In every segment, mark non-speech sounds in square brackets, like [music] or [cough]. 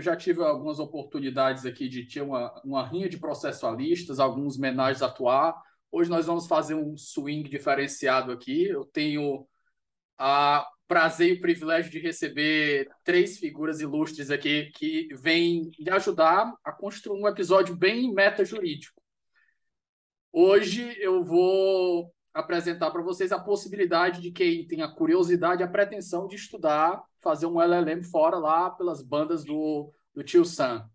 Eu já tive algumas oportunidades aqui de ter uma, uma rinha de processualistas, alguns menores atuar. Hoje nós vamos fazer um swing diferenciado aqui. Eu tenho a prazer e o privilégio de receber três figuras ilustres aqui que vêm me ajudar a construir um episódio bem meta jurídico. Hoje eu vou apresentar para vocês a possibilidade de quem tem a curiosidade, a pretensão de estudar, fazer um LLM fora lá pelas bandas do, do Tio Sam.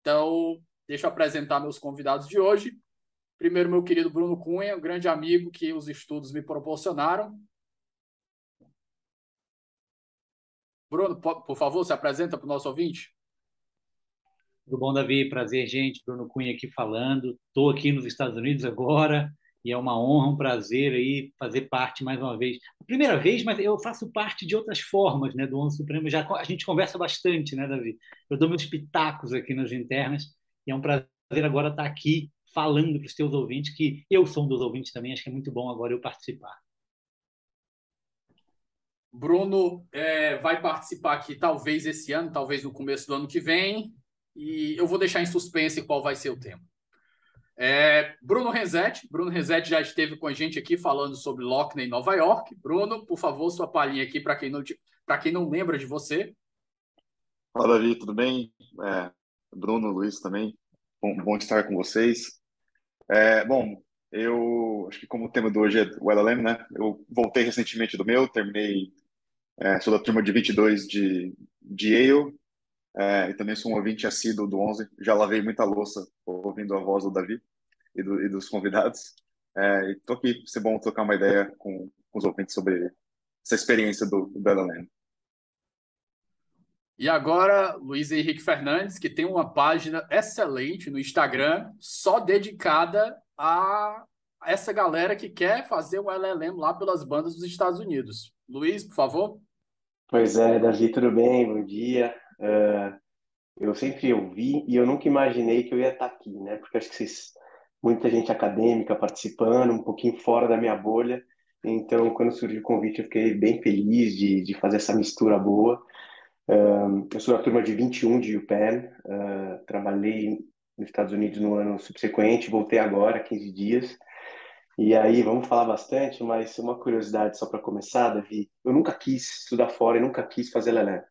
Então, deixa eu apresentar meus convidados de hoje. Primeiro, meu querido Bruno Cunha, um grande amigo que os estudos me proporcionaram. Bruno, por favor, se apresenta para o nosso ouvinte. Tudo bom, Davi? Prazer, gente. Bruno Cunha aqui falando. Estou aqui nos Estados Unidos agora e é uma honra, um prazer aí fazer parte mais uma vez. Primeira vez, mas eu faço parte de outras formas, né, do ONU Supremo. Já a gente conversa bastante, né, Davi? Eu dou meus pitacos aqui nas internas e é um prazer agora estar aqui falando para os teus ouvintes que eu sou um dos ouvintes também. Acho que é muito bom agora eu participar. Bruno é, vai participar aqui talvez esse ano, talvez no começo do ano que vem, e eu vou deixar em suspense qual vai ser o tema. É, Bruno Renzetti. Bruno Renzetti já esteve com a gente aqui falando sobre Lockney em Nova York. Bruno, por favor, sua palhinha aqui para quem, não, quem não lembra de você. Fala, Davi, tudo bem? É, Bruno, Luiz também. Bom, bom estar com vocês. É, bom, eu acho que como o tema de hoje é o LLM, né? Eu voltei recentemente do meu, terminei, é, sou da turma de 22 de, de Yale, é, e também sou um ouvinte assíduo do 11. Já lavei muita louça ouvindo a voz do Davi e, do, e dos convidados. É, e tô aqui, ser bom trocar uma ideia com, com, os ouvintes sobre essa experiência do, do Bela E agora, Luiz Henrique Fernandes, que tem uma página excelente no Instagram, só dedicada a essa galera que quer fazer o LLM lá pelas bandas dos Estados Unidos. Luiz, por favor. Pois é, Davi, tudo bem? Bom dia. Uh, eu sempre ouvi e eu nunca imaginei que eu ia estar aqui, né? Porque acho que vocês, muita gente acadêmica participando, um pouquinho fora da minha bolha. Então, quando surgiu o convite, eu fiquei bem feliz de, de fazer essa mistura boa. Uh, eu sou da turma de 21 de UPenn, uh, trabalhei nos Estados Unidos no ano subsequente, voltei agora, 15 dias. E aí, vamos falar bastante, mas uma curiosidade só para começar, Davi. Eu nunca quis estudar fora e nunca quis fazer lelé.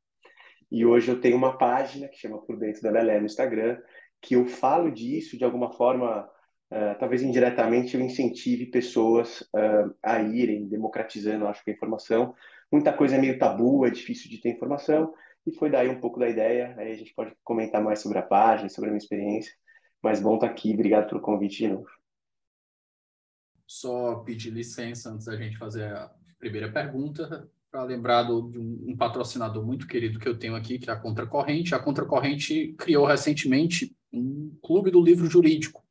E hoje eu tenho uma página que chama Por Dentro da Lelé no Instagram, que eu falo disso de alguma forma, uh, talvez indiretamente eu incentive pessoas uh, a irem democratizando, acho que a informação. Muita coisa é meio tabu, é difícil de ter informação, e foi daí um pouco da ideia. Aí a gente pode comentar mais sobre a página, sobre a minha experiência. Mas bom estar aqui, obrigado pelo convite de novo. Só pedir licença antes da gente fazer a primeira pergunta para lembrar de um, patrocinador muito querido que eu tenho aqui, que é a Contracorrente. A Contracorrente criou recentemente um clube do livro jurídico.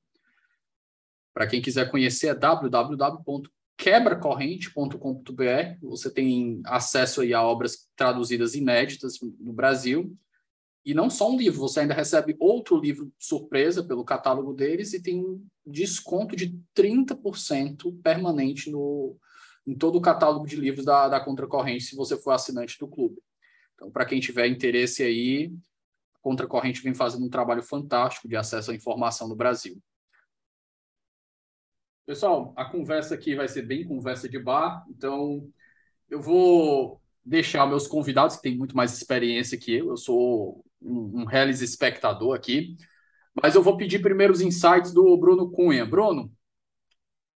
Para quem quiser conhecer, é www.quebracorrente.com.br. Você tem acesso aí a obras traduzidas inéditas no Brasil. E não só um livro, você ainda recebe outro livro surpresa pelo catálogo deles e tem um desconto de 30% permanente no, em todo o catálogo de livros da, da Contracorrente, se você for assinante do clube. Então, para quem tiver interesse aí, a Contracorrente vem fazendo um trabalho fantástico de acesso à informação no Brasil. Pessoal, a conversa aqui vai ser bem conversa de bar, então eu vou deixar meus convidados, que têm muito mais experiência que eu, eu sou um, um espectador aqui, mas eu vou pedir primeiro os insights do Bruno Cunha. Bruno,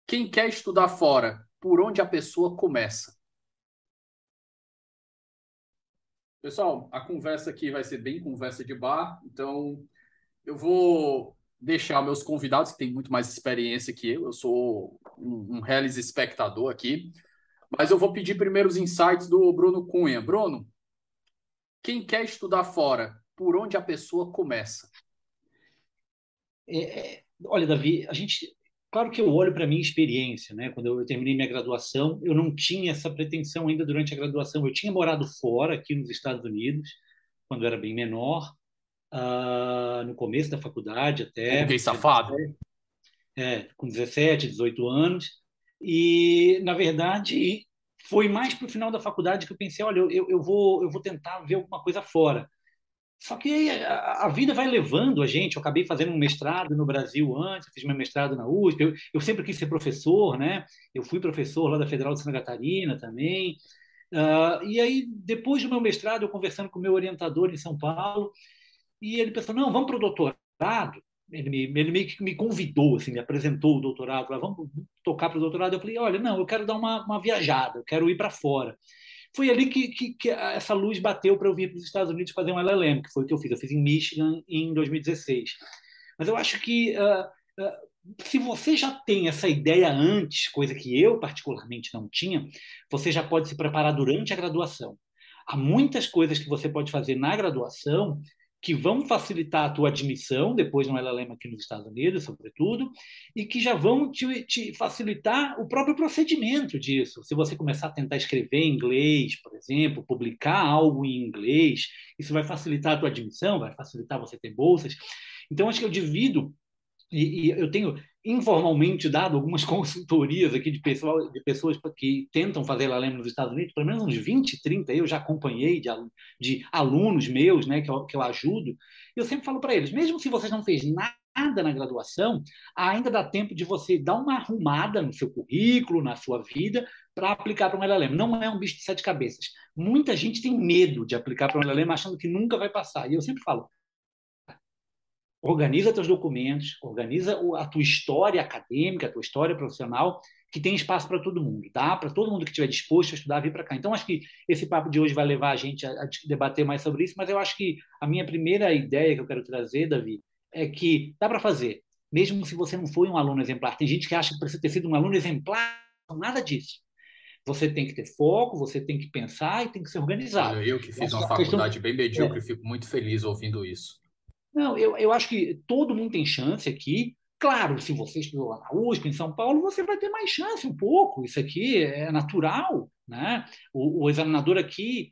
quem quer estudar fora, por onde a pessoa começa? Pessoal, a conversa aqui vai ser bem conversa de bar, então eu vou deixar meus convidados, que têm muito mais experiência que eu, eu sou um, um espectador aqui, mas eu vou pedir primeiro os insights do Bruno Cunha. Bruno, quem quer estudar fora, por onde a pessoa começa? É, é, olha, Davi, a gente, claro que eu olho para a minha experiência, né? Quando eu terminei minha graduação, eu não tinha essa pretensão ainda durante a graduação. Eu tinha morado fora, aqui nos Estados Unidos, quando eu era bem menor, uh, no começo da faculdade até. Fiquei safado. É, com 17, 18 anos. E, na verdade, foi mais para o final da faculdade que eu pensei, olha, eu, eu, vou, eu vou tentar ver alguma coisa fora. Só que a, a, vida vai levando a gente. Eu acabei fazendo um mestrado no Brasil antes, fiz meu mestrado na USP. Eu, eu, sempre quis ser professor, né? Eu fui professor lá da Federal de Santa Catarina também. Uh, e aí, depois do meu mestrado, eu conversando com o meu orientador em São Paulo, e ele pensou: não, vamos para o doutorado. Ele, me, ele meio que me convidou, assim, me apresentou o doutorado, vamos tocar para o doutorado. Eu falei: olha, não, eu quero dar uma, uma viajada, eu quero ir para fora. Foi ali que, que, que essa luz bateu para eu vir para os Estados Unidos fazer um LLM, que foi o que eu fiz. Eu fiz em Michigan em 2016. Mas eu acho que uh, uh, se você já tem essa ideia antes, coisa que eu particularmente não tinha, você já pode se preparar durante a graduação. Há muitas coisas que você pode fazer na graduação que vão facilitar a tua admissão depois no LLM aqui nos Estados Unidos, sobretudo, e que já vão te, te, facilitar o próprio procedimento disso. Se você começar a tentar escrever em inglês, por exemplo, publicar algo em inglês, isso vai facilitar a tua admissão, vai facilitar você ter bolsas. Então, acho que eu divido e, e, eu tenho informalmente dado algumas [laughs] consultorias aqui de, pessoal, de pessoas que tentam fazer LLM nos Estados Unidos, pelo menos uns 20, 30 eu já acompanhei de, de alunos meus né, que, eu, que eu ajudo. Eu sempre falo para eles, mesmo se vocês não fez nada na graduação, ainda dá tempo de você dar uma arrumada no seu currículo, na sua vida, para aplicar para um LLM. Não é um bicho de sete cabeças. Muita gente tem medo de aplicar para um LLM achando que nunca vai passar. E eu sempre falo, organiza teus documentos, organiza a tua história acadêmica, a tua história profissional, que tem espaço para todo mundo, tá? Para todo mundo que estiver disposto a estudar, vir para cá. Então, acho que esse papo de hoje vai levar a gente a, a, debater mais sobre isso, mas eu acho que a minha primeira ideia que eu quero trazer, Davi, é que dá para fazer, mesmo se você não foi um aluno exemplar. Tem gente que acha que precisa ter sido um aluno exemplar, nada disso. Você tem que ter foco, você tem que pensar e tem que ser organizado. Eu que fiz uma faculdade questão... bem medíocre, é. fico muito feliz ouvindo isso. Não, eu, eu acho que todo mundo tem chance aqui. Claro, se você estudou lá na USP, em São Paulo, você vai ter mais chance um pouco. Isso aqui é natural. Né? O, o examinador aqui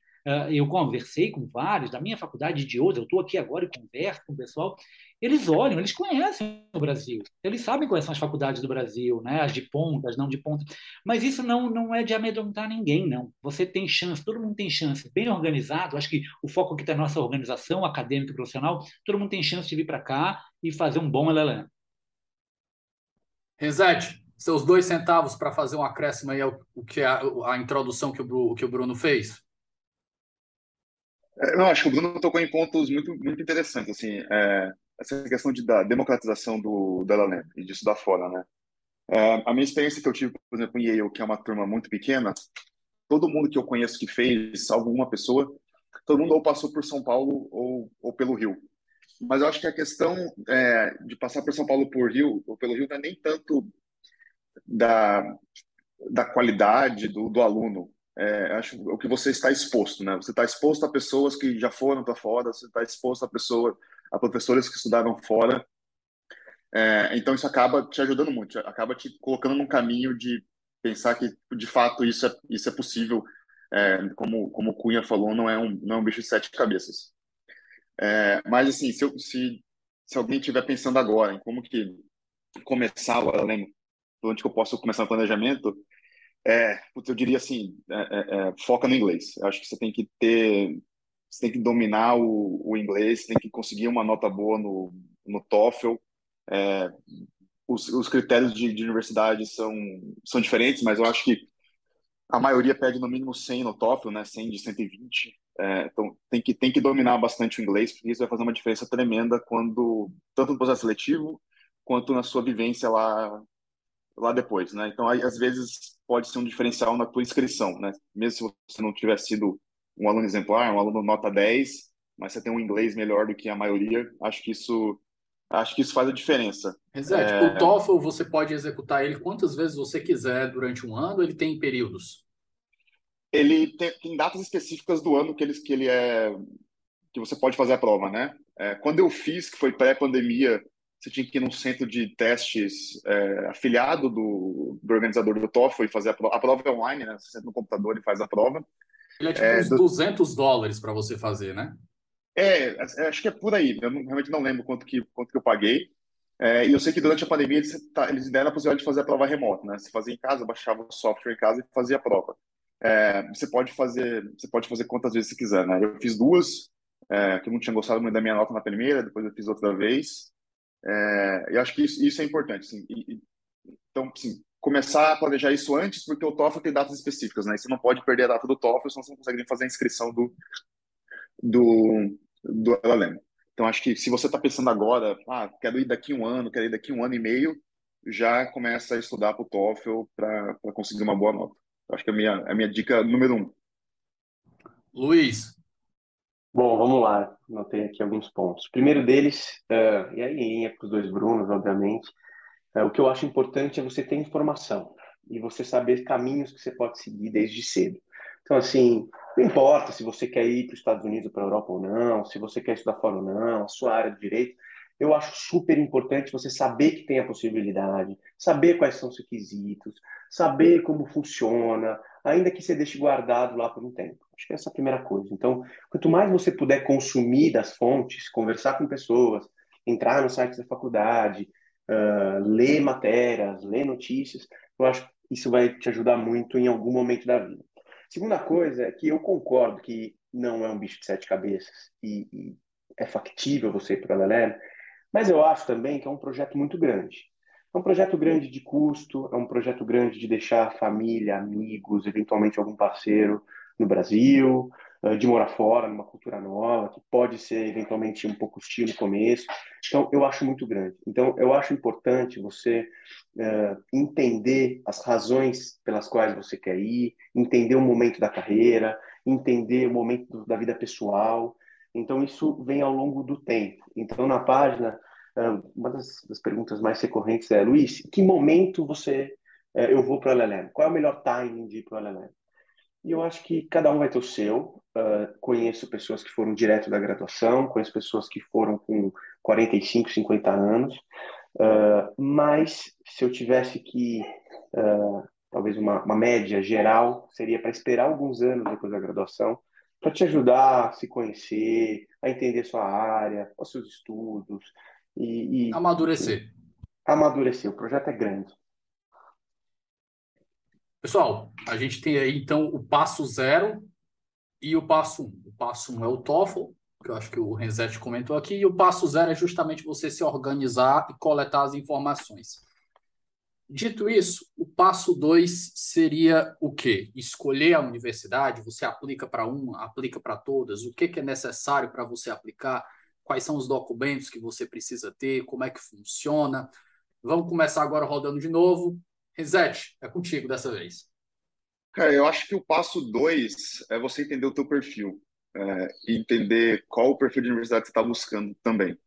eu conversei com vários da minha faculdade de outros, eu estou aqui agora e converso com o pessoal, eles olham, eles conhecem o Brasil, eles sabem quais são as faculdades do Brasil, né? as de ponta, as não de ponta, mas isso não, não é de amedrontar ninguém, não. Você tem chance, todo mundo tem chance, bem organizado, acho que o foco aqui na nossa organização acadêmica e profissional, todo mundo tem chance de vir para cá e fazer um bom LLM. Rezete, seus dois centavos para fazer um acréscimo aí ao que a, a introdução que o, que o Bruno fez. É, eu acho que o Bruno tocou em pontos muito, muito interessantes, assim, é, essa questão de, da democratização do, do LLM e disso da fora, né? É, a minha experiência que eu tive, por exemplo, em Yale, que é uma turma muito pequena, todo mundo que eu conheço que fez, alguma pessoa, todo mundo ou passou por São Paulo ou, ou pelo Rio. Mas eu acho que a questão é, de passar por São Paulo por Rio ou pelo Rio não é nem tanto da, da qualidade do, do aluno, é, acho o que você está exposto, né? Você está exposto a pessoas que já foram para fora, você está exposto a pessoa, a professores que estudaram fora. É, então isso acaba te ajudando muito, acaba te colocando num caminho de pensar que de fato isso é isso é possível. É, como como Cunha falou, não é um não é um bicho de sete cabeças. É, mas assim, se, eu, se se alguém estiver pensando agora em como que começar o LLM, onde que eu posso começar o planejamento, é, eu diria assim, é, é, é, foca no inglês. Eu acho que você tem que ter, você tem que dominar o, o inglês, tem que conseguir uma nota boa no, no TOEFL. É, os, os, critérios de, de, universidade são, são diferentes, mas eu acho que a maioria pede no mínimo 100 no TOEFL, né? 100 de 120. É, então tem que tem que dominar bastante o inglês, porque isso vai fazer uma diferença tremenda quando tanto no processo seletivo quanto na sua vivência lá lá depois, né? Então aí, às vezes pode ser um diferencial na tua inscrição, né? Mesmo se você não tiver sido um aluno exemplar, um aluno nota 10, mas você tem um inglês melhor do que a maioria, acho que isso acho que isso faz a diferença. Exato. É... O TOEFL você pode executar ele quantas vezes você quiser durante um ano, ele tem períodos? Ele tem, tem datas específicas do ano que ele, que ele é que você pode fazer a prova, né? É, quando eu fiz, que foi pré-pandemia, você tinha que ir num centro de testes é, afiliado do, do organizador do TOEFL e fazer a prova. A prova é online, né? Você senta no computador e faz a prova. Ele é tipo é, uns do... 200 dólares para você fazer, né? É, é, acho que é por aí. Eu não, realmente não lembro quanto que, quanto que eu paguei. É, e eu sei que durante a pandemia eles, tá, eles deram a possibilidade de fazer a prova remota, né? Você fazia em casa, baixava o software em casa e fazia a prova. É, você pode fazer, você pode fazer quantas vezes você quiser, né? Eu fiz duas, é, que eu não tinha gostado muito da minha nota na primeira, depois eu fiz outra vez. É, eu acho que isso, isso é importante. Assim, e, então, assim, começar a planejar isso antes, porque o TOEFL tem datas específicas, né? E você não pode perder a data do TOEFL, senão você não consegue nem fazer a inscrição do, do, do LLM. Então, acho que se você está pensando agora, ah, quero ir daqui um ano, quero ir daqui um ano e meio, já começa a estudar para o TOEFL para conseguir uma boa nota. Acho que é a minha, a minha dica número um. Luiz. Bom, vamos lá. Notei aqui alguns pontos. Primeiro deles, uh, e aí em linha com os dois Brunos, obviamente, uh, o que eu acho importante é você ter informação e você saber caminhos que você pode seguir desde cedo. Então, assim, não importa se você quer ir para os Estados Unidos ou para a Europa ou não, se você quer estudar fora ou não, a sua área de direito, eu acho super importante você saber que tem a possibilidade, saber quais são os requisitos, saber como funciona, ainda que você deixe guardado lá por um tempo. Acho que essa é a primeira coisa. Então, quanto mais você puder consumir das fontes, conversar com pessoas, entrar no site da faculdade, uh, ler matérias, ler notícias, eu acho que isso vai te ajudar muito em algum momento da vida. Segunda coisa é que eu concordo que não é um bicho de sete cabeças e, e é factível você ir para o LLM, mas eu acho também que é um projeto muito grande. É um projeto grande de custo, é um projeto grande de deixar família, amigos, eventualmente algum parceiro no Brasil, eh, de morar fora, numa cultura nova, que pode ser eventualmente um pouco hostil no começo. Então, eu acho muito grande. Então, eu acho importante você uh, entender as razões pelas quais você quer ir, entender o momento da carreira, entender o momento da vida pessoal. Então, isso vem ao longo do tempo. Então, na página, uma das, das, perguntas mais recorrentes é, Luiz, que momento você uh, eu vou para o LLM? Qual é o melhor timing de ir para o LLM? E eu acho que cada um vai ter o seu. Uh, conheço pessoas que foram direto da graduação, conheço pessoas que foram com 45, 50 anos. Uh, mas se eu tivesse que, uh, talvez uma, uma média geral, seria para esperar alguns anos depois da graduação, para te ajudar a se conhecer, a entender sua área, os seus estudos. E, e amadurecer. Amadurecer. O projeto é grande. Pessoal, a gente tem aí então o passo zero e o passo um. O passo um é o TOEFL, que eu acho que o Renzetti comentou aqui, e o passo zero é justamente você se organizar e coletar as informações. Dito isso, o passo dois seria o quê? Escolher a universidade, você aplica para uma, aplica para todas, o que, que é necessário para você aplicar, quais são os documentos que você precisa ter, como é que funciona. Vamos começar agora rodando de novo. Reset, é contigo dessa vez. Cara, eu acho que o passo dois é você entender o teu perfil é, e entender qual o perfil de universidade você está buscando também.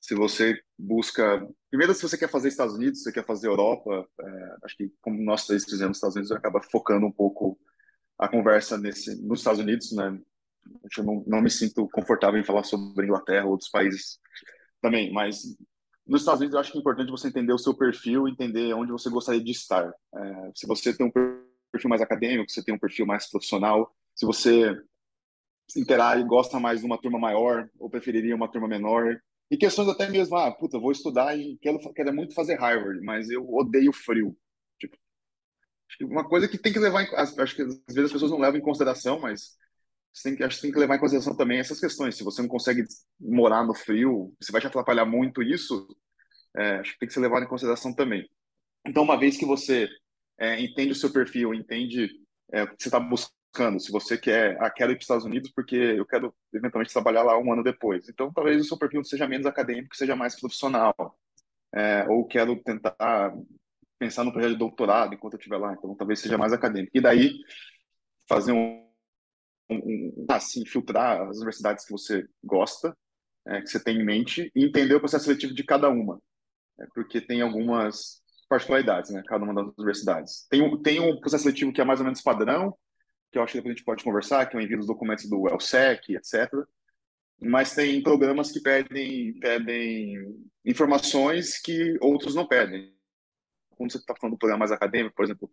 Se você busca... Primeiro, se você quer fazer Estados Unidos, se você quer fazer Europa, é, acho que como nós três fizemos Estados Unidos, acaba focando um pouco a conversa nesse, nos Estados Unidos, né? Eu não, não me sinto confortável em falar sobre Inglaterra ou outros países também, mas nos Estados Unidos, eu acho que é importante você entender o seu perfil, entender onde você gostaria de estar. É, se você tem um perfil mais acadêmico, se você tem um perfil mais profissional, se você interage e gosta mais de uma turma maior ou preferiria uma turma menor. E questões até mesmo, ah, puta, vou estudar e quero, quero muito fazer Harvard, mas eu odeio frio. Tipo, uma coisa que tem que levar em, acho que às vezes as pessoas não levam em consideração, mas você tem que, acho que tem que levar em consideração também essas questões. Se você não consegue morar no frio, se vai te atrapalhar muito isso, é, acho que tem que ser levado em consideração também. Então, uma vez que você é, entende o seu perfil, entende é, o que você está buscando. Se você quer, ah, quero ir para os Estados Unidos porque eu quero eventualmente trabalhar lá um ano depois. Então, talvez o seu perfil seja menos acadêmico, seja mais profissional. É, ou quero tentar pensar no projeto de doutorado enquanto eu estiver lá. Então, talvez seja mais acadêmico. E daí, fazer um, um, assim, filtrar as universidades que você gosta, é, que você tem em mente, e entender o processo seletivo de cada uma. É, porque tem algumas particularidades, né? Cada uma das universidades. Tem, tem um processo seletivo que é mais ou menos padrão, que eu acho que depois a gente pode conversar, que é o envio dos documentos do ELSEC, etc. Mas tem programas que pedem, pedem informações que outros não pedem. Quando você está falando do programa mais acadêmico, por exemplo,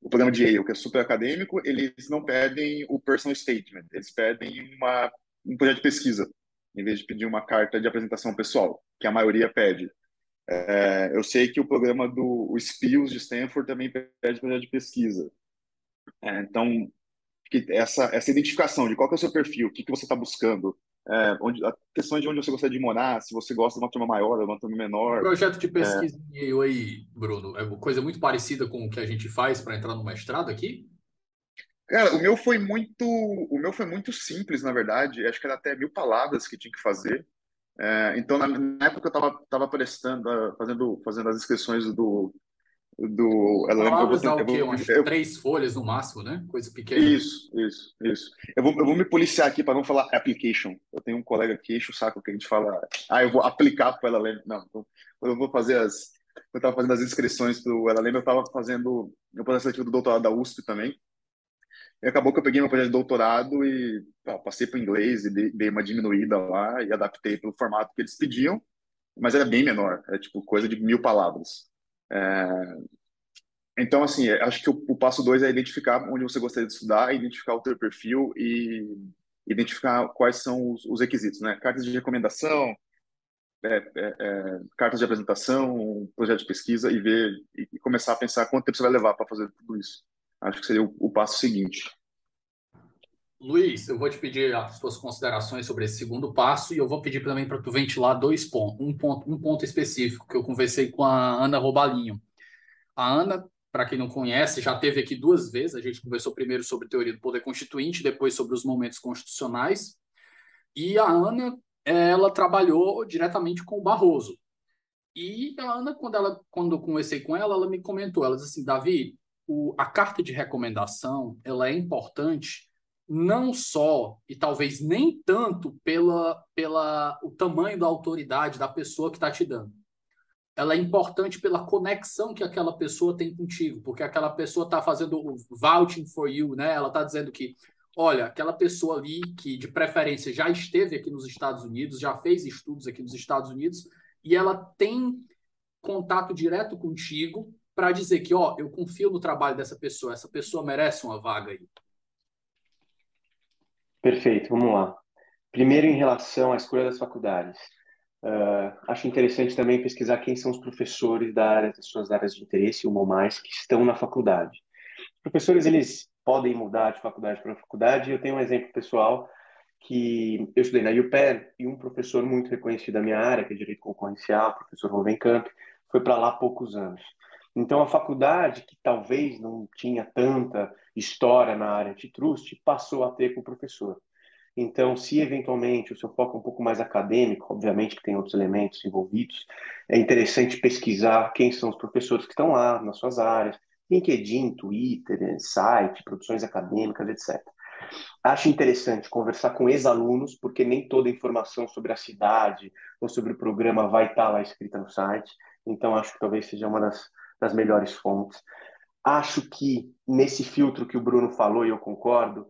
o programa de Yale, que é super acadêmico, eles não pedem o personal statement, eles pedem uma, um projeto de pesquisa, em vez de pedir uma carta de apresentação pessoal, que a maioria pede. É, eu sei que o programa do o SPILS de Stanford também pede projeto de pesquisa. É, então, essa, essa identificação de qual é o seu perfil, o que, que você está buscando, é, onde, a questão de onde você gostaria de morar, se você gosta de uma turma maior ou uma turma menor. O projeto de é. pesquisa é... aí, Bruno, é uma coisa muito parecida com o que a gente faz para entrar no mestrado aqui? Cara, o meu foi muito, o meu foi muito simples, na verdade. Acho que era até mil palavras que tinha que fazer. É, então, na, na, época eu estava tava prestando, fazendo, fazendo as inscrições do, do Palavras dá o quê? Umas eu, três folhas no máximo, né? Coisa pequena. Isso, isso, isso. Eu vou, eu vou me policiar aqui para não falar application. Eu tenho um colega que enche o saco que a gente fala, ah, eu vou aplicar para o LLM. Não, então, quando eu vou fazer as. Eu estava fazendo as inscrições para o LLM, eu estava fazendo o processo do doutorado da USP também. E acabou que eu peguei meu projeto de doutorado e ó, passei para o inglês e dei, dei uma diminuída lá e adaptei para o formato que eles pediam, mas era bem menor, era tipo coisa de mil palavras. É, então, assim, acho que o, o passo dois é identificar onde você gostaria de estudar, identificar o teu perfil e identificar quais são os, os requisitos, né? Cartas de recomendação, é, é, é, cartas de apresentação, projeto de pesquisa e ver e, e, começar a pensar quanto tempo você vai levar para fazer tudo isso. Acho que seria o, o, passo seguinte. Luiz, eu vou te pedir as suas considerações sobre esse segundo passo e eu vou pedir também para tu ventilar dois pontos, um ponto, um ponto específico que eu conversei com a Ana Robalinho. A Ana para quem não conhece, já teve aqui duas vezes. A gente conversou primeiro sobre teoria do poder constituinte, depois sobre os momentos constitucionais. E a Ana, ela trabalhou diretamente com o Barroso. E a Ana, quando, ela, quando eu conversei com ela, ela me comentou, ela disse assim, Davi, o, a carta de recomendação, ela é importante não só e talvez nem tanto pela, pela o tamanho da autoridade da pessoa que está te dando, ela é importante pela conexão que aquela pessoa tem contigo, porque aquela pessoa está fazendo o vouching for you, né? Ela está dizendo que, olha, aquela pessoa ali que de preferência já esteve aqui nos Estados Unidos, já fez estudos aqui nos Estados Unidos, e ela tem contato direto contigo para dizer que, ó, eu confio no trabalho dessa pessoa, essa pessoa merece uma vaga aí. Perfeito, vamos lá. Primeiro, em relação à escolha das faculdades. Uh, acho interessante também pesquisar quem são os professores da área, das suas áreas de interesse, uma ou mais, que estão na faculdade. Os professores, eles podem mudar de faculdade para faculdade. Eu tenho um exemplo pessoal que eu estudei na UPenn e um professor muito reconhecido da minha área, que é Direito Concorrencial, o professor Rovenkamp, foi para lá há poucos anos. Então, a faculdade, que talvez não tinha tanta história na área de trust, passou a ter com o professor. Então, se eventualmente o seu foco é um pouco mais acadêmico, obviamente que tem outros elementos envolvidos, é interessante pesquisar quem são os professores que estão lá nas suas áreas, LinkedIn, Twitter, site, produções acadêmicas, etc. Acho interessante conversar com ex-alunos, porque nem toda informação sobre a cidade ou sobre o programa vai estar lá escrita no site. Então, acho que talvez seja uma das, das melhores fontes. Acho que nesse filtro que o Bruno falou, e eu concordo,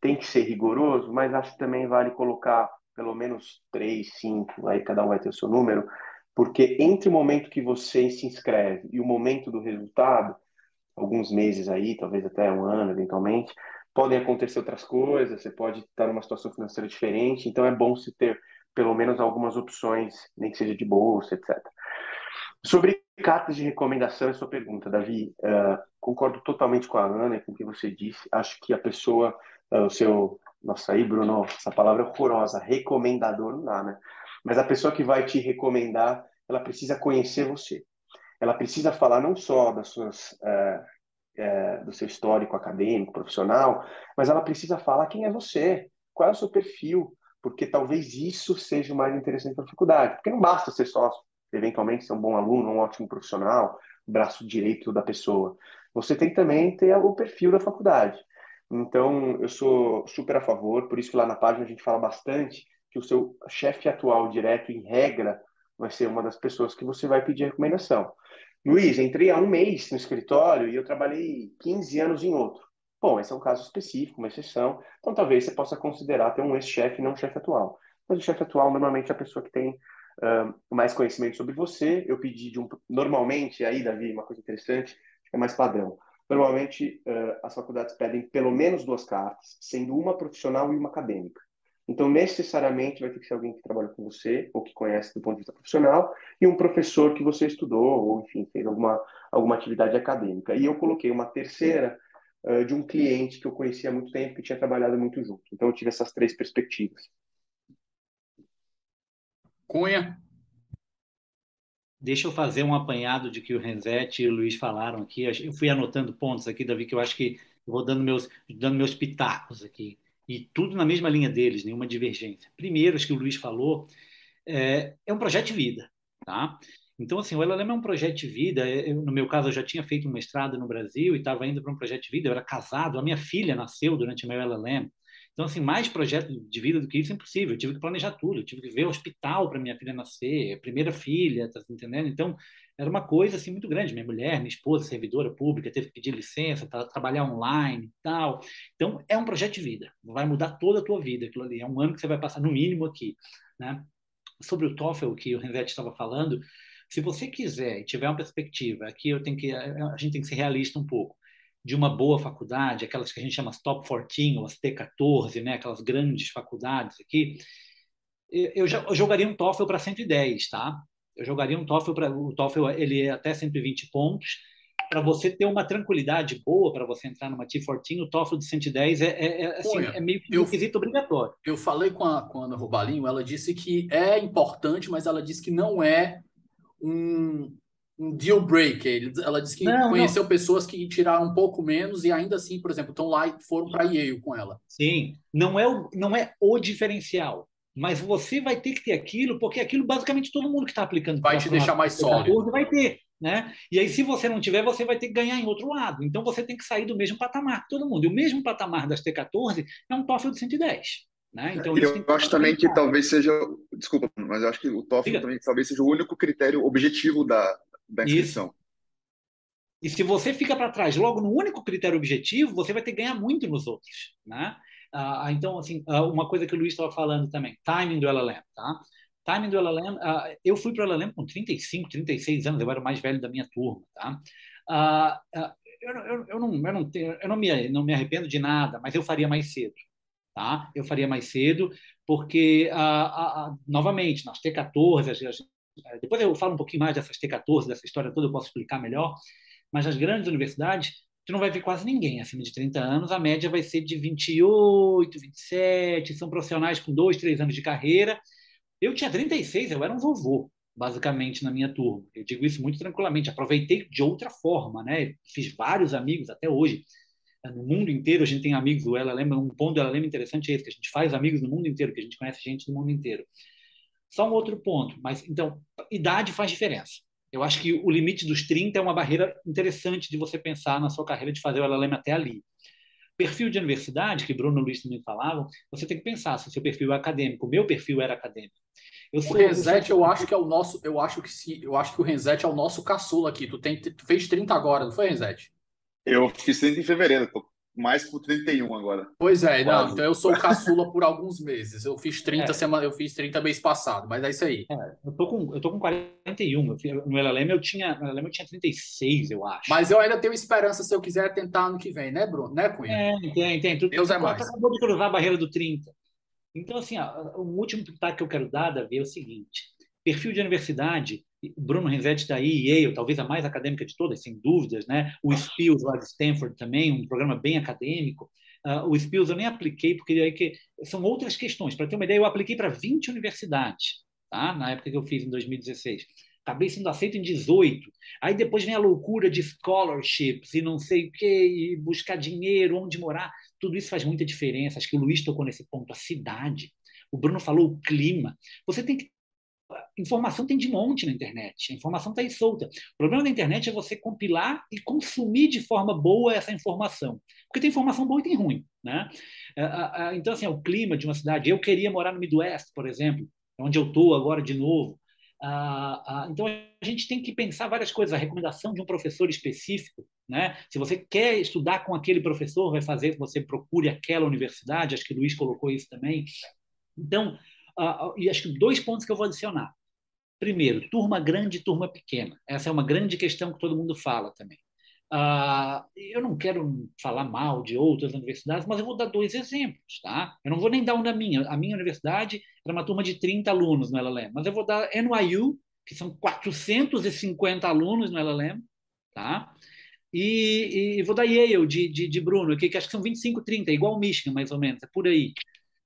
tem que ser rigoroso, mas acho que também vale colocar pelo menos três, cinco, aí cada um vai ter o seu número, porque entre o momento que você se inscreve e o momento do resultado, alguns meses aí, talvez até um ano eventualmente, podem acontecer outras coisas, você pode estar numa situação financeira diferente, então é bom se ter pelo menos algumas opções, nem que seja de bolsa, etc. Sobre cartas de recomendação, é sua pergunta, Davi. Uh, concordo totalmente com a Ana com o que você disse. Acho que a pessoa, uh, o seu. Nossa, aí, Bruno, essa palavra é horrorosa. Recomendador não dá, né? Mas a pessoa que vai te recomendar, ela precisa conhecer você. Ela precisa falar não só das suas uh, do seu histórico acadêmico, profissional, mas ela precisa falar quem é você, qual é o seu perfil, porque talvez isso seja o mais interessante para a faculdade. Porque não basta ser sócio, eventualmente ser um bom aluno, um ótimo profissional, braço direito da pessoa. Você tem que também ter o perfil da faculdade. Então, eu sou super a favor, por isso que lá na página a gente fala bastante que o seu chefe atual direto, em regra, vai ser uma das pessoas que você vai pedir recomendação. Luiz, entrei há um mês no escritório e eu trabalhei 15 anos em outro. Bom, esse é um caso específico, uma exceção, então talvez você possa considerar ter um ex-chefe e não um chefe atual. Mas o chefe atual normalmente é a pessoa que tem mais conhecimento sobre você. Eu pedi de um. Normalmente, aí, Davi, uma coisa interessante, é mais padrão. Normalmente, uh, as faculdades pedem pelo menos duas cartas, sendo uma profissional e uma acadêmica. Então, necessariamente vai ter que ser alguém que trabalha com você, ou que conhece do ponto de vista profissional, e um professor que você estudou, ou enfim, fez alguma, alguma atividade acadêmica. E eu coloquei uma terceira uh, de um cliente que eu conhecia há muito tempo, que tinha trabalhado muito junto. Então, eu tive essas três perspectivas. Cunha. Deixa eu fazer um apanhado de que o Renzetti e o Luiz falaram aqui. Eu fui anotando pontos aqui, Davi, que eu acho que vou dando meus, dando meus pitacos aqui e tudo na mesma linha deles, nenhuma divergência. Primeiro, acho que o Luiz falou, é, é um projeto de vida, tá? Então, assim, o LLM é um projeto de vida. Eu, no meu caso, eu já tinha feito um mestrado no Brasil e estava indo para um projeto de vida. Eu era casado, a minha filha nasceu durante o meu LLM. Então, assim, mais projeto de vida do que isso é impossível. Eu tive que planejar tudo. Eu tive que ver o hospital para minha filha nascer, primeira filha, tá entendendo? Então, era uma coisa assim muito grande. Minha mulher, minha esposa, servidora pública, teve que pedir licença para trabalhar online e tal. Então, é um projeto de vida. Vai mudar toda a tua vida aquilo ali. É um ano que você vai passar no mínimo aqui, né? Sobre o TOEFL que o Renzetti estava falando, se você quiser e tiver uma perspectiva, aqui eu tenho que a gente tem que ser realista um pouco de uma boa faculdade, aquelas que a gente chama as top 14 ou as T14, né, aquelas grandes faculdades aqui, eu, eu jogaria um TOEFL para 110, tá? Eu jogaria um TOEFL para o TOEFL ele é até 120 pontos. Para você ter uma tranquilidade boa para você entrar numa T14, o TOEFL de 110 é, é, é, assim, é meio que um requisito obrigatório. Eu falei com a, com a Ana Robalinho, ela disse que é importante, mas ela disse que não é um, um deal breaker. Ela disse que não, conheceu não. pessoas que tiraram um pouco menos e ainda assim, por exemplo, estão lá e foram para Yale com ela. Sim, não é, o, não é o diferencial mas você vai ter que ter aquilo, porque aquilo basicamente todo mundo que está aplicando vai te deixar mais sólido. Vai ter, né? E aí, se você não tiver, você vai ter que ganhar em outro lado. Então, você tem que sair do mesmo patamar que todo mundo. E o mesmo patamar das T14 é um TOEFL de 110. Né? Então, eu acho também que talvez seja, desculpa, mas eu acho que o TOEFL também talvez seja o único critério objetivo da, da inscrição. Isso. E se você fica para trás logo no único critério objetivo, você vai ter que ganhar muito nos outros, né? Ah, ah, então, assim, ah, uma coisa que o Luiz estava falando também, timing do LLM, tá? Timing do LLM, eu fui para o LLM com 35, 36 anos, eu era o mais velho da minha turma, tá? Eu, eu, eu, não, eu, não, tenho, eu não, me, não me arrependo de nada, mas eu faria mais cedo, tá? Eu faria mais cedo, porque, novamente, nas T14, as, as, depois eu falo um pouquinho mais dessas T14, dessa história toda, eu posso explicar melhor, mas as grandes universidades, tu não vai ver quase ninguém acima de 30 anos, a média vai ser de 28, 27, são profissionais com dois, três anos de carreira. Eu tinha 36, eu era um vovô, basicamente, na minha turma. Eu digo isso muito tranquilamente, aproveitei de outra forma, né? Fiz vários amigos até hoje. No mundo inteiro a gente tem amigos, ela lembra um ponto dela lembra interessante é esse, que a gente faz amigos no mundo inteiro, que a gente conhece gente do mundo inteiro. Só um outro ponto, mas então, idade faz diferença. Eu acho que o limite dos 30 é uma barreira interessante de você pensar na sua carreira de fazer o LLM até ali. Perfil de universidade, que Bruno e Luiz também falavam, você tem que pensar se o seu perfil é acadêmico. O meu perfil era acadêmico. Eu sou, o Renzete, eu, eu acho que é o nosso, eu acho que se, eu acho que o Renzete é o nosso caçula aqui. Tu, tem, tu fez 30 agora, não foi, Renzete? Eu fiz 30 em fevereiro, tô mais por 31 agora. Pois é, não, então eu sou caçula por alguns meses. Eu fiz 30 é. semana, eu fiz 30 mês passado, mas é isso aí. É, eu tô com eu tô com 41. Eu, no LLM eu tinha, no LLM eu tinha 36, eu acho. Mas eu ainda tenho esperança se eu quiser tentar ano que vem, né, Bruno? Né, Cunha? É, tem, tem. Tu, Deus tu, é mais. Tu acabou de cruzar a barreira do 30. Então assim, ó, o último pitaco que eu quero dar, Davi, é o seguinte: perfil de universidade Bruno Renzetti está aí, Yale, talvez a mais acadêmica de todas, sem dúvidas, né? O Spills lá de Stanford também, um programa bem acadêmico. Uh, o Spills eu nem apliquei, porque aí que são outras questões. Para ter uma ideia, eu apliquei para 20 universidades, tá? na época que eu fiz, em 2016. acabei sendo aceito em 18. Aí depois vem a loucura de scholarships e não sei o quê, e buscar dinheiro, onde morar. Tudo isso faz muita diferença. Acho que o Luiz tocou nesse ponto, a cidade. O Bruno falou o clima. Você tem que informação tem de monte na internet, a informação está aí solta. O problema da internet é você compilar e consumir de forma boa essa informação. Porque tem informação boa e tem ruim. Né? Então, assim, é o clima de uma cidade. Eu queria morar no Midwest, por exemplo, onde eu estou agora de novo. Então, a gente tem que pensar várias coisas. A recomendação de um professor específico. Né? Se você quer estudar com aquele professor, vai fazer que você procure aquela universidade. Acho que o Luiz colocou isso também. Então, uh, e acho que dois pontos que eu vou adicionar. Primeiro, turma grande e turma pequena. Essa é uma grande questão que todo mundo fala também. Uh, eu não quero falar mal de outras universidades, mas eu vou dar dois exemplos. Tá? Eu não vou nem dar um da minha. A minha universidade era uma turma de 30 alunos no LLM, mas eu vou dar NYU, que são 450 alunos no LLM, tá? E, e vou dar Yale de, de, de Bruno, que, que acho que são 25, 30, igual Michigan, mais ou menos, é por aí.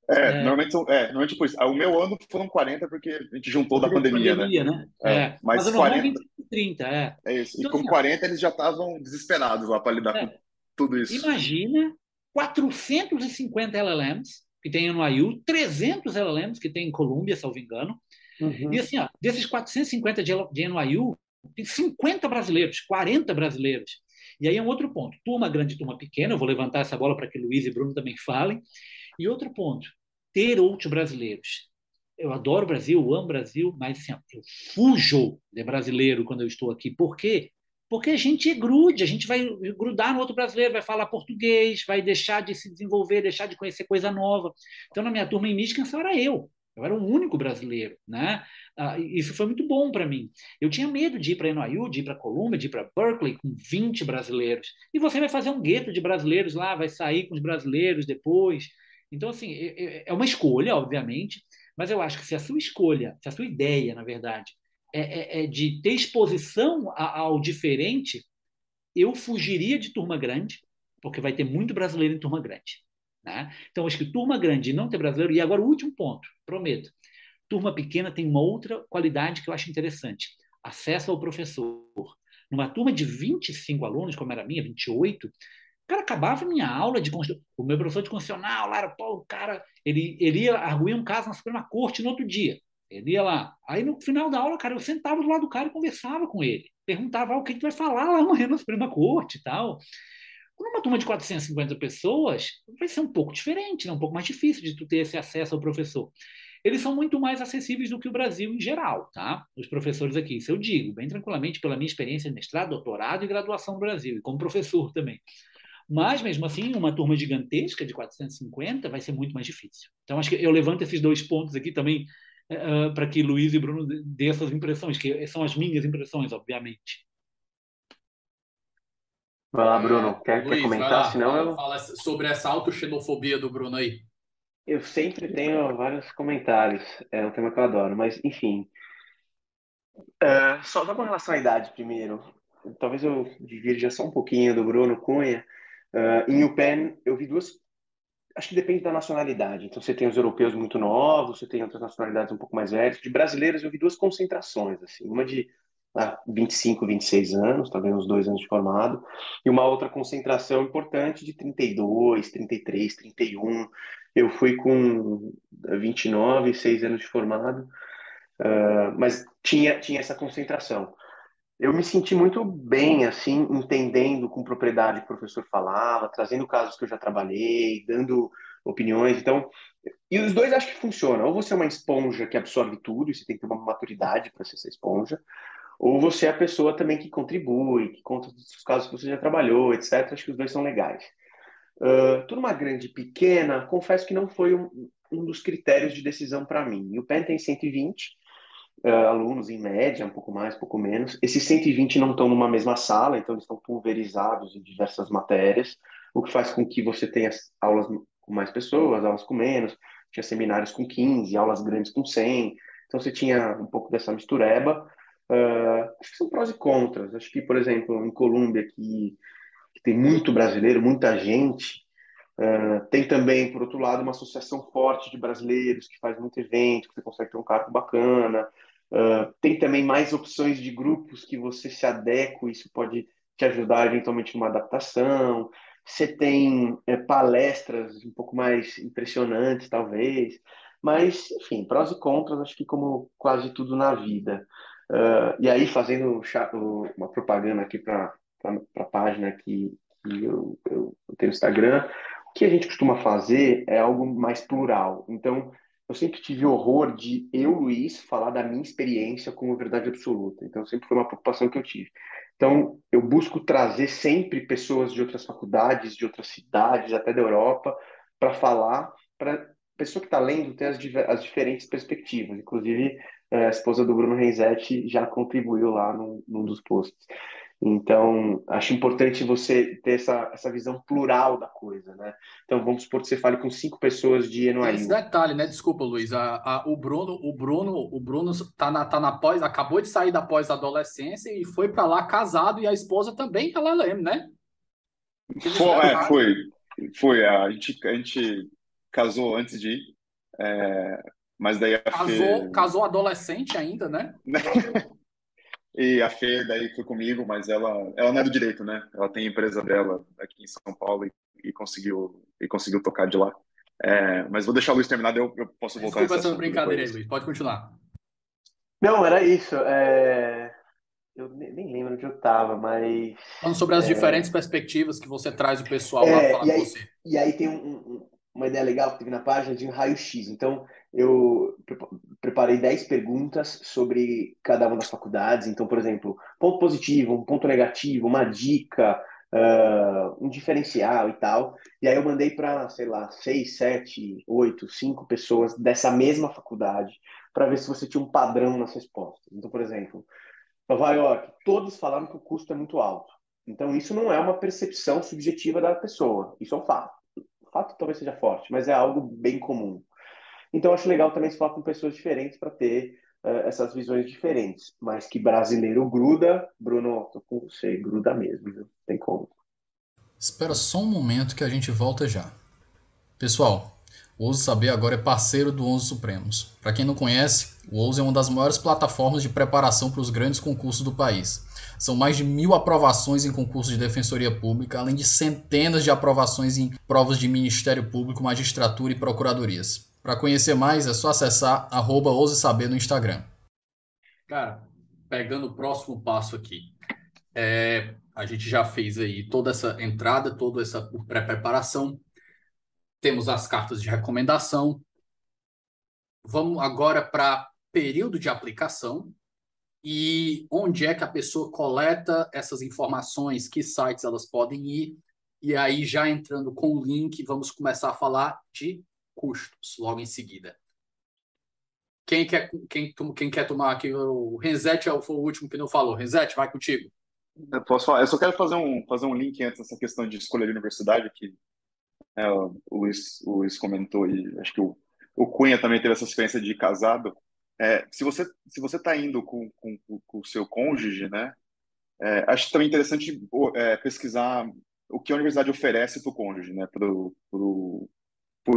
É, é, normalmente são. É, normalmente, tipo, o meu ano foram 40 porque a gente juntou da pandemia, pandemia, né? né? É, é, mas, mas 40, 30, é. É isso. Então, e com assim, 40 eles já estavam desesperados lá para lidar é, com tudo isso. Imagina 450 LLMs que tem no IU, 300 LLMs que tem em Colômbia, salvo engano. Uhum. E assim, ó, desses 450 de, de NYU, tem 50 brasileiros, 40 brasileiros. E aí é um outro ponto. Turma grande, turma pequena. Eu vou levantar essa bola para que Luiz e Bruno também falem. E outro ponto, ter outros brasileiros. Eu adoro o Brasil, amo o Brasil, mas assim, eu fujo de brasileiro quando eu estou aqui. Por quê? Porque a gente grude, a gente vai grudar no outro brasileiro, vai falar português, vai deixar de se desenvolver, deixar de conhecer coisa nova. Então, na minha turma em Michigan, só era eu. Eu era o único brasileiro, né? Ah, isso foi muito bom para mim. Eu tinha medo de ir para NYU, de ir para Columbia, de ir para Berkeley com 20 brasileiros. E você vai fazer um gueto de brasileiros lá, vai sair com os brasileiros depois. Então, assim, é, é, é uma escolha, obviamente, mas eu acho que se a sua escolha, se a sua ideia, na verdade, é, é, é de ter exposição ao diferente, eu fugiria de turma grande, porque vai ter muito brasileiro em turma grande. Né? Então, acho que turma grande e não ter brasileiro. E agora, o último ponto, prometo. Turma pequena tem uma outra qualidade que eu acho interessante: acesso ao professor. Numa turma de 25 alunos, como era a minha, 28, cara acabava minha aula de o meu professor de constitucional lá era o cara ele ele ia arguir um caso na Suprema Corte no outro dia ele ia lá aí no final da aula cara eu sentava do lado do cara e conversava com ele perguntava ah, o que tu vai falar lá amanhã na Suprema Corte e tal numa turma de 450 pessoas vai ser um pouco diferente né? um pouco mais difícil de tu ter esse acesso ao professor eles são muito mais acessíveis do que o Brasil em geral, tá? Os professores aqui, isso eu digo, bem tranquilamente, pela minha experiência de mestrado, doutorado e graduação no Brasil, e como professor também. Mas, mesmo assim, uma turma gigantesca de 450 vai ser muito mais difícil. Então, acho que eu levanto esses dois pontos aqui também uh, para que Luiz e Bruno dê essas impressões, que são as minhas impressões, obviamente. Vai lá, Bruno. Quer, Luiz, quer comentar? Lá, Senão eu... Fala sobre essa autoxenofobia do Bruno aí. Eu sempre tenho vários comentários. É um tema que eu adoro. Mas, enfim. Uh, só com relação à idade primeiro. Talvez eu divirja só um pouquinho do Bruno Cunha. Uh, em UPenn, eu vi duas. Acho que depende da nacionalidade. Então, você tem os europeus muito novos, você tem outras nacionalidades um pouco mais velhas. De brasileiros, eu vi duas concentrações. assim Uma de ah, 25, 26 anos, talvez uns dois anos de formado, e uma outra concentração importante de 32, 33, 31. Eu fui com 29, 6 anos de formado, uh, mas tinha, tinha essa concentração eu me senti muito bem, assim, entendendo com propriedade o que o professor falava, trazendo casos que eu já trabalhei, dando opiniões. Então, e os dois acho que funcionam. Ou você é uma esponja que absorve tudo, e você tem que ter uma maturidade para ser essa esponja, ou você é a pessoa também que contribui, que conta os casos que você já trabalhou, etc. Acho que os dois são legais. Uh, turma grande e pequena, confesso que não foi um, um dos critérios de decisão para mim. E o PEN tem 120, uh, alunos em média, um pouco mais, um pouco menos. Esses 120 não estão numa mesma sala, então eles estão pulverizados em diversas matérias, o que faz com que você tenha aulas com mais pessoas, aulas com menos, tinha seminários com 15, aulas grandes com 100, então você tinha um pouco dessa mistureba. Uh, acho que são prós e contras. Acho que, por exemplo, em Colômbia, que, que tem muito brasileiro, muita gente, Uh, tem também, por outro lado, uma associação forte de brasileiros que faz muito evento, que você consegue ter um cargo bacana. Uh, tem também mais opções de grupos que você se adequa, isso pode te ajudar eventualmente numa adaptação. Você tem é, palestras um pouco mais impressionantes, talvez. Mas, enfim, prós e contras, acho que como quase tudo na vida. Uh, e aí, fazendo uma propaganda aqui para a página que, que eu, eu, eu tenho no Instagram, o que a gente costuma fazer é algo mais plural. Então, eu sempre tive horror de eu, Luiz, falar da minha experiência como verdade absoluta. Então, sempre foi uma preocupação que eu tive. Então, eu busco trazer sempre pessoas de outras faculdades, de outras cidades, até da Europa, para falar, para a pessoa que está lendo ter as, as, diferentes perspectivas. Inclusive, eh, a esposa do Bruno Renzetti já contribuiu lá num, num dos posts. Então, acho importante você ter essa, essa visão plural da coisa, né? Então, vamos supor que você fale com cinco pessoas de NYU. Esse detalhe, né? Desculpa, Luiz. A, a, o Bruno, o Bruno, o Bruno tá na, tá na pós, acabou de sair da pós-adolescência e foi para lá casado e a esposa também ela lembra, né? Foi, é, foi, foi. A gente, a gente casou antes de ir, é, mas daí a casou, Fê... casou adolescente ainda, né? [laughs] E a Fê daí foi comigo, mas ela, ela não é do direito, né? Ela tem a empresa dela aqui em São Paulo e, e conseguiu, e conseguiu tocar de lá. É, mas vou deixar o Luiz terminar, eu, eu posso voltar. Desculpa essa brincadeira aí, Luiz. Pode continuar. Não, era isso. É... Eu nem lembro onde eu estava, mas. Falando sobre as é... diferentes perspectivas que você traz o pessoal é, lá falar com você. E aí tem um, um, uma ideia legal que teve na página de um raio-x. Então, eu preparei 10 perguntas sobre cada uma das faculdades. Então, por exemplo, ponto positivo, um ponto negativo, uma dica, uh, um diferencial e tal. E aí eu mandei para, sei lá, 6, 7, 8, 5 pessoas dessa mesma faculdade para ver se você tinha um padrão nas respostas. Então, por exemplo, Nova York, todos falaram que o custo é muito alto. Então, isso não é uma percepção subjetiva da pessoa, isso é um fato. Fato talvez seja forte, mas é algo bem comum. Então, acho legal também se falar com pessoas diferentes para ter uh, essas visões diferentes. Mas que brasileiro gruda, Bruno, tô com você, gruda mesmo, viu? Tem como. Espera só um momento que a gente volta já. Pessoal, o Ouso Saber agora é parceiro do Onze Supremos. Para quem não conhece, o Ouso é uma das maiores plataformas de preparação para os grandes concursos do país. São mais de mil aprovações em concursos de defensoria pública, além de centenas de aprovações em provas de Ministério Público, magistratura e procuradorias. Para conhecer mais, é só acessar arroba Ouse Saber no Instagram. Cara, pegando o próximo passo aqui. É, a gente já fez aí toda essa entrada, toda essa pré-preparação. Temos as cartas de recomendação. Vamos agora para período de aplicação e onde é que a pessoa coleta essas informações, que sites elas podem ir. E aí, já entrando com o link, vamos começar a falar de custos logo em seguida. Quem quer, quem, quem quer tomar aqui? O Renzete é foi o último que não falou. Renzete, vai contigo. Eu posso falar. Eu só quero fazer um, fazer um link antes dessa questão de escolher a universidade, que é, o, Luiz, o Luiz comentou, e acho que o, o Cunha também teve essa experiência de casado. É, se você se você está indo com, com, com, o seu cônjuge, né, é, acho também interessante é, pesquisar o que a universidade oferece para o cônjuge, né, para o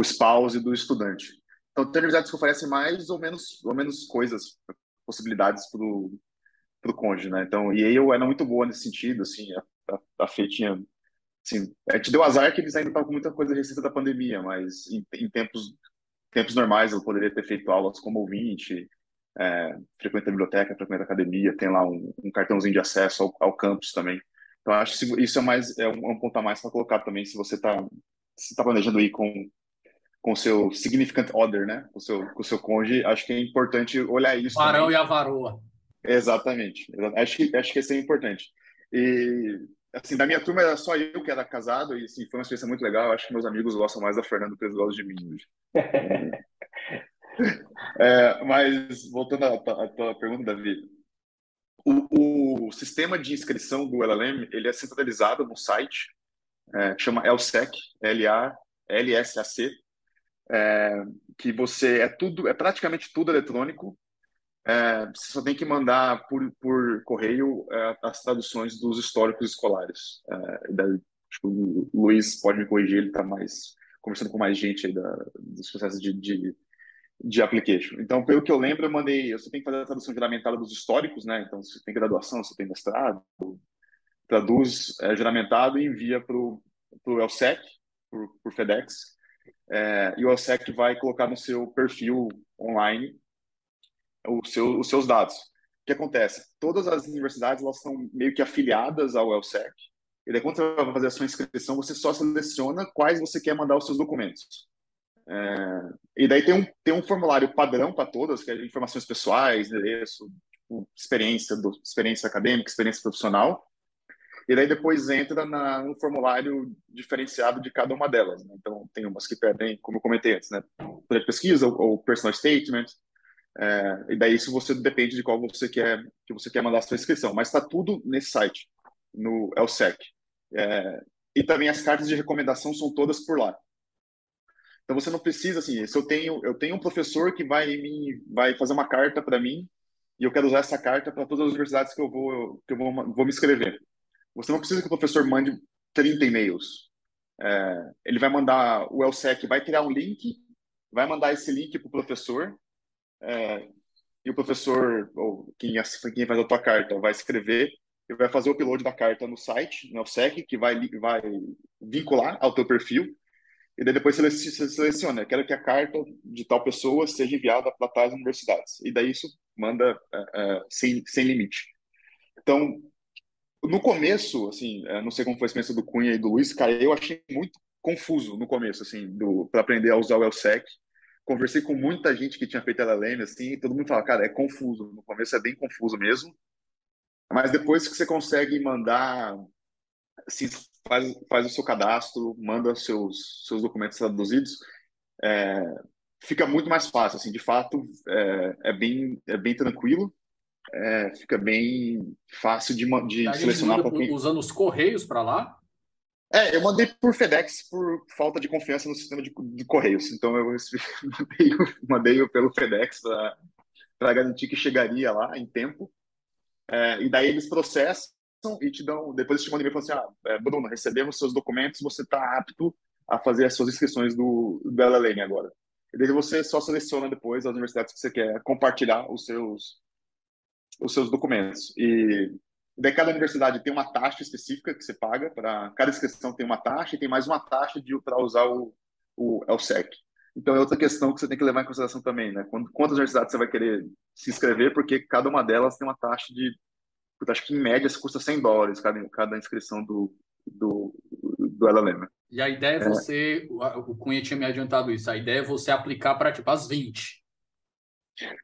spouse do estudante. Então, tem universidades que oferecem mais ou menos, ou menos coisas, possibilidades para o cônjuge, né? Então, e eu era muito boa nesse sentido, assim, a, a, a Fê tinha, assim, a gente deu azar que eles ainda estavam com muita coisa recente da pandemia, mas em, em, tempos tempos normais eu poderia ter feito aulas como ouvinte, é, frequenta a biblioteca, frequenta a academia, tem lá um, um cartãozinho de acesso ao, ao, campus também. Então, acho que isso é mais é um, é um ponto a mais para colocar também se você está se tá planejando ir com com o seu significant other, né? Com o seu, com seu cônjuge, acho que é importante olhar isso. Varão e a varoa. Exatamente. Acho que, acho que isso é importante. E, assim, da minha turma era só eu que era casado, e assim, foi uma experiência muito legal. Acho que meus amigos gostam mais da Fernanda do que eles gostam de mim hoje. [laughs] é, mas, voltando à, à tua pergunta, Davi, o, o, sistema de inscrição do LLM ele é centralizado no site, é, chama LSEC, L-A-L-S-A-C, é, que você é tudo, é praticamente tudo eletrônico. É, você só tem que mandar por, por correio é, as traduções dos históricos escolares. É, acho que o Luiz pode me corrigir, ele está mais conversando com mais gente aí da, dos processos de, de, de application. Então, pelo que eu lembro, eu mandei, você tem que fazer a tradução juramentada dos históricos, né? Então, você tem graduação, você tem mestrado, traduz é, juramentado e envia para o LSEC, por FedEx, é, e o LSEC vai colocar no seu perfil online seu, os seus dados. O que acontece? Todas as universidades elas são meio que afiliadas ao LSEC, e daí quando você vai fazer a sua inscrição, você só seleciona quais você quer mandar os seus documentos. É, e daí tem um, tem um formulário padrão para todas, que é informações pessoais, endereço, tipo, experiência, do, experiência acadêmica, experiência profissional. E daí depois entra na, no formulário diferenciado de cada uma delas. Né? Então, tem umas que pedem, como eu comentei antes, né? Poder de pesquisa ou, ou personal statement. É, e daí isso você depende de qual você quer que você quer mandar a sua inscrição. Mas está tudo nesse site, no ELSEC. É, e também as cartas de recomendação são todas por lá. Então você não precisa assim, se eu tenho eu tenho um professor que vai me vai fazer uma carta para mim e eu quero usar essa carta para todas as universidades que eu vou que eu vou, vou me inscrever. Você não precisa que o professor mande 30 e-mails. É, ele vai mandar o LSEC vai criar um link, vai mandar esse link para o professor é, e o professor ou quem quem faz a tua carta vai escrever e vai fazer o upload da carta no site, no LSEC, que vai vai vincular ao teu perfil e daí depois você seleciona, quero que a carta de tal pessoa seja enviada para tais universidades. E daí isso manda uh, sem, sem limite. Então, no começo, assim, uh, não sei como foi a experiência do Cunha e do Luiz, cara, eu achei muito confuso no começo, assim, para aprender a usar o LSEC. Conversei com muita gente que tinha feito LLM, assim, todo mundo fala, cara, é confuso. No começo é bem confuso mesmo. Mas depois que você consegue mandar se faz, faz o seu cadastro, manda seus, seus documentos traduzidos, é, fica muito mais fácil. Assim, de fato, é, é bem, é bem tranquilo, é, fica bem fácil de, de selecionar. Quem... Usando os correios para lá? É, eu mandei por FedEx por falta de confiança no sistema de, de correios. Então eu [laughs] mandei, mandei pelo FedEx para garantir que chegaria lá em tempo. É, e daí eles processam e te dão, depois te mandam e-mail falando assim, ah, é, Bruno, recebemos seus documentos, você está apto a fazer as suas inscrições do, do LLM agora. E daí você só seleciona depois as universidades que você quer compartilhar os seus, os seus documentos. E daí cada universidade tem uma taxa específica que você paga, para cada inscrição tem uma taxa e tem mais uma taxa para usar o, o LSEC. Então é outra questão que você tem que levar em consideração também, né? Quantas universidades você vai querer se inscrever, porque cada uma delas tem uma taxa de acho que em média custa 100 dólares cada, cada inscrição do, do, do LLM. E a ideia é, é você, o Cunha tinha me adiantado isso, a ideia é você aplicar para tipo as 20.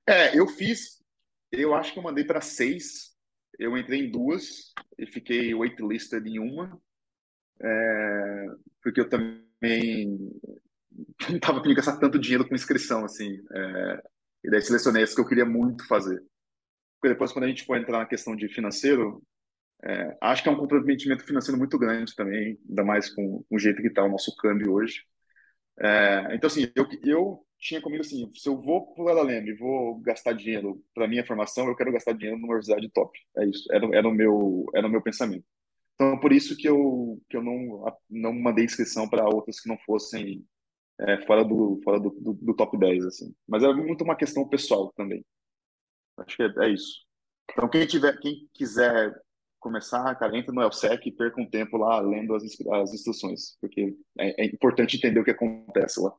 É, eu fiz, eu acho que eu mandei para seis, eu entrei em duas e fiquei waitlisted em uma, é, porque eu também [laughs] não estava querendo gastar tanto dinheiro com inscrição, assim, é, e daí selecionei as que eu queria muito fazer porque depois quando a gente for entrar na questão de financeiro, é, acho que é um comprometimento financeiro muito grande também, ainda mais com, com o jeito que está o nosso câmbio hoje. É, então, assim, eu, eu tinha comigo assim, se eu vou para o LLM e vou gastar dinheiro para minha formação, eu quero gastar dinheiro numa universidade top. É isso, era, era, o, meu, era o meu pensamento. Então, por isso que eu, que eu não, não mandei inscrição para outras que não fossem é, fora, do, fora do, do, do, top 10, assim. Mas é muito uma questão pessoal também. Acho que é, é isso. Então, quem, tiver, quem quiser começar, cara, entra no LSEC e perca um tempo lá lendo as, as instruções, porque é, é, importante entender o que acontece lá.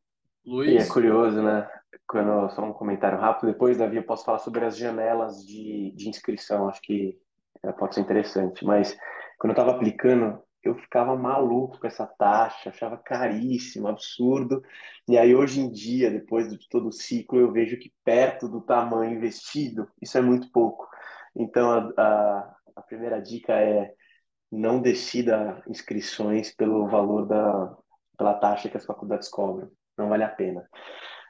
Luiz. E é curioso, né? Quando, só um comentário rápido, depois, Davi, eu posso falar sobre as janelas de, de inscrição, acho que é, pode ser interessante, mas quando eu estava aplicando, eu ficava maluco com essa taxa, achava caríssimo, absurdo. E aí, hoje em dia, depois de todo o ciclo, eu vejo que perto do tamanho investido, isso é muito pouco. Então, a, a, a primeira dica é não decida inscrições pelo valor da pela taxa que as faculdades cobram. Não vale a pena.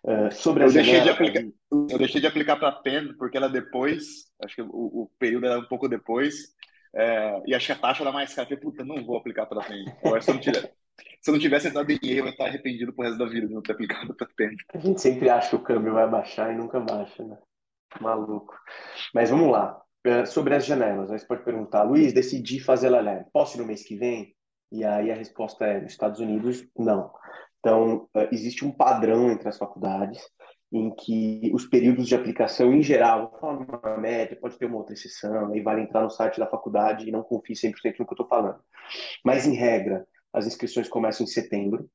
Uh, sobre eu, deixei de aplicar, eu deixei de aplicar para a PEN, porque ela depois, acho que o, o período era um pouco depois, é, e achei a taxa era mais cara. Eu falei, puta, não vou aplicar para PEN. Se eu não tivesse, se eu não tivesse entrado em erro, eu ia estar arrependido pro resto da vida de não ter aplicado para PEN. A gente sempre acha que o câmbio vai baixar e nunca baixa, né? Maluco. Mas vamos lá. É, sobre as janelas, você pode perguntar, Luiz, decidi fazer LLM. Posso ir no mês que vem? E aí a resposta é, nos Estados Unidos, não. Então, é, existe um padrão entre as faculdades em que os períodos de aplicação, em geral, uma média, pode ter uma outra exceção, aí vale entrar no site da faculdade e não confie 100% no que eu estou falando. Mas, em regra, as inscrições começam em setembro,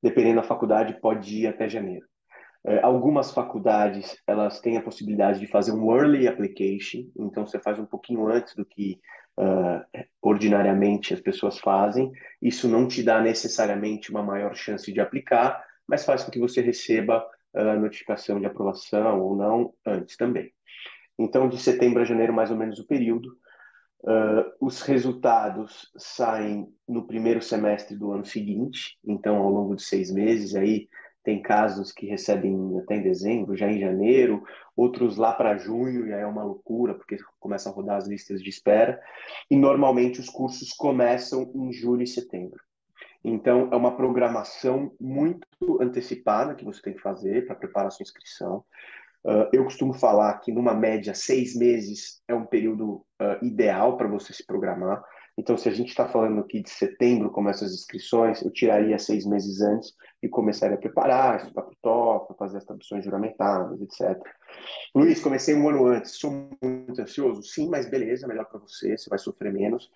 dependendo da faculdade, pode ir até janeiro. É, algumas faculdades elas têm a possibilidade de fazer um early application, então você faz um pouquinho antes do que uh, ordinariamente as pessoas fazem. Isso não te dá necessariamente uma maior chance de aplicar, mas faz com que você receba a notificação de aprovação ou não antes também. Então, de setembro a janeiro, mais ou menos o período. Uh, os resultados saem no primeiro semestre do ano seguinte, então ao longo de seis meses, aí tem casos que recebem até em dezembro, já em janeiro, outros lá para junho, e aí é uma loucura, porque começam a rodar as listas de espera, e normalmente os cursos começam em julho e setembro. Então, é uma programação muito antecipada que você tem que fazer para preparar a sua inscrição. Uh, eu costumo falar que, numa média, seis meses é um período uh, ideal para você se programar. Então, se a gente está falando aqui de setembro, começa as inscrições, eu tiraria seis meses antes e começaria a preparar, estudar para o TOEFL, fazer as traduções juramentadas, etc. Luiz, comecei um ano antes, sou muito ansioso? Sim, mas beleza, melhor para você, você vai sofrer menos.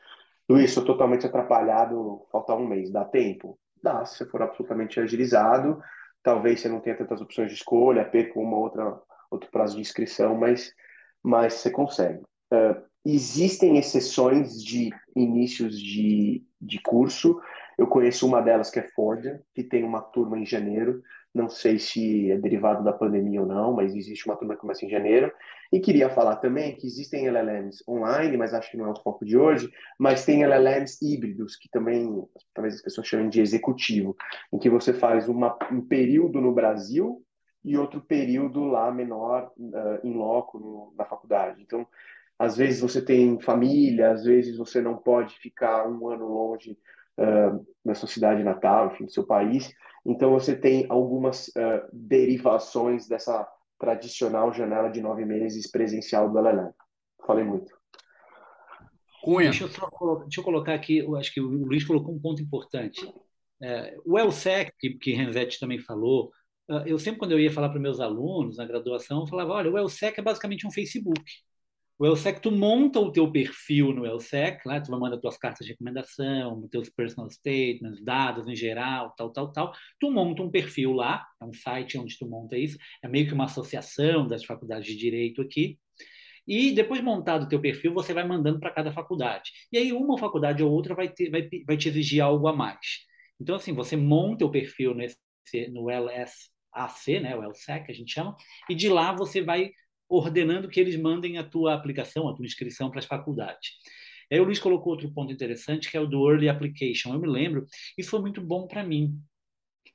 Luiz, sou totalmente atrapalhado, falta um mês, dá tempo? Dá, se você for absolutamente agilizado, talvez você não tenha tantas opções de escolha, perca uma outra outro prazo de inscrição, mas, mas você consegue. Uh, existem exceções de inícios de, de curso. Eu conheço uma delas que é Ford, que tem uma turma em janeiro. Não sei se é derivado da pandemia ou não, mas existe uma turma que começa em janeiro. E queria falar também que existem LLMs online, mas acho que não é o foco de hoje, mas tem LLMs híbridos, que também, talvez as pessoas chamem de executivo, em que você faz uma, um período no Brasil e outro período lá menor uh, em loco no, na faculdade. Então, às vezes você tem família, às vezes você não pode ficar um ano longe uh, da sua cidade natal, enfim, do seu país. Então, você tem algumas uh, derivações dessa tradicional janela de nove meses presencial do LLM. Falei muito. Cunha. Deixa eu, só, deixa eu colocar aqui, eu acho que o Luiz colocou um ponto importante. É, o ELSEC, que, Renzetti também falou, ah, eu sempre, quando eu ia falar para meus alunos na graduação, eu falava, olha, o ELSEC é basicamente um Facebook. O ELSEC, tu monta o teu perfil no ELSEC, lá tu vai mandar tuas cartas de recomendação, teus personal statements, dados em geral, tal, tal, tal. Tu monta um perfil lá, é um site onde tu monta isso, é meio que uma associação das faculdades de direito aqui. E depois montado o teu perfil, você vai mandando para cada faculdade. E aí uma faculdade ou outra vai, ter, vai, vai te exigir algo a mais. Então, assim, você monta o perfil nesse, no LSAC, né, o LSEC, a gente chama, e de lá você vai ordenando que eles mandem a tua aplicação, a tua inscrição para as faculdades. Aí o Luiz colocou outro ponto interessante, que é o do Early Application. Eu me lembro, isso foi muito bom para mim,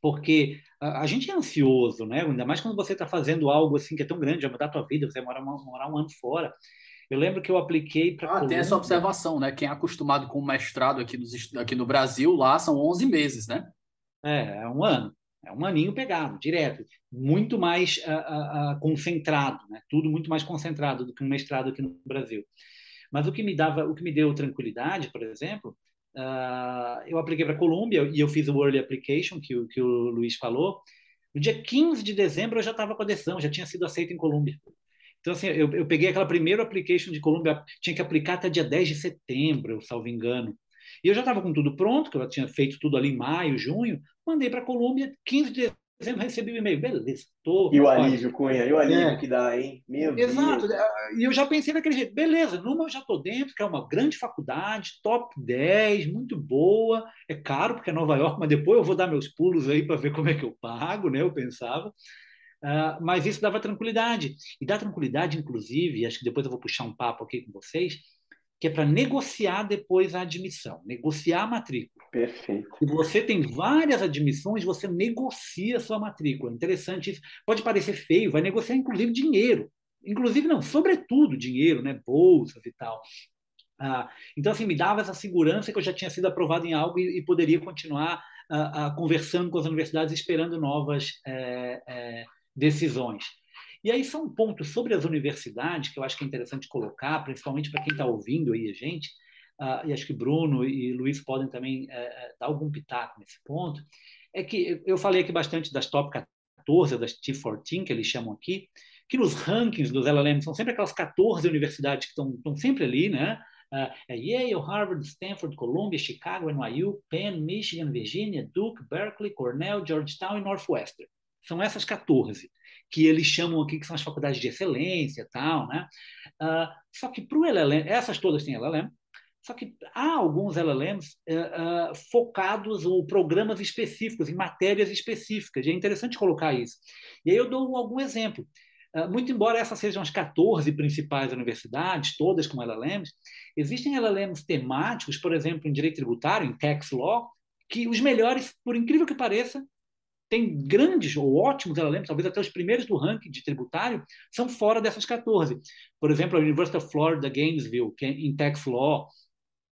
porque a, a, gente é ansioso, né? ainda mais quando você está fazendo algo assim que é tão grande, vai mudar a tua vida, você vai morar, morar um ano fora. Eu lembro que eu apliquei para. Ah, Colômbia. tem essa observação, né? Quem é acostumado com o mestrado aqui, nos, aqui no Brasil, lá são 11 meses, né? É, é um ano. É um aninho pegado, direto. Muito mais uh, uh, concentrado, né? tudo muito mais concentrado do que um mestrado aqui no Brasil. Mas o que me dava, o que me deu tranquilidade, por exemplo, uh, eu apliquei para a Colômbia e eu fiz o Early Application, que, que o Luiz falou. No dia 15 de dezembro eu já estava com a decisão, já tinha sido aceito em Colômbia. Então, assim, eu, eu peguei aquela primeira application de Colômbia, tinha que aplicar até dia 10 de setembro, salvo engano. E eu já estava com tudo pronto, que eu tinha feito tudo ali em maio, junho, mandei para a Colômbia, 15 de dezembro recebi o um e-mail, beleza, tô. E o alívio, Cunha, e o alívio é. que dá, hein? Meu Exato, Deus. e eu já pensei daquele jeito, beleza, numa eu já estou dentro, que é uma grande faculdade, top 10, muito boa, é caro porque é Nova York, mas depois eu vou dar meus pulos aí para ver como é que eu pago, né? Eu pensava. Uh, mas isso dava tranquilidade. E dá tranquilidade, inclusive, acho que depois eu vou puxar um papo aqui com vocês, que é para negociar depois a admissão, negociar a matrícula. Perfeito. Se você tem várias admissões, você negocia a sua matrícula. Interessante isso. Pode parecer feio, vai negociar inclusive dinheiro. Inclusive, não, sobretudo dinheiro, né? bolsas e tal. Ah, então, assim, me dava essa segurança que eu já tinha sido aprovado em algo e, e poderia continuar ah, ah, conversando com as universidades, esperando novas é, é, decisões. E aí são pontos sobre as universidades que eu acho que é interessante colocar, principalmente para quem está ouvindo aí a gente, uh, e acho que Bruno e Luiz podem também uh, dar algum pitaco nesse ponto, é que eu falei aqui bastante das top T14, das T14, que eles chamam aqui, que nos rankings dos LLMs são sempre aquelas 14 universidades que estão, estão sempre ali, né? Uh, Yale, Harvard, Stanford, Columbia, Chicago, NYU, Penn, Michigan, Virginia, Duke, Berkeley, Cornell, Georgetown e Northwestern. São essas 14 que eles chamam aqui que são as faculdades de excelência, tal, né? Uh, só que para o LLM, essas todas têm LLM, só que há alguns LLMs uh, uh, focados ou programas específicos, em matérias específicas. E é interessante colocar isso. E aí eu dou algum exemplo. Uh, muito embora essas sejam as 14 principais universidades, todas com LLMs, existem LLMs temáticos, por exemplo, em direito tributário, em tax law, que os melhores, por incrível que pareça, tem grandes ou ótimos LLMs, talvez até os primeiros do ranking de tributário, são fora dessas 14. Por exemplo, a University of Florida Gainesville, que é em tax law,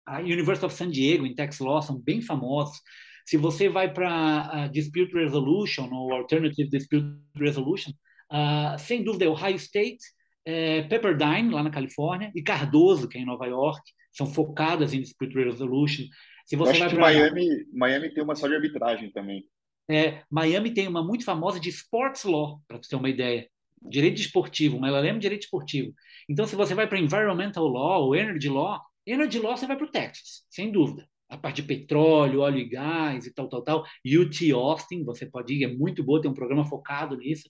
a University of San Diego, em tax law, são bem famosos. Se você vai para uh, Dispute Resolution ou Alternative Dispute Resolution, uh, sem dúvida é Ohio State, é, Pepperdine, lá na Califórnia, e Cardoso, que é em Nova York, são focadas em Dispute Resolution. Se você Eu acho vai que pra... Miami, Miami tem uma só de arbitragem também. É, Miami tem uma muito famosa de Sports Law, para você ter uma ideia. Direito esportivo, uma LLM de direito esportivo. Então, se você vai para Environmental Law ou Energy Law, Energy Law você vai para o Texas, sem dúvida. A parte de petróleo, óleo e gás e tal, tal, tal. UT Austin, você pode ir, é muito boa, tem um programa focado nisso.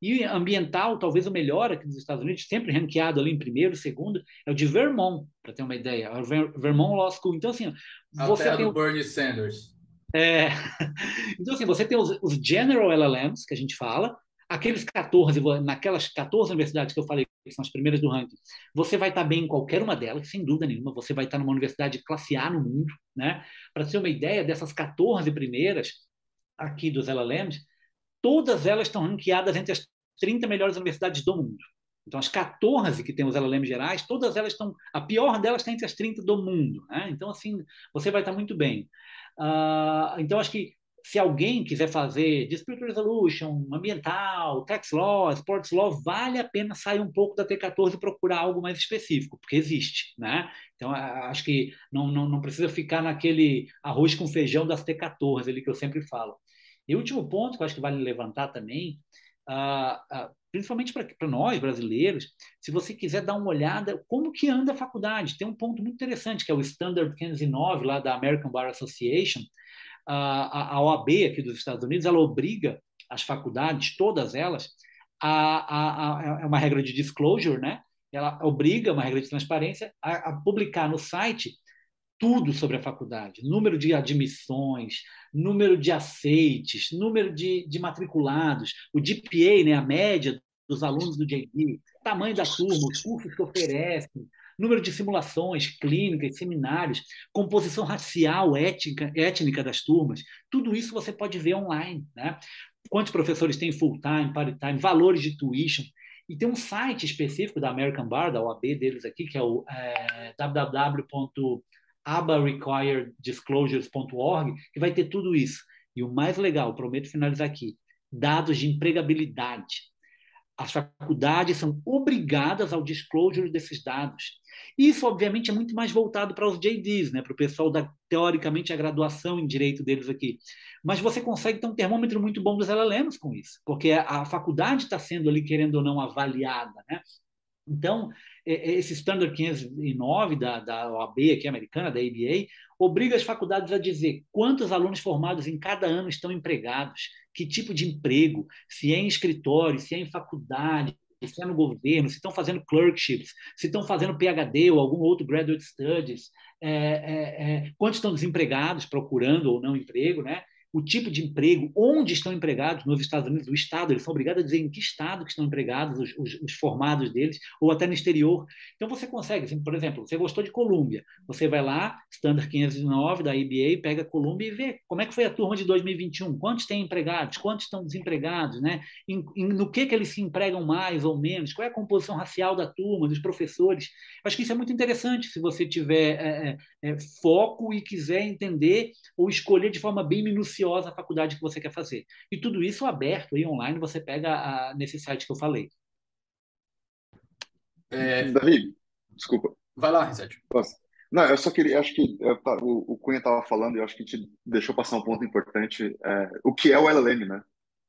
E ambiental, talvez o melhor aqui nos Estados Unidos, sempre ranqueado ali em primeiro, segundo, é o de Vermont, para ter uma ideia. É o Vermont Law School. Então, assim, você Até tem... do Bernie Sanders. É... [laughs] Então, assim, você tem os, os General LLMs, que a gente fala, aqueles 14, naquelas 14 universidades que eu falei, que são as primeiras do ranking, você vai estar bem em qualquer uma delas, sem dúvida nenhuma, você vai estar numa universidade classe A no mundo, né? Para ter uma ideia, dessas 14 primeiras aqui dos LLMs, todas elas estão ranqueadas entre as 30 melhores universidades do mundo. Então, as 14 que tem os LLMs gerais, todas elas estão. A pior delas está entre as 30 do mundo. Né? Então, assim, você vai estar muito bem. Uh, então, acho que se alguém quiser fazer dispute resolution, ambiental, tax law, sports law, vale a pena sair um pouco da T14 e procurar algo mais específico, porque existe, né? Então, acho que não, não, não precisa ficar naquele arroz com feijão das T14 ali que eu sempre falo. E último ponto que eu acho que vale levantar também, uh, principalmente para nós brasileiros, se você quiser dar uma olhada como que anda a faculdade, tem um ponto muito interessante que é o Standard 509 lá da American Bar Association, a, a OAB aqui dos Estados Unidos, ela obriga as faculdades, todas elas, a, a, a, é uma regra de disclosure, né? Ela obriga uma regra de transparência a, a publicar no site tudo sobre a faculdade, número de admissões, número de aceites, número de, de matriculados, o GPA, né, a média dos alunos do JD, tamanho da turma, os cursos que oferecem, número de simulações clínicas, seminários, composição racial, étnica, das turmas, tudo isso você pode ver online. Né? Quantos professores têm full-time, part-time, valores de tuition. E tem um site específico da American Bar, da OAB deles aqui, que é o é, www.abarequireddisclosures.org, que vai ter tudo isso. E o mais legal, prometo finalizar aqui, dados de empregabilidade as faculdades são obrigadas ao disclosure desses dados. Isso, obviamente, é muito mais voltado para os JDs, né? para o pessoal da, teoricamente, a graduação em direito deles aqui. Mas você consegue ter um termômetro muito bom dos LLMs com isso, porque a faculdade está sendo ali, querendo ou não, avaliada. Né? Então, esse Standard 509 da, da OAB aqui americana, da ABA, obriga as faculdades a dizer quantos alunos formados em cada ano estão empregados, que tipo de emprego, se é em escritório, se é em faculdade, se é no governo, se estão fazendo clerkships, se estão fazendo PhD ou algum outro graduate studies, é, é, é, quantos estão desempregados, procurando ou não emprego, né? O tipo de emprego, onde estão empregados nos Estados Unidos, o Estado, eles são obrigados a dizer em que Estado que estão empregados os, os, os formados deles, ou até no exterior. Então você consegue, assim, por exemplo, você gostou de Colômbia, você vai lá, Standard 509 da IBA, pega Colômbia e vê como é que foi a turma de 2021, quantos têm empregados, quantos estão desempregados, né? Em, em, no que, que eles se empregam mais ou menos, qual é a composição racial da turma, dos professores. Acho que isso é muito interessante se você tiver é, é, é foco e quiser entender ou escolher de forma bem minuciosa a faculdade que você quer fazer. E tudo isso aberto e online, você pega a, nesse site que eu falei. É... Davi, desculpa. Vai lá, Reset. Não, eu só queria, acho que eu, o, o Cunha estava falando, e eu acho que te deixou passar um ponto importante. É, o que é o LLM, né?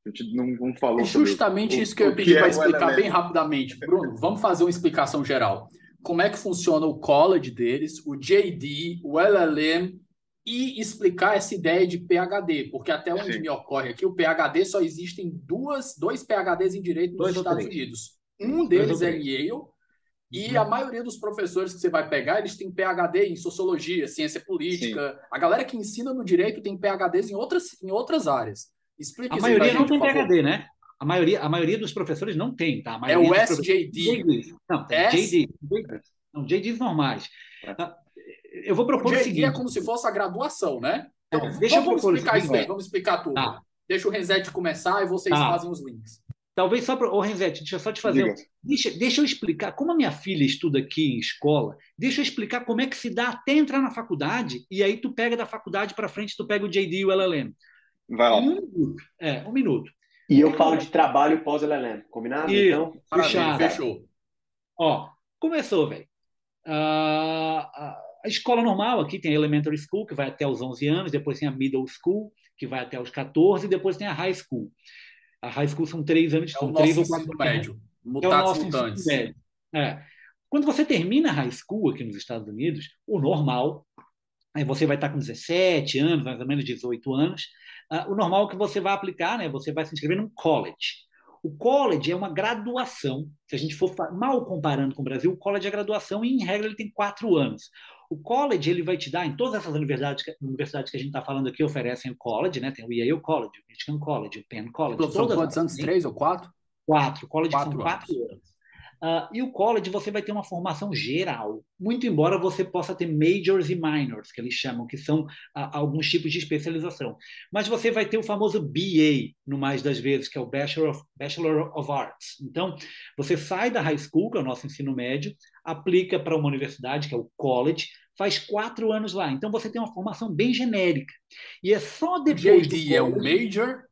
A gente não, não falou É justamente sobre isso que eu ia pedir para explicar bem rapidamente. Bruno, vamos fazer uma explicação geral. Como é que funciona o college deles, o JD, o LLM e explicar essa ideia de PhD, porque até onde Sim. me ocorre aqui, o PhD só existem duas, dois PhDs em direito nos dois Estados Unidos. Um deles é Yale e uhum. a maioria dos professores que você vai pegar, eles têm PhD em sociologia, ciência política. Sim. A galera que ensina no direito tem PhDs em outras, em outras áreas. Explique a maioria gente, não tem PhD, né? A maioria, a maioria dos professores não tem, tá? é o SJD. Não, tem S... JD. Não, JDs normais. É. Eu vou propor o, o seguinte. é como se fosse a graduação, né? Então, é, deixa vamos, vamos explicar isso aí, vamos explicar tudo. Tá. Deixa o Reset começar e vocês tá. fazem os links. Talvez só para. Ô, Renzete, deixa eu só te fazer. Deixa, deixa eu explicar. Como a minha filha estuda aqui em escola, deixa eu explicar como é que se dá até entrar na faculdade, e aí tu pega da faculdade para frente, tu pega o JD e o LLM. Vai lá. Um minuto. É, um minuto. E eu falo de trabalho pós-LLM. Combinado? Isso. Então, fechado. Fechou. Ó, começou, velho. Uh, a escola normal aqui tem a elementary school, que vai até os 11 anos, depois tem a middle school, que vai até os 14, e depois tem a high school. A high school são três anos, é são três ou quatro médio. É o nosso mutantes. médio. É. Quando você termina a high school aqui nos Estados Unidos, o normal, aí você vai estar com 17 anos, mais ou menos 18 anos, uh, o normal é que você vai aplicar, né, você vai se inscrever num college. O college é uma graduação. Se a gente for mal comparando com o Brasil, o college é graduação e, em regra, ele tem quatro anos. O college ele vai te dar, em todas essas universidades, universidades que a gente está falando aqui, oferecem college, né? Tem o Yale College, o Michigan College, o Penn College. São quantos anos? Três ou quatro? Quatro. College quatro são quatro anos. anos. Uh, e o college você vai ter uma formação geral, muito embora você possa ter majors e minors, que eles chamam, que são uh, alguns tipos de especialização. Mas você vai ter o famoso BA, no mais das vezes, que é o Bachelor of, Bachelor of Arts. Então, você sai da high school, que é o nosso ensino médio, aplica para uma universidade, que é o college, faz quatro anos lá. Então, você tem uma formação bem genérica. E é só depois. JD é o major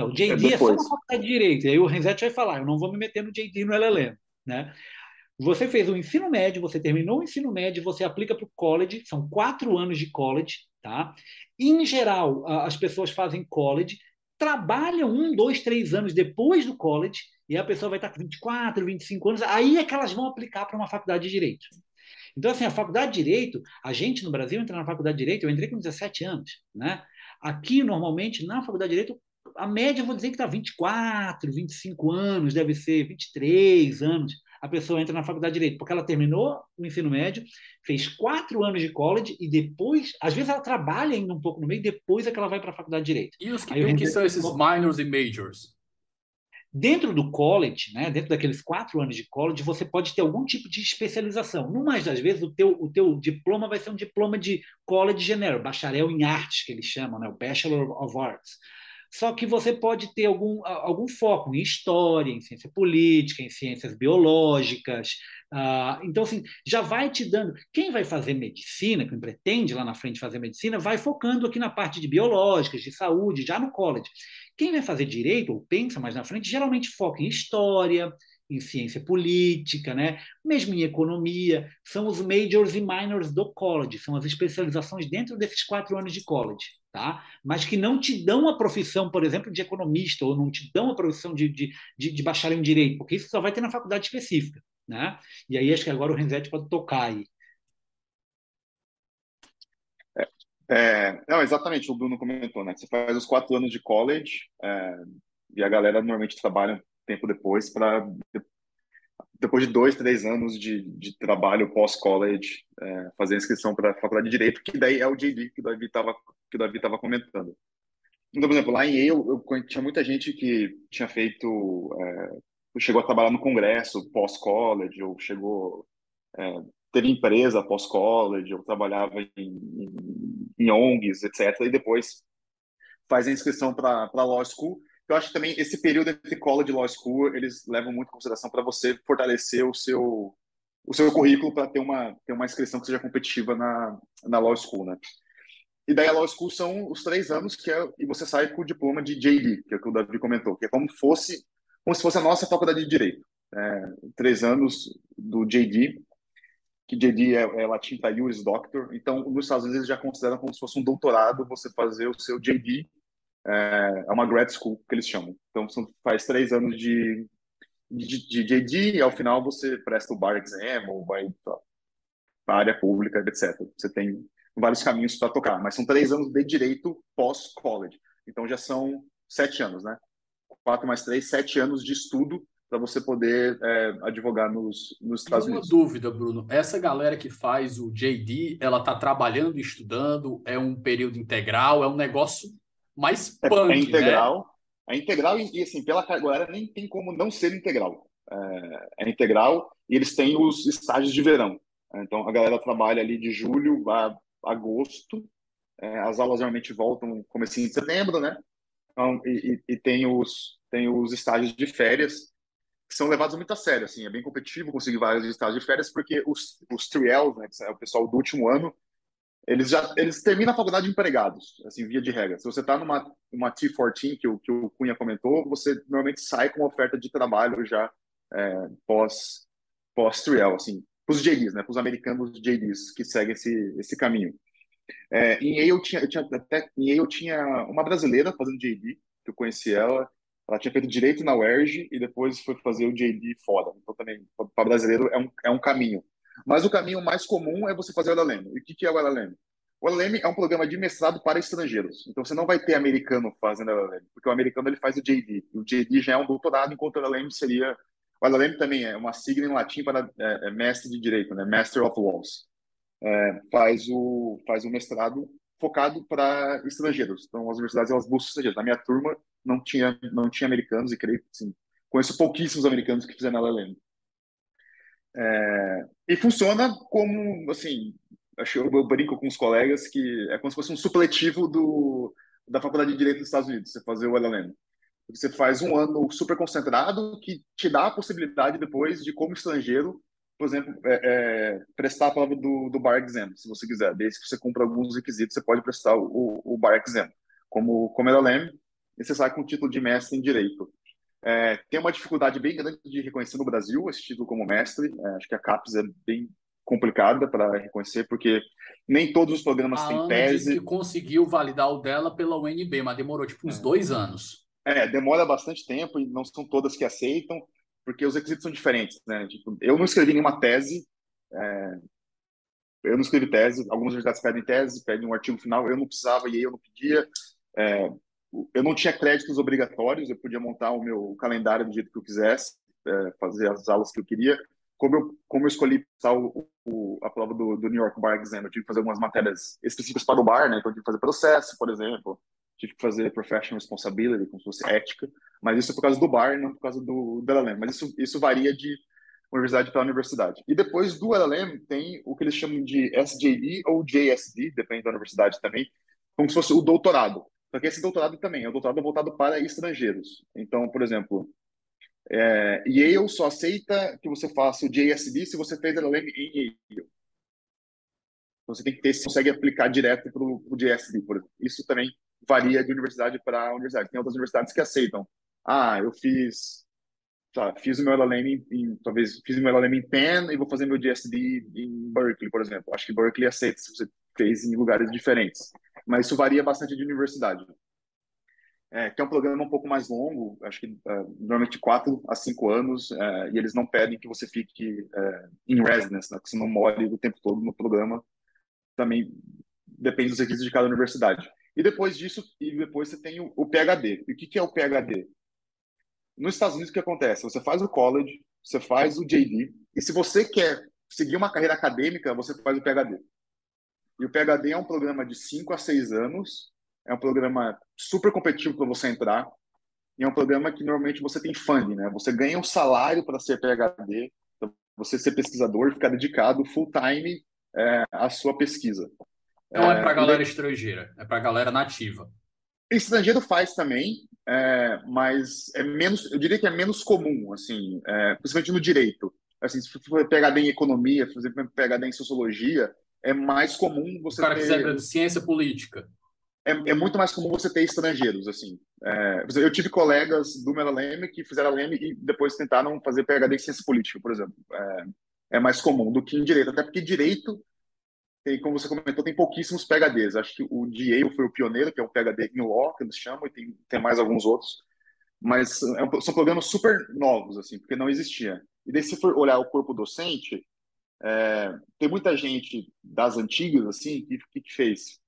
não, o JD é, é só uma faculdade de direito. E aí o Renzetti vai falar: eu não vou me meter no JD no LLM. Né? Você fez o ensino médio, você terminou o ensino médio, você aplica para o college, são quatro anos de college. Tá? Em geral, as pessoas fazem college, trabalham um, dois, três anos depois do college, e a pessoa vai estar com 24, 25 anos, aí é que elas vão aplicar para uma faculdade de direito. Então, assim, a faculdade de direito, a gente no Brasil entra na faculdade de direito, eu entrei com 17 anos, né? Aqui, normalmente, na faculdade de direito, a média, vou dizer que está 24, 25 anos, deve ser 23 anos. A pessoa entra na faculdade de Direito, porque ela terminou o ensino médio, fez quatro anos de college e depois, às vezes ela trabalha ainda um pouco no meio, depois é que ela vai para a faculdade de Direito. E os que, o que são esses minors e majors? Dentro do college, né, dentro daqueles quatro anos de college, você pode ter algum tipo de especialização. No mais das vezes, o teu, o teu diploma vai ser um diploma de college general, bacharel em artes, que eles chamam, né, o Bachelor of Arts. Só que você pode ter algum, algum foco em história, em ciência política, em ciências biológicas. Uh, então, assim, já vai te dando. Quem vai fazer medicina, quem pretende lá na frente fazer medicina, vai focando aqui na parte de biológicas, de saúde, já no college. Quem vai fazer direito, ou pensa mais na frente, geralmente foca em história, em ciência política, né? mesmo em economia, são os majors e minors do college, são as especializações dentro desses quatro anos de college, tá? mas que não te dão a profissão, por exemplo, de economista, ou não te dão a profissão de, de, de, de bacharel em direito, porque isso só vai ter na faculdade específica. Né? E aí acho que agora o Renzetti pode tocar aí. É, é, não, exatamente, o Bruno comentou, né? Você faz os quatro anos de college é, e a galera normalmente trabalha tempo depois para depois de dois, três anos de, de trabalho pós-college, é, fazer inscrição para a faculdade de Direito, que daí é o JD que o Davi estava que o Davi estava comentando. Então, por exemplo, lá em Yale, eu, tinha muita gente que tinha feito, é, chegou a trabalhar no congresso pós-college, ou chegou, é, teve empresa pós-college, ou trabalhava em, em, em ONGs, etc. E depois faz a inscrição para a law school, eu acho que também esse período entre college e law school, eles levam muito em consideração para você fortalecer o seu o seu currículo para ter uma ter uma inscrição que seja competitiva na na law school, né? E daí a law school são os três anos que é, e você sai com o diploma de JD, que é o que o Davi comentou, que é como fosse como se fosse a nossa faculdade de direito. É, três anos do JD, que JD é, é latim para Juris Doctor. Então, nos Estados Unidos eles já consideram como se fosse um doutorado você fazer o seu JD é, é uma grad school que eles chamam. Então são, faz três anos de, de, de JD e ao final você presta o bar exam ou vai para a área pública, etc. Você tem vários caminhos para tocar, mas são três anos de direito pós-college. Então já são sete anos, né? Quatro mais três, sete anos de estudo para você poder é, advogar nos, nos Estados Uma Unidos. Uma dúvida, Bruno. Essa galera que faz o JD, ela está trabalhando e estudando? É um período integral? É um negócio mais é, punk, é, integral. Né? É integral e, e, assim, pela galera nem tem como não ser integral. É, é, integral e eles têm os estágios de verão. Então, a galera trabalha ali de julho a agosto. É, as aulas normalmente voltam começo de setembro, né? Então, e, e, tem, os, tem os estágios de férias que são levados muito a sério. Assim, é bem competitivo conseguir vários estágios de férias, porque os, os triels, né, que é o pessoal do último ano, eles já eles terminam a faculdade empregados, assim, via de regra. Se você está numa uma T14, que o, que o Cunha comentou, você normalmente sai com oferta de trabalho já é, pós, pós trial, assim, para os JDs, né, para os americanos JDs que seguem esse, esse caminho. É, em Yale tinha, eu tinha até em Yale tinha uma brasileira fazendo JD, que eu conheci ela, ela tinha feito direito na UERJ e depois foi fazer o JD fora. Então também para brasileiro é um, é um caminho. Mas o caminho mais comum é você fazer o LLM. E o que, é o LLM? O LLM é um programa de mestrado para estrangeiros. Então você não vai ter americano fazendo LLM, porque o americano ele faz o JD. O JD já é um doutorado, enquanto o LLM seria o LLM também é uma sigla em latim para é, é mestre de direito, né? Master of Laws. É, faz o faz o mestrado focado para estrangeiros. Então as universidades elas buscam estrangeiros. Na minha turma não tinha não tinha americanos e creio sim, conheço pouquíssimos americanos que fizeram LLM. É, e funciona como assim, acho eu, eu brinco com os colegas que é como se fosse um supletivo do da faculdade de direito dos Estados Unidos, você fazer o LLM. Você faz um ano super concentrado que te dá a possibilidade depois de, como estrangeiro, por exemplo, é, é, prestar a prova do, do Bar Exam, se você quiser. Desde que você cumpra alguns requisitos, você pode prestar o, o Bar Exam. Como, como LLM, e você sai com o título de mestre em Direito. É, tem uma dificuldade bem grande de reconhecer no Brasil esse título como mestre. É, acho que a CAPES é bem complicada para reconhecer, porque nem todos os programas a têm Ana tese. que conseguiu validar o dela pela UNB, mas demorou tipo uns é. dois anos. É, demora bastante tempo e não são todas que aceitam, porque os requisitos são diferentes, né? Tipo, eu não escrevi nenhuma tese, é, eu não escrevi tese, algumas universidades pedem tese, pedem um artigo final, eu não precisava e eu não pedia. É, eu não tinha créditos obrigatórios, eu podia montar o meu calendário do jeito que eu quisesse, é, fazer as aulas que eu queria. Como eu, como eu escolhi o, o, a prova do, do, New York Bar Exam, eu tive que fazer algumas matérias específicas para o bar, né? Então, eu tive que fazer processo, por exemplo, tive que fazer professional responsibility, como se fosse ética, mas isso é por causa do bar, não por causa do, do LLM. Mas isso, isso varia de universidade para universidade. E depois do LLM tem o que eles chamam de SJD ou JSD, depende da universidade também, como se fosse o doutorado. Só que esse doutorado também é um doutorado voltado para estrangeiros. Então, por exemplo, é, Yale só aceita que você faça o JSD se você fez LLM em Yale. Você tem que ter se consegue aplicar direto para o JSD, por exemplo. Isso também varia de universidade para universidade. Tem outras universidades que aceitam. Ah, eu fiz, tá, fiz o meu LLM em, talvez fiz o meu LLM em Penn e vou fazer meu GSD em Berkeley, por exemplo. Acho que Berkeley aceita se você fez em lugares diferentes. Mas isso varia bastante de universidade. É, é um programa um pouco mais longo, acho que uh, normalmente quatro a cinco anos, uh, e eles não pedem que você fique uh, em residence, né, que você não more o tempo todo no programa. Também depende dos requisitos de cada universidade. E depois disso, e depois você tem o, o PhD. E o que, que é o PhD? Nos Estados Unidos, o que acontece? Você faz o college, você faz o JD, e se você quer seguir uma carreira acadêmica, você faz o PhD. E o PhD é um programa de 5 a 6 anos, é um programa super competitivo para você entrar, e é um programa que normalmente você tem funding, né? Você ganha um salário para ser PhD, você ser pesquisador, ficar dedicado full time é, à sua pesquisa. Não é, para a galera estrangeira, é para a galera nativa. Estrangeiro faz também, é, mas é menos, eu diria que é menos comum, assim, é, principalmente no direito. Assim, se for pegar em economia, se você pegar em sociologia, é mais comum você o cara ter... quiser ciência política. É, é, muito mais comum você ter estrangeiros, assim. É, eu tive colegas do meu LM que fizeram LM e depois tentaram fazer PhD em ciência política, por exemplo. É, é mais comum do que em direito, até porque direito tem, como você comentou, tem pouquíssimos PHDs. Acho que o de Yale foi o pioneiro, que é um PHD em Law, que eles chamam, e tem, tem mais alguns outros. Mas é são programas super novos, assim, porque não existia. E daí, se for olhar o corpo docente, é, tem muita gente das antigas, assim, que, que fez?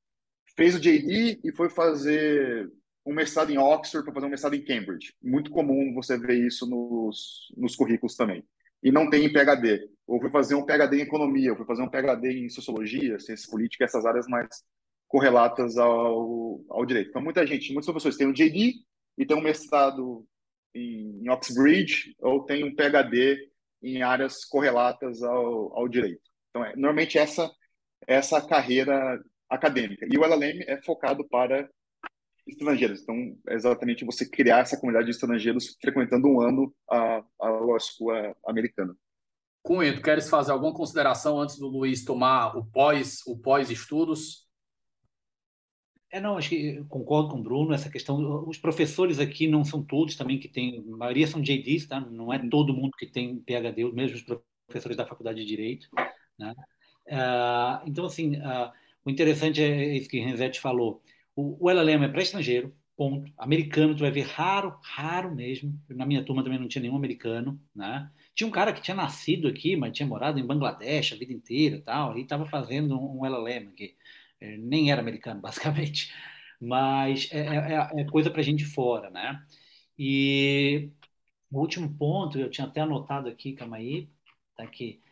Fez o JD e foi fazer um mestrado em Oxford para fazer um mestrado em Cambridge. Muito comum você ver isso nos, nos currículos também. E não tem em PhD. Ou foi fazer um PhD em economia, ou foi fazer um PhD em sociologia, ciências políticas, essas áreas mais correlatas ao, ao direito. Então, muita gente, muitos professores têm um JD e tem um mestrado em, em Oxbridge, ou tem um PhD em áreas correlatas ao, ao direito. Então, é, normalmente essa essa carreira acadêmica. E o LLM é focado para estrangeiros. Então, é exatamente você criar essa comunidade de estrangeiros frequentando um ano a, a Law School americana. Cunha, tu queres fazer alguma consideração antes do Luiz tomar o pós o pós-estudos? É, não, acho que concordo com o Bruno, essa questão, os professores aqui não são todos também que têm, a maioria são JDs, tá? não é todo mundo que tem PhD, mesmo os professores da Faculdade de Direito, né? Uh, então, assim, uh, o interessante é isso que Renzetti falou, o, o LLM é para estrangeiro, ponto. Americano, tu vai ver raro, raro mesmo. Na minha turma também não tinha nenhum americano, né? Tinha um cara que tinha nascido aqui, mas tinha morado em Bangladesh a vida inteira tal, e estava fazendo um LLM aqui. É, nem era americano, [laughs] basicamente. Mas é, é, é coisa para gente fora, né? E o último ponto, eu tinha até anotado aqui, calma aí, tá aqui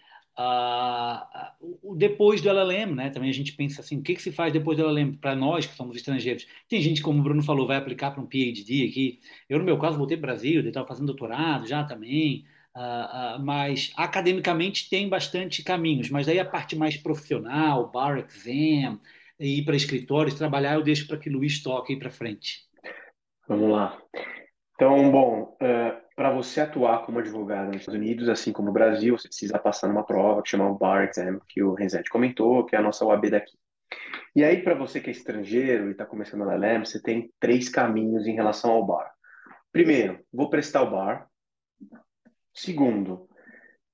o depois do LLM, né? Também a gente pensa assim, o que, que se faz depois do LLM para nós que somos estrangeiros? Tem gente, como o Bruno falou, vai aplicar para um PhD aqui. Eu, no meu caso, voltei para o Brasil, estava fazendo doutorado já também, uh, uh, mas academicamente tem bastante caminhos. Mas aí a parte mais profissional, bar exam, ir para escritórios, trabalhar, eu deixo para que Luiz toque aí para frente. Vamos lá. Então, bom, uh, para você atuar como advogado nos Estados Unidos, assim como no Brasil, você precisa passar numa prova que chama o Bar Exam, que o Renzetti comentou, que é a nossa UAB daqui. E aí, para você que é estrangeiro e está começando a LLM, você tem três caminhos em relação ao bar. Primeiro, vou prestar o bar. Segundo,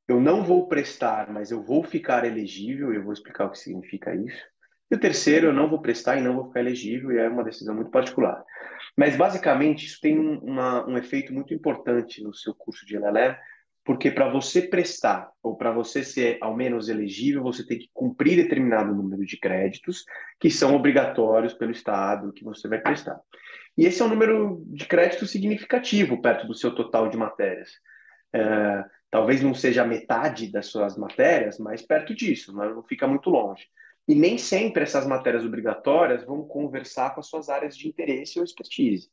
eu não vou prestar, mas eu vou ficar elegível, eu vou explicar o que significa isso. E o terceiro, eu não vou prestar e não vou ficar elegível, e é uma decisão muito particular. Mas, basicamente, isso tem uma, um efeito muito importante no seu curso de LLM, porque para você prestar, ou para você ser ao menos elegível, você tem que cumprir determinado número de créditos que são obrigatórios pelo Estado que você vai prestar. E esse é um número de créditos significativo perto do seu total de matérias. É, talvez não seja a metade das suas matérias, mas perto disso, não fica muito longe. E nem sempre essas matérias obrigatórias vão conversar com as suas áreas de interesse ou expertise.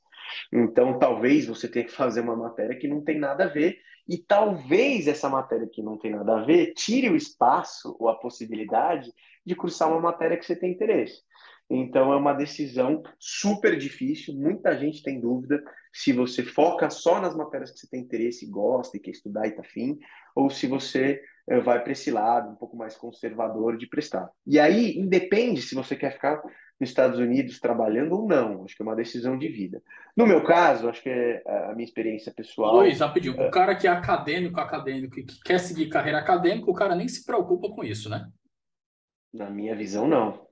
Então, talvez você tenha que fazer uma matéria que não tem nada a ver, e talvez essa matéria que não tem nada a ver tire o espaço ou a possibilidade de cursar uma matéria que você tem interesse. Então, é uma decisão super difícil, muita gente tem dúvida se você foca só nas matérias que você tem interesse, gosta e quer estudar e tá afim, ou se você vai para esse lado um pouco mais conservador de prestar. E aí, independe se você quer ficar nos Estados Unidos trabalhando ou não. Acho que é uma decisão de vida. No meu caso, acho que é a minha experiência pessoal. Luiz, rapidinho. O cara que é acadêmico, acadêmico, que quer seguir carreira acadêmica, o cara nem se preocupa com isso, né? Na minha visão, não.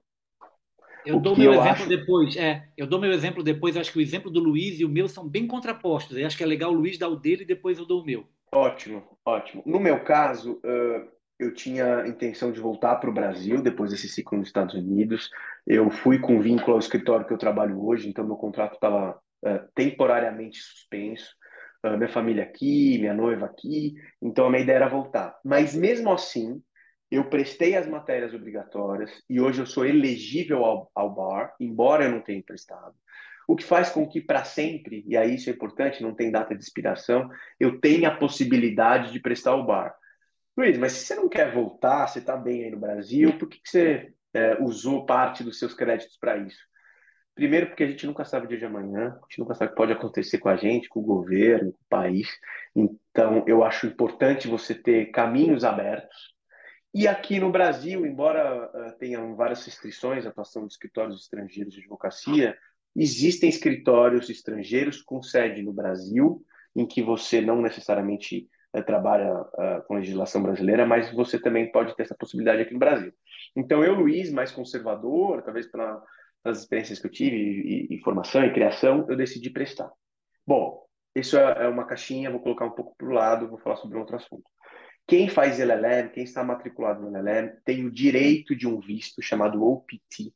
Eu o dou meu exemplo acho... depois. É, eu dou meu exemplo depois. Acho que o exemplo do Luiz e o meu são bem contrapostos. Eu acho que é legal o Luiz dar o dele e depois eu dou o meu. Ótimo, ótimo. No meu caso, uh, eu tinha intenção de voltar para o Brasil depois desse ciclo nos Estados Unidos. Eu fui com vínculo ao escritório que eu trabalho hoje, então meu contrato estava uh, temporariamente suspenso. Uh, minha família aqui, minha noiva aqui, então a minha ideia era voltar. Mas mesmo assim, eu prestei as matérias obrigatórias e hoje eu sou elegível ao, ao bar, embora eu não tenha prestado o que faz com que para sempre, e aí isso é importante, não tem data de expiração, eu tenha a possibilidade de prestar o bar. Luiz, mas se você não quer voltar, você está bem aí no Brasil, por que, que você é, usou parte dos seus créditos para isso? Primeiro, porque a gente nunca sabe o dia de amanhã, a gente nunca sabe o que pode acontecer com a gente, com o governo, com o país. Então, eu acho importante você ter caminhos abertos. E aqui no Brasil, embora uh, tenham várias restrições à atuação de escritórios estrangeiros de advocacia, Existem escritórios estrangeiros com sede no Brasil, em que você não necessariamente uh, trabalha uh, com legislação brasileira, mas você também pode ter essa possibilidade aqui no Brasil. Então, eu, Luiz, mais conservador, talvez pelas experiências que eu tive, e, e, formação e criação, eu decidi prestar. Bom, isso é, é uma caixinha, vou colocar um pouco para o lado, vou falar sobre outro assunto. Quem faz LLM, quem está matriculado no LLM, tem o direito de um visto chamado OPT,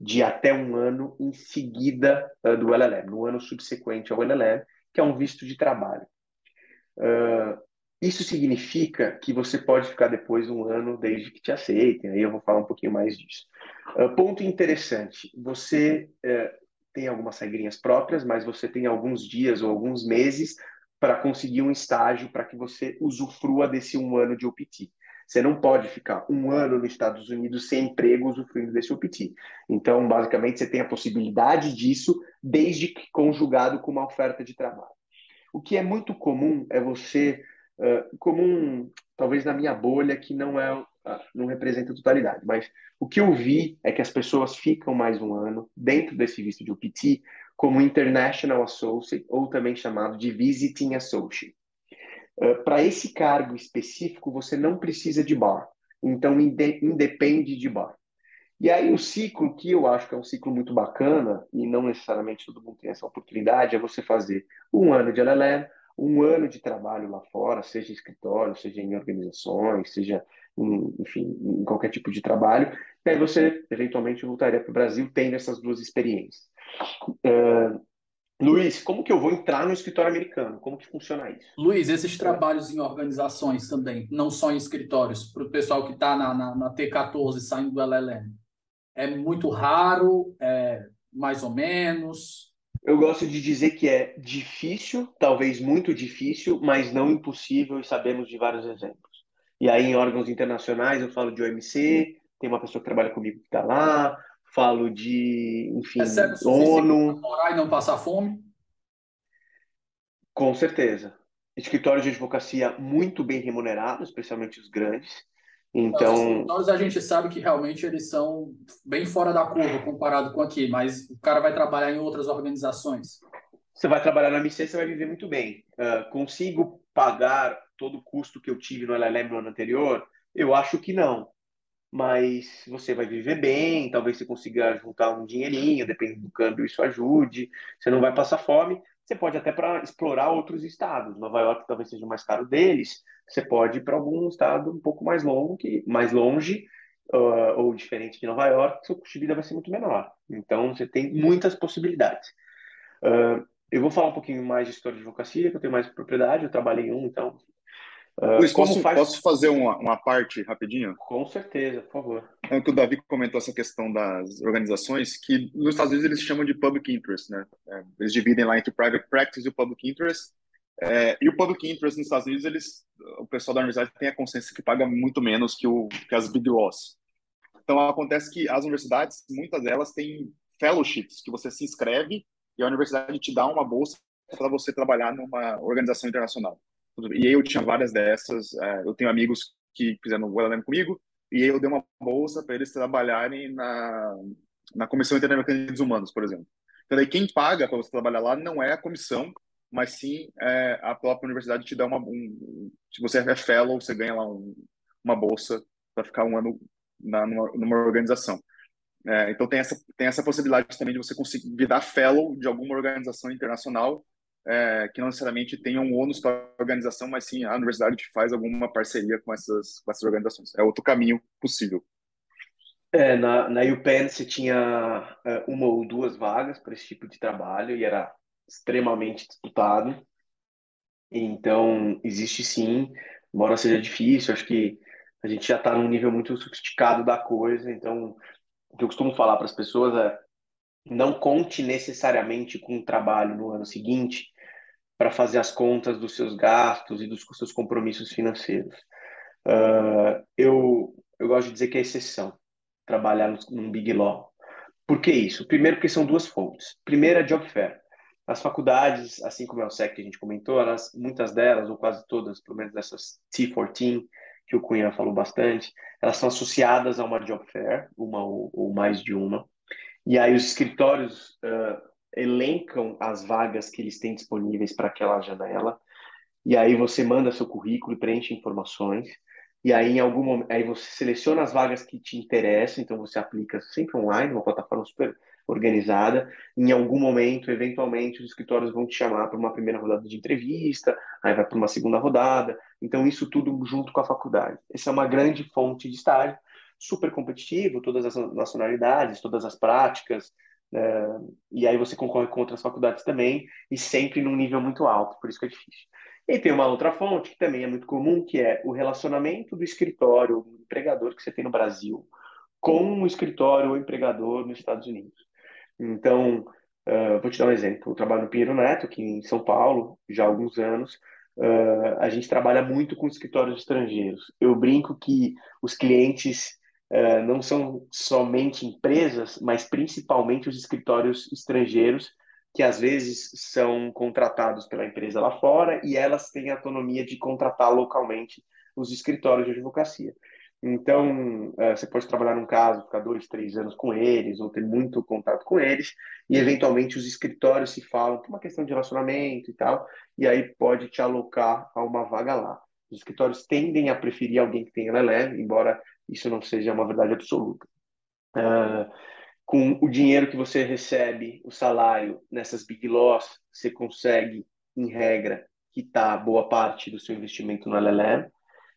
de até um ano em seguida uh, do LLM, no ano subsequente ao LLM, que é um visto de trabalho. Uh, isso significa que você pode ficar depois um ano desde que te aceitem, aí eu vou falar um pouquinho mais disso. Uh, ponto interessante, você uh, tem algumas regrinhas próprias, mas você tem alguns dias ou alguns meses para conseguir um estágio para que você usufrua desse um ano de OPT. Você não pode ficar um ano nos Estados Unidos sem emprego usufruindo desse OPT. Então, basicamente, você tem a possibilidade disso desde que conjugado com uma oferta de trabalho. O que é muito comum é você, uh, comum, talvez na minha bolha, que não é, uh, não representa a totalidade, mas o que eu vi é que as pessoas ficam mais um ano dentro desse visto de OPT como International Associate, ou também chamado de Visiting Associate. Eh, para esse cargo específico, você não precisa de bar. Então, independe de bar. E aí, o ciclo, que eu acho que é um ciclo muito bacana, e não necessariamente todo mundo tem essa oportunidade, é você fazer um ano de LLM, um ano de trabalho lá fora, seja em escritório, seja em organizações, seja, em, enfim, em qualquer tipo de trabalho. E aí você, eventualmente, voltaria para o Brasil tendo essas duas experiências. Uh, Luiz, como que eu vou entrar no escritório americano? Como que funciona isso? Luiz, esses trabalhos em organizações também, não só em escritórios, para o pessoal que está na, na, na, T14 saindo do LLM, é muito raro, é mais ou menos? Eu gosto de dizer que é difícil, talvez muito difícil, mas não impossível, e sabemos de vários exemplos. E aí, em órgãos internacionais, eu falo de OMC, tem uma pessoa que trabalha comigo que está lá, falo de, enfim, Recebe o ONU. morar e não passar fome? Com certeza. Escritórios de advocacia muito bem remunerados, especialmente os grandes. Então, nós a gente sabe que realmente eles são bem fora da curva comparado com aqui, mas o cara vai trabalhar em outras organizações. Você vai trabalhar na MC, você vai viver muito bem. Uh, consigo pagar todo o custo que eu tive no LLM no ano anterior? Eu acho que não mas você vai viver bem, talvez você consiga juntar um dinheirinho, dependendo do câmbio, isso ajude, você não vai passar fome. Você pode até para explorar outros estados. Nova York talvez seja o mais caro deles. Você pode ir para algum estado um pouco mais longo, que mais longe uh, ou diferente de Nova York, seu custo de vida vai ser muito menor. Então você tem muitas possibilidades. Uh, eu vou falar um pouquinho mais de história de advocacia, que eu tenho mais propriedade. Eu trabalhei em um, então Uh, Luiz, posso, faz... posso fazer uma, uma parte rapidinho? Com certeza, por favor. É que o Davi comentou essa questão das organizações, que nos Estados Unidos eles chamam de public interest, né? É, eles dividem lá entre o private practice e o public interest. É, e o public interest nos Estados Unidos, eles, o pessoal da universidade tem a consciência que paga muito menos que, o, que as big laws. Então acontece que as universidades, muitas delas têm fellowships, que você se inscreve e a universidade te dá uma bolsa para você trabalhar numa organização internacional. E eu tinha várias dessas. É, eu tenho amigos que fizeram o LLM comigo, e eu dei uma bolsa para eles trabalharem na, na Comissão Interamericana de Direitos Humanos, por exemplo. Então, aí, quem paga para você trabalhar lá não é a comissão, mas sim é, a própria universidade te dá uma. Um, se você é fellow, você ganha lá um, uma bolsa para ficar um ano na, numa, numa organização. É, então, tem essa, tem essa possibilidade também de você conseguir virar fellow de alguma organização internacional é, que não necessariamente tenham um ônus para a organização, mas sim a universidade faz alguma parceria com essas, com essas organizações. É outro caminho possível. É, na, na UPenn você tinha é, uma ou duas vagas para esse tipo de trabalho e era extremamente disputado. Então, existe sim, embora seja difícil, acho que a gente já está num nível muito sofisticado da coisa. Então, o que eu costumo falar para as pessoas é não conte necessariamente com um trabalho no ano seguinte para fazer as contas dos seus gastos e dos seus compromissos financeiros. Uh, eu, eu gosto de dizer que é exceção trabalhar num Big Law. Por que isso? Primeiro, porque são duas fontes. Primeiro, a Job Fair. As faculdades, assim como é o SEC que a gente comentou, elas, muitas delas, ou quase todas, pelo menos essas T14, que o Cunha falou bastante, elas são associadas a uma Job Fair, uma ou, ou mais de uma. E aí os escritórios uh, elencam as vagas que eles têm disponíveis para aquela janela. e aí você manda seu currículo e preenche informações. E aí, em algum momento, aí você seleciona as vagas que te interessam, então você aplica sempre online, uma plataforma super organizada. Em algum momento, eventualmente, os escritórios vão te chamar para uma primeira rodada de entrevista, aí vai para uma segunda rodada. Então, isso tudo junto com a faculdade. Essa é uma grande fonte de estágio, super competitivo, todas as nacionalidades, todas as práticas, é, e aí você concorre com outras faculdades também, e sempre num nível muito alto, por isso que é difícil. E tem uma outra fonte que também é muito comum, que é o relacionamento do escritório, o empregador que você tem no Brasil, com o escritório ou empregador nos Estados Unidos. Então, uh, vou te dar um exemplo. Eu trabalho no Pinheiro Neto, aqui em São Paulo, já há alguns anos. Uh, a gente trabalha muito com escritórios estrangeiros. Eu brinco que os clientes uh, não são somente empresas, mas principalmente os escritórios estrangeiros, que às vezes são contratados pela empresa lá fora e elas têm a autonomia de contratar localmente os escritórios de advocacia. Então, é, você pode trabalhar num caso, ficar dois, três anos com eles, ou ter muito contato com eles, e eventualmente os escritórios se falam é uma questão de relacionamento e tal, e aí pode te alocar a uma vaga lá. Os escritórios tendem a preferir alguém que tenha LELEV, embora isso não seja uma verdade absoluta. Uh, com o dinheiro que você recebe, o salário nessas big loss, você consegue, em regra, quitar boa parte do seu investimento no LLM.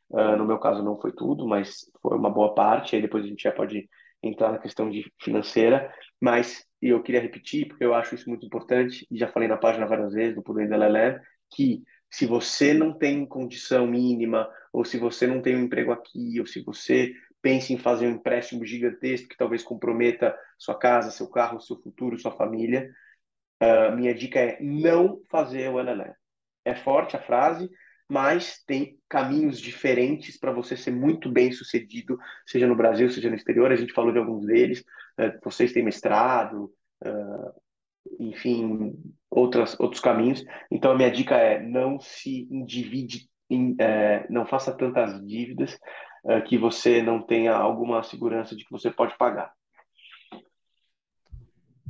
Uh, no meu caso não foi tudo, mas foi uma boa parte. Aí depois a gente já pode entrar na questão de financeira. Mas eu queria repetir, porque eu acho isso muito importante, e já falei na página várias vezes do Poder da LLM, que se você não tem condição mínima, ou se você não tem um emprego aqui, ou se você pensa em fazer um empréstimo gigantesco que talvez comprometa sua casa, seu carro, seu futuro, sua família, uh, minha dica é não fazer o LLM. É forte a frase, mas tem caminhos diferentes para você ser muito bem sucedido, seja no Brasil, seja no exterior. A gente falou de alguns deles. Uh, vocês têm mestrado, uh, enfim, outras, outros caminhos. Então, a minha dica é não se endivide, em, é, não faça tantas dívidas uh, que você não tenha alguma segurança de que você pode pagar.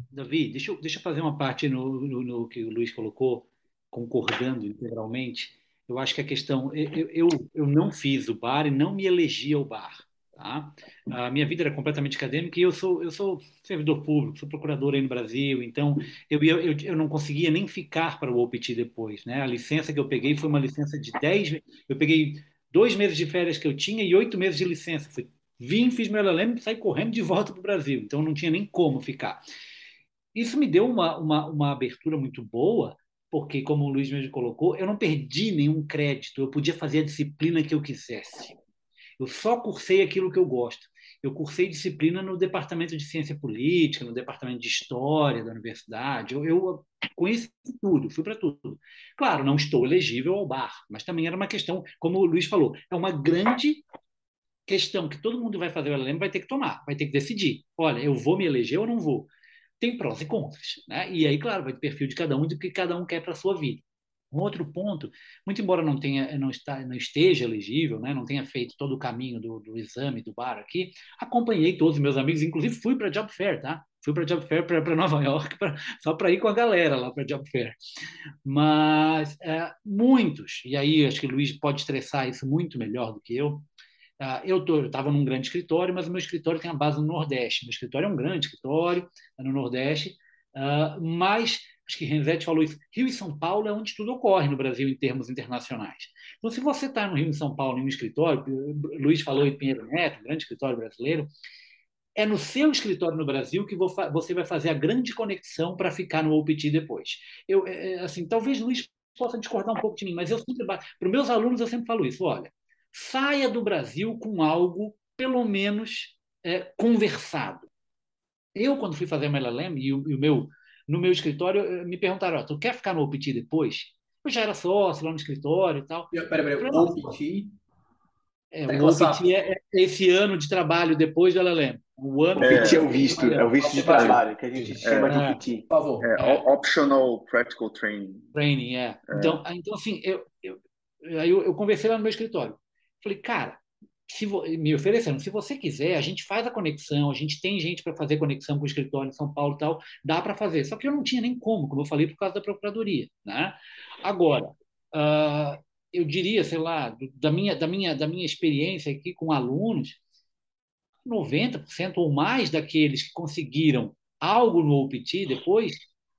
Davi, deixa eu, deixa eu fazer uma parte no, no, no que o Luiz colocou, concordando integralmente eu acho que a questão. Eu, eu, eu não fiz o bar e não me elegi ao bar. Tá? A minha vida era completamente acadêmica e eu sou, eu sou servidor público, sou procurador aí no Brasil, então eu, eu, eu não conseguia nem ficar para o OPT depois. Né? A licença que eu peguei foi uma licença de 10. Eu peguei dois meses de férias que eu tinha e oito meses de licença. Fui, vim, fiz meu LLM e saí correndo de volta para o Brasil, então não tinha nem como ficar. Isso me deu uma, uma, uma abertura muito boa porque, como o Luiz mesmo colocou, eu não perdi nenhum crédito, eu podia fazer a disciplina que eu quisesse. Eu só cursei aquilo que eu gosto. Eu cursei disciplina no departamento de ciência política, no departamento de história da universidade. Eu, eu conheci tudo, fui para tudo. Claro, não estou elegível ao bar, mas também era uma questão, como o Luiz falou, é uma grande questão que todo mundo vai fazer o LLM vai ter que tomar, vai ter que decidir. Olha, eu vou me eleger ou não vou? tem prós e contras. Né? E aí, claro, vai ter perfil de cada um do que cada um quer para a sua vida. Um outro ponto, muito embora não tenha, não, está, não esteja elegível, né, não tenha feito todo o caminho do, do exame do bar aqui, acompanhei todos os meus amigos, inclusive fui para Job Fair, tá? Fui para Job Fair para Nova York pra, [laughs] só para ir com a galera lá para Job Fair. Mas é, muitos, e aí acho que o Luiz pode estressar isso muito melhor do que eu, Uh, eu estava num grande escritório, mas o meu escritório tem a base no Nordeste. Meu escritório é um grande escritório é no Nordeste, uh, mas acho que Renzetti falou isso. Rio e São Paulo é onde tudo ocorre no Brasil em termos internacionais. Então, se você está no Rio e São Paulo em um escritório, Luiz falou em Pinheiro Neto, um grande escritório brasileiro, é no seu escritório no Brasil que você vai fazer a grande conexão para ficar no OPT depois. Eu, é, é, assim, talvez Luiz possa discordar um pouco de mim, mas eu sempre para os meus alunos eu sempre falo isso. Olha, saia do Brasil com algo, pelo menos, é, conversado. Eu, quando fui fazer a LLM, e e o meu, no meu escritório, eh, me perguntaram: oh, tu quer ficar no OPT depois? Eu já era sócio lá no escritório e tal. Peraí, peraí, o OPT? É, o OPT é, é, esse ano de trabalho depois do LLM. O ano é, que... é o visto, é o visto de trabalho, que a gente chama de OPT. Por favor. É, Optional Practical Training. Training, é. Então, então assim, eu, eu, aí eu, eu conversei lá no meu escritório. Falei, cara, se me oferecendo, se você quiser, a gente faz a conexão, a gente tem gente para fazer conexão com o escritório em São Paulo e tal, dá para fazer. Só que eu não tinha nem como, como eu falei, por causa da procuradoria. Né? Agora, uh, eu diria, sei lá, da minha, da minha, da minha experiência aqui com alunos, 90% ou mais daqueles que conseguiram algo no OPT depois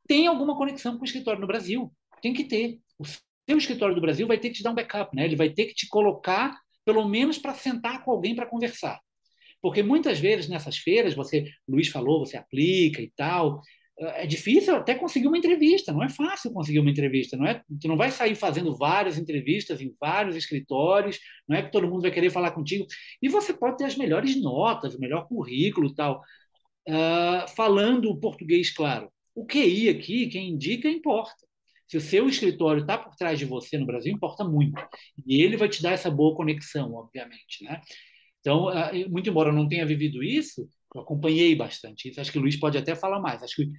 tem alguma conexão com o escritório no Brasil. Tem que ter. O seu escritório do Brasil vai ter que te dar um backup, né? Ele vai ter que te colocar, pelo menos, para sentar com alguém para conversar. Porque muitas vezes nessas feiras, você, Luiz falou, você aplica e tal, é difícil até conseguir uma entrevista, não é fácil conseguir uma entrevista, não é? Tu não vai sair fazendo várias entrevistas em vários escritórios, não é que todo mundo vai querer falar contigo. E você pode ter as melhores notas, o melhor currículo e tal, uh, falando português claro. O QI aqui, quem indica, importa. Se o seu escritório está por trás de você no Brasil, importa muito. E ele vai te dar essa boa conexão, obviamente, né? Então, uh, muito embora eu não tenha vivido isso, eu acompanhei bastante isso. Acho que o Luiz pode até falar mais. Acho que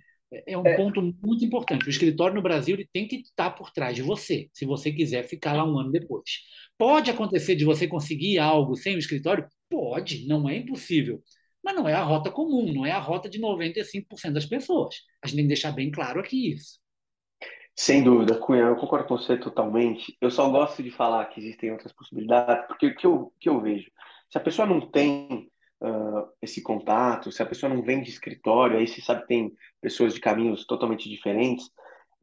é um é. ponto muito importante. O escritório no Brasil ele tem que estar por trás de você, se você quiser ficar lá um ano depois. Pode acontecer de você conseguir algo sem o escritório? Pode, não é impossível. Mas não é a rota comum, não é a rota de 95% das pessoas. A gente tem que deixar bem claro aqui isso. Sem dúvida, Cunha, eu concordo com você totalmente. Eu só gosto de falar que existem outras possibilidades, porque o que eu, que eu vejo, se a pessoa não tem uh, esse contato, se a pessoa não vem de escritório, aí você sabe tem pessoas de caminhos totalmente diferentes,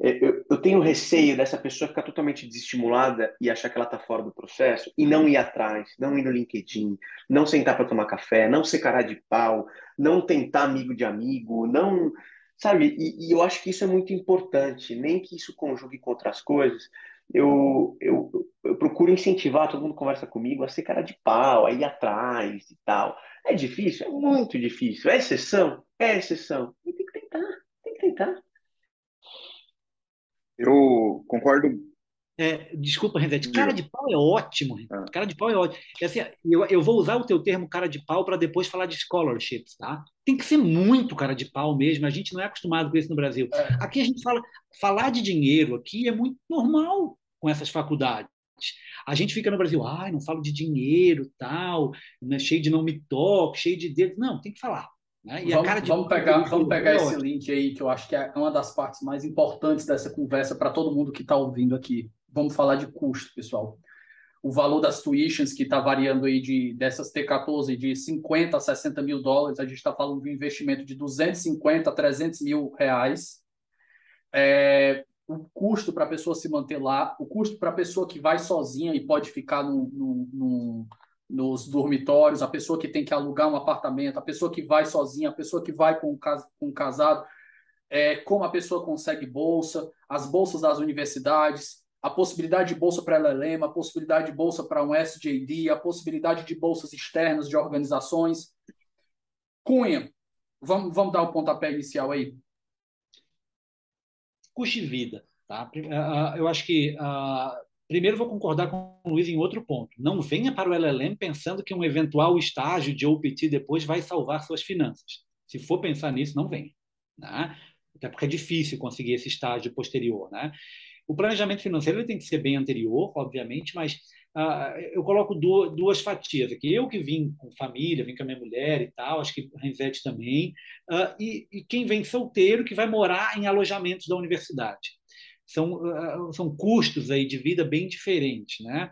é, eu, eu, tenho receio dessa pessoa ficar totalmente desestimulada e achar que ela está fora do processo e não ir atrás, não ir no LinkedIn, não sentar para tomar café, não ser cara de pau, não tentar amigo de amigo, não. Sabe? E, e eu acho que isso é muito importante, nem que isso conjugue com outras coisas. Eu, eu, eu procuro incentivar, todo mundo conversa comigo, a ser cara de pau, a ir atrás e tal. É difícil? É muito difícil. É exceção? É exceção. E tem que tentar, tem que tentar. Eu concordo. É, desculpa, Renate, cara de pau é ótimo. Ah. Cara de pau é ótimo. É assim, eu, eu vou usar o teu termo cara de pau para depois falar de scholarships, tá? Tem que ser muito cara de pau mesmo. A gente não é acostumado com isso no Brasil. É. Aqui a gente fala, falar de dinheiro aqui é muito normal com essas faculdades. A gente fica no Brasil, ai, não falo de dinheiro, tal, né, cheio de não me toque, cheio de dedos. Não, tem que falar. Né? Vamos, de vamos pegar, vamos pegar esse link aí, que eu acho que é uma das partes mais importantes dessa conversa para todo mundo que está ouvindo aqui. Vamos falar de custo, pessoal. O valor das tuitions, que está variando aí de, dessas T14 de 50 a 60 mil dólares, a gente está falando de um investimento de 250 a 300 mil reais. É, o custo para a pessoa se manter lá, o custo para a pessoa que vai sozinha e pode ficar no, no, no, nos dormitórios, a pessoa que tem que alugar um apartamento, a pessoa que vai sozinha, a pessoa que vai com, com um casado, é, como a pessoa consegue bolsa, as bolsas das universidades, a possibilidade de bolsa para a LLM, a possibilidade de bolsa para um SJD, a possibilidade de bolsas externas de organizações. Cunha, vamos, vamos dar o pontapé inicial aí custo de vida. Tá? Eu acho que, primeiro, vou concordar com o Luiz em outro ponto. Não venha para o LLM pensando que um eventual estágio de OPT depois vai salvar suas finanças. Se for pensar nisso, não venha. Né? Até porque é difícil conseguir esse estágio posterior. Né? O planejamento financeiro tem que ser bem anterior, obviamente, mas Uh, eu coloco duas, duas, fatias aqui. Eu que vim com família, vim com a minha mulher e tal, acho que a Renzete também, uh, e, e, quem vem solteiro que vai morar em alojamentos da universidade. São, uh, são custos aí de vida bem diferentes, né?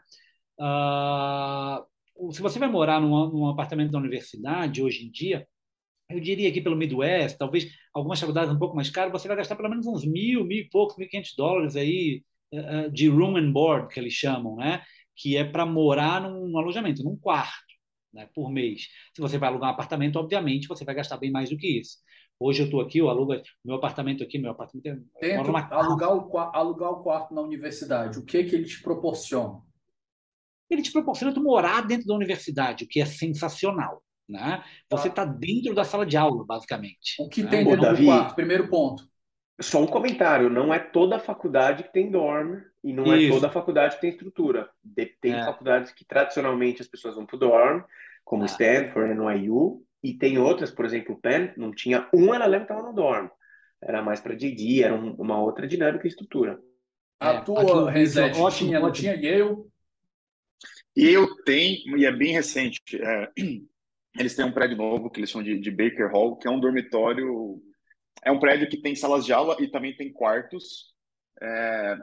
se você vai morar num, num apartamento da universidade hoje em dia, eu diria aqui pelo Midwest, talvez algumas faculdades um pouco mais caras, você vai gastar pelo menos uns mil, mil e poucos, mil e quinhentos dólares aí de room and board, que eles chamam, né? que é para morar num alojamento, num quarto, né, por mês. Se você vai alugar um apartamento, obviamente, você vai gastar bem mais do que isso. Hoje eu estou aqui, eu alugo meu apartamento aqui, meu apartamento é alugar, o, alugar o quarto na universidade, o que que ele te proporciona? Ele te proporciona tu morar dentro da universidade, o que é sensacional. Né? Você está tá dentro da sala de aula, basicamente. O que né? tem dentro do quarto? Primeiro ponto. Só um comentário, não é toda faculdade que tem dorm e não é Isso. é toda faculdade que tem estrutura. Tem é. faculdades que tradicionalmente as pessoas vão para o dorm, como é. Stanford, NYU, e tem outras, por exemplo, o Penn, não tinha um LLM que estava no dorm. Era mais para JD, era um, uma outra dinâmica e estrutura. A é, tua, Reset, ótimo, tinha, tinha Yale? Yale tem, e é bem recente. É, eles têm um prédio novo que eles chamam de, de Baker Hall, que é um dormitório é um prédio que tem salas de aula e também tem quartos. É,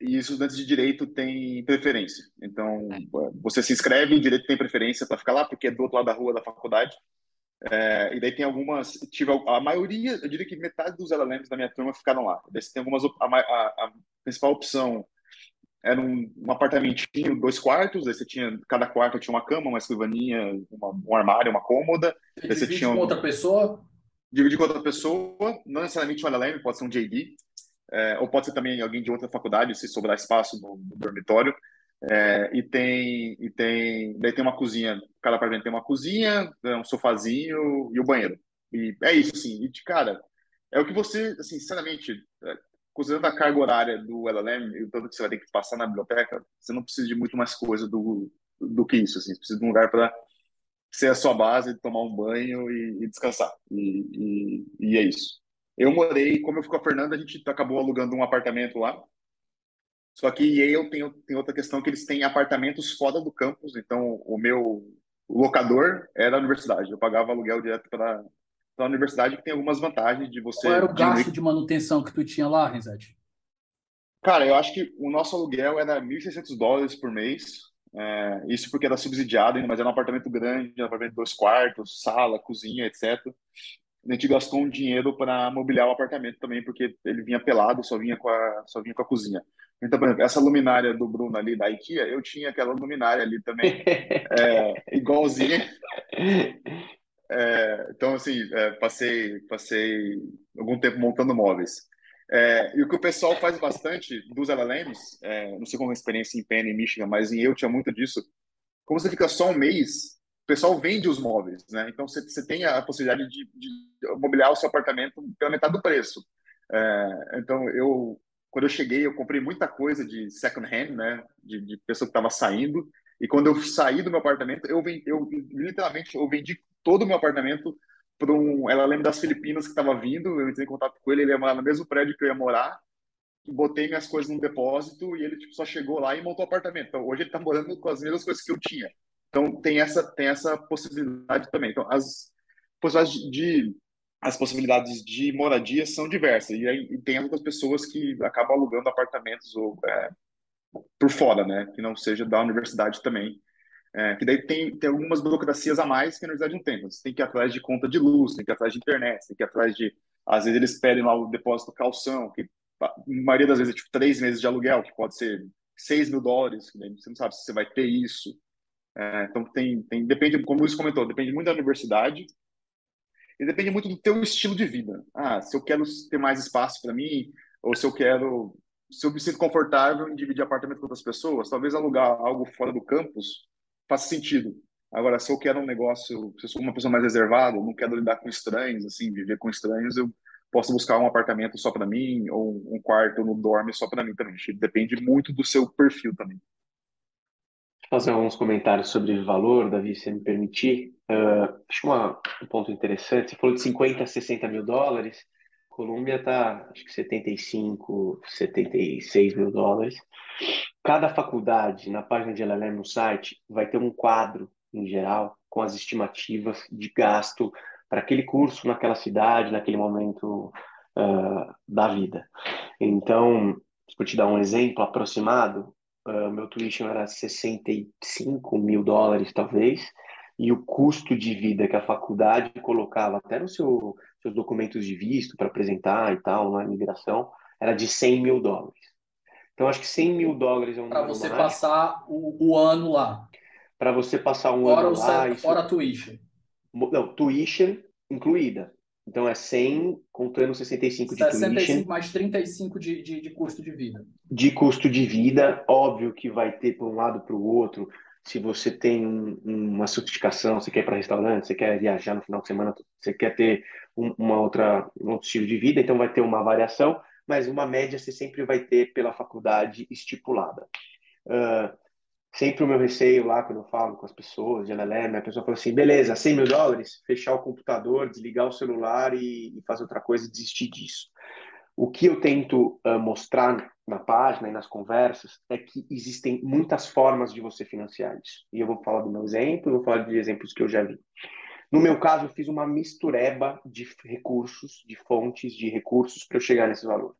e estudantes de direito têm preferência. Então, você se inscreve, direito tem preferência para ficar lá, porque é do outro lado da rua da faculdade. É, e daí tem algumas, tive a maioria, eu diria que metade dos LLMs da minha turma ficaram lá. Daí tem algumas, a, a, a principal opção era um, um, apartamentinho, dois quartos, aí você tinha, cada quarto tinha uma cama, uma escrivaninha, uma, um armário, uma cômoda. Você divide você tinha um, com outra pessoa? Dividir com outra pessoa, não necessariamente um LLM, pode ser um JD, é, ou pode ser também alguém de outra faculdade, se sobrar espaço no, no dormitório. É, e tem e tem daí tem uma cozinha cada apartamento tem uma cozinha um sofazinho e o banheiro e é isso assim e de cara é o que você assim sinceramente considerando a carga horária do LLM e o tanto que você vai ter que passar na biblioteca você não precisa de muito mais coisa do do que isso assim. Você precisa de um lugar para ser a sua base tomar um banho e, e descansar. E, e, e é isso. Eu morei como eu fico com a Fernanda a gente acabou alugando um apartamento lá. Só que Yale tem, tem outra questão que eles têm apartamentos fora do campus, então o meu locador era a universidade. Eu pagava aluguel direto para a universidade, que tem algumas vantagens de você... Qual era o gasto de manutenção que tu tinha lá, Renzete? Cara, eu acho que o nosso aluguel era 1.600 dólares por mês. É, isso porque era subsidiado, mas era um apartamento grande, um apartamento de dois quartos, sala, cozinha, etc a gente gastou um dinheiro para mobiliar o apartamento também, porque ele vinha pelado, só vinha com a, só vinha com a cozinha. Então, por exemplo, essa luminária do Bruno ali da IKEA, eu tinha aquela luminária ali também, [laughs] é, igualzinha. [laughs] É, então, assim, é, passei, passei algum tempo montando móveis. É, e o que o pessoal faz bastante dos LLMs, é, não sei como é a experiência em Penn e Michigan, mas em eu tinha muito disso. Como você fica só um mês, o pessoal vende os móveis, né? Então você, você tem a possibilidade de, de, mobiliar o seu apartamento pela metade do preço. É, então eu, quando eu cheguei, eu comprei muita coisa de second hand, né? De, de pessoa que estava saindo. E quando eu saí do meu apartamento, eu, vendi, eu literalmente eu vendi todo o meu apartamento para um. Ela lembra das Filipinas que estava vindo. Eu entrei em contato com ele, ele ia morar no mesmo prédio que eu ia morar. Botei minhas coisas num depósito e ele tipo, só chegou lá e montou o apartamento. Então, hoje ele está morando com as mesmas coisas que eu tinha. Então tem essa tem essa possibilidade também. Então as possibilidades de as possibilidades de moradia são diversas e, tem outras pessoas que acabam alugando apartamentos ou é, por fora, né, que não seja da universidade também. É, que daí tem, tem algumas burocracias a mais que a universidade não tem. Você tem que ir atrás de conta de luz, tem que ir atrás de internet, tem que ir atrás de. Às vezes eles pedem lá o depósito calção, que a maioria das vezes é tipo três meses de aluguel, que pode ser 6 mil dólares, que você não sabe se você vai ter isso. É, então tem, tem, depende, como o Luiz comentou, depende muito da universidade e depende muito do teu estilo de vida. Ah, se eu quero ter mais espaço para mim, ou se eu quero, se eu me sinto confortável em dividir apartamento com outras pessoas, talvez alugar algo fora do campus faça sentido. Agora, se eu quero um negócio, se eu sou uma pessoa mais reservada, não quero lidar com estranhos, assim, viver com estranhos, eu posso buscar um apartamento só para mim ou um quarto no dorme só para mim também. Depende muito do seu perfil também fazer alguns comentários sobre valor, Davi, se me permitir. Uh, acho uma, um ponto interessante. Você falou de 50 a 60 mil dólares. Colômbia está, acho que 75, 76 mil dólares. Cada faculdade, na página de LLM no site, vai ter um quadro, em geral, com as estimativas de gasto para aquele curso naquela cidade, naquele momento uh, da vida. Então, para te dar um exemplo aproximado, uh, meu tuition era 65 mil dólares, talvez, e o custo de vida que a faculdade colocava até nos seu, seus documentos de visto para apresentar e tal, na imigração, era de 100 mil dólares. Então, acho que 100 mil dólares é um Para você passar o, o, ano lá. Para você passar um fora ano lá. Isso... Fora a tuition. Não, tuition incluída. Então é 100 contando 65 de 65 tuition. mais 35 de, de, de custo de vida. De custo de vida, óbvio que vai ter para um lado para o outro. Se você tem uma certificação, você quer ir para restaurante, você quer viajar no final de semana, você quer ter um, uma outra, um outro estilo de vida, então vai ter uma variação, mas uma média você sempre vai ter pela faculdade estipulada. Uh, sempre o meu receio lá, quando eu falo com as pessoas de LLM, a pessoa fala assim, beleza, 100 mil dólares, fechar o computador, desligar o celular e, e fazer outra coisa, desistir disso. O que eu tento uh, mostrar na página e nas conversas é que existem muitas formas de você financiar isso. E eu vou falar do meu exemplo, vou falar de exemplos que eu já vi. No meu caso, eu fiz uma mistureba de recursos, de fontes de recursos para eu chegar nesse valor.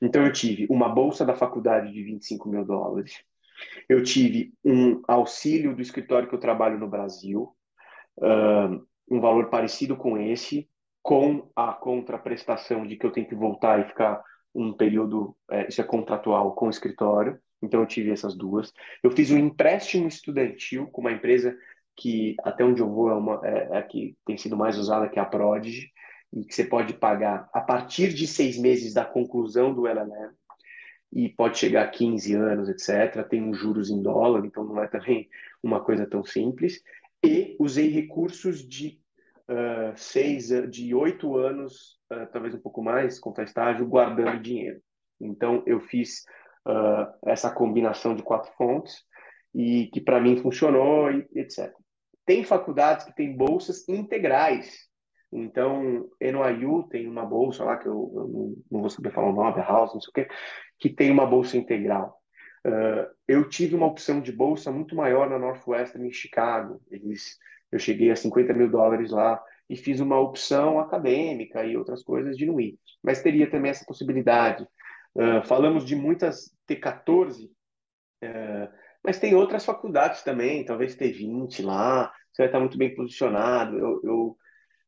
Então, eu tive uma bolsa da faculdade de 25 mil dólares, eu tive um auxílio do escritório que eu trabalho no Brasil, um valor parecido com esse, com a contraprestação de que eu tenho que voltar e ficar um período, é, isso é contratual, com o escritório. Então, eu tive essas duas. Eu fiz um empréstimo estudantil com uma empresa que, até onde eu vou, é, uma, é, é que tem sido mais usada, que é a Prodigy, e que você pode pagar a partir de seis meses da conclusão do LLM, e pode chegar a 15 anos, etc. Tem uns juros em dólar, então não é também uma coisa tão simples. E usei recursos de uh, seis, de oito anos, uh, talvez um pouco mais, contra estágio, guardando dinheiro. Então eu fiz uh, essa combinação de quatro fontes e que para mim funcionou etc. Tem faculdades que têm bolsas integrais. Então, NYU tem uma bolsa lá, que eu, eu não, vou saber falar o nome, House, não sei o quê, que tem uma bolsa integral. Uh, eu tive uma opção de bolsa muito maior na Northwestern em Chicago. Eles, eu cheguei a 50 mil dólares lá e fiz uma opção acadêmica e outras coisas de não ir. Mas teria também essa possibilidade. Uh, falamos de muitas T14, uh, mas tem outras faculdades também, talvez T20 lá, você vai estar muito bem posicionado. Eu, eu,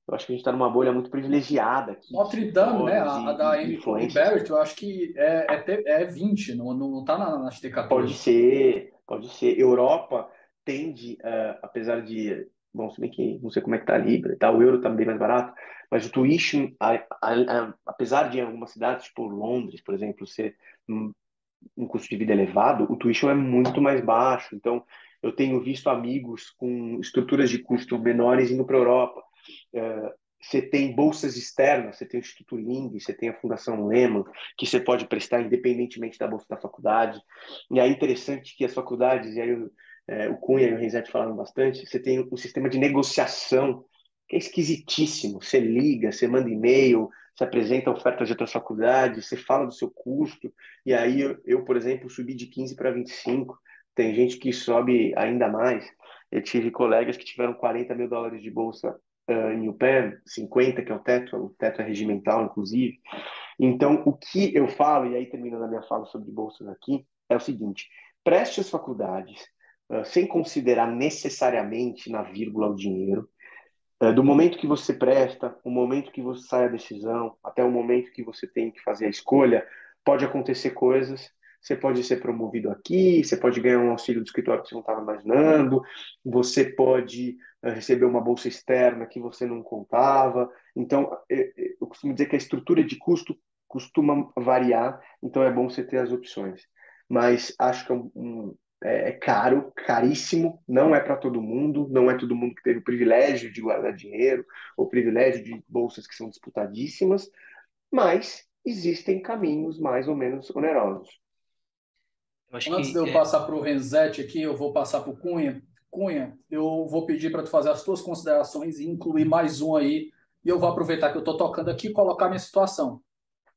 eu acho que a gente está numa bolha muito privilegiada aqui. Notre Dame, né? A, a da Amy Barrett, eu acho que é, é, é 20, não, não tá na, nas T14. Pode ser, pode ser. Europa tende, uh, apesar de bom, se bem que não sei como é que tá a Libra e tal, o euro tá bem mais barato, mas o tuition, a, a, apesar de em algumas cidades, tipo Londres, por exemplo, ser um, um, custo de vida elevado, o tuition é muito mais baixo. Então, eu tenho visto amigos com estruturas de custo menores indo para a Europa. Você tem bolsas externas, você tem o Instituto Ling, você tem a Fundação Lehman, que você pode prestar independentemente da bolsa da faculdade. E é interessante que as faculdades, e aí eu, é, o Cunha e o Renzetti falaram bastante, você tem um sistema de negociação que é esquisitíssimo. Você liga, você manda e-mail, você apresenta ofertas de outras faculdades, você fala do seu custo, e aí eu, eu por exemplo, subi de 15 para 25, tem gente que sobe ainda mais. Eu tive colegas que tiveram 40 mil dólares de bolsa uh, em UPEM, 50, que é o teto, o teto é regimental, inclusive. Então, o que eu falo, e aí terminando a minha fala sobre bolsas aqui, é o seguinte: preste as faculdades, uh, sem considerar necessariamente na vírgula o dinheiro. Uh, do momento que você presta, o momento que você sai a decisão, até o momento que você tem que fazer a escolha, pode acontecer coisas você pode ser promovido aqui, você pode ganhar um auxílio do escritório que você não estava imaginando, você pode uh, receber uma bolsa externa que você não contava. Então, eu, eu costumo dizer que a estrutura de custo costuma variar, então é bom você ter as opções. Mas acho que é, um, é, é caro, caríssimo, não é para todo mundo, não é todo mundo que teve o privilégio de guardar dinheiro, ou privilégio de bolsas que são disputadíssimas, mas existem caminhos mais ou menos onerosos. Antes de eu é... passar para o Renzetti aqui, eu vou passar para o Cunha. Cunha, eu vou pedir para tu fazer as tuas considerações e incluir mais um aí. E eu vou aproveitar que eu estou tocando aqui e colocar minha situação.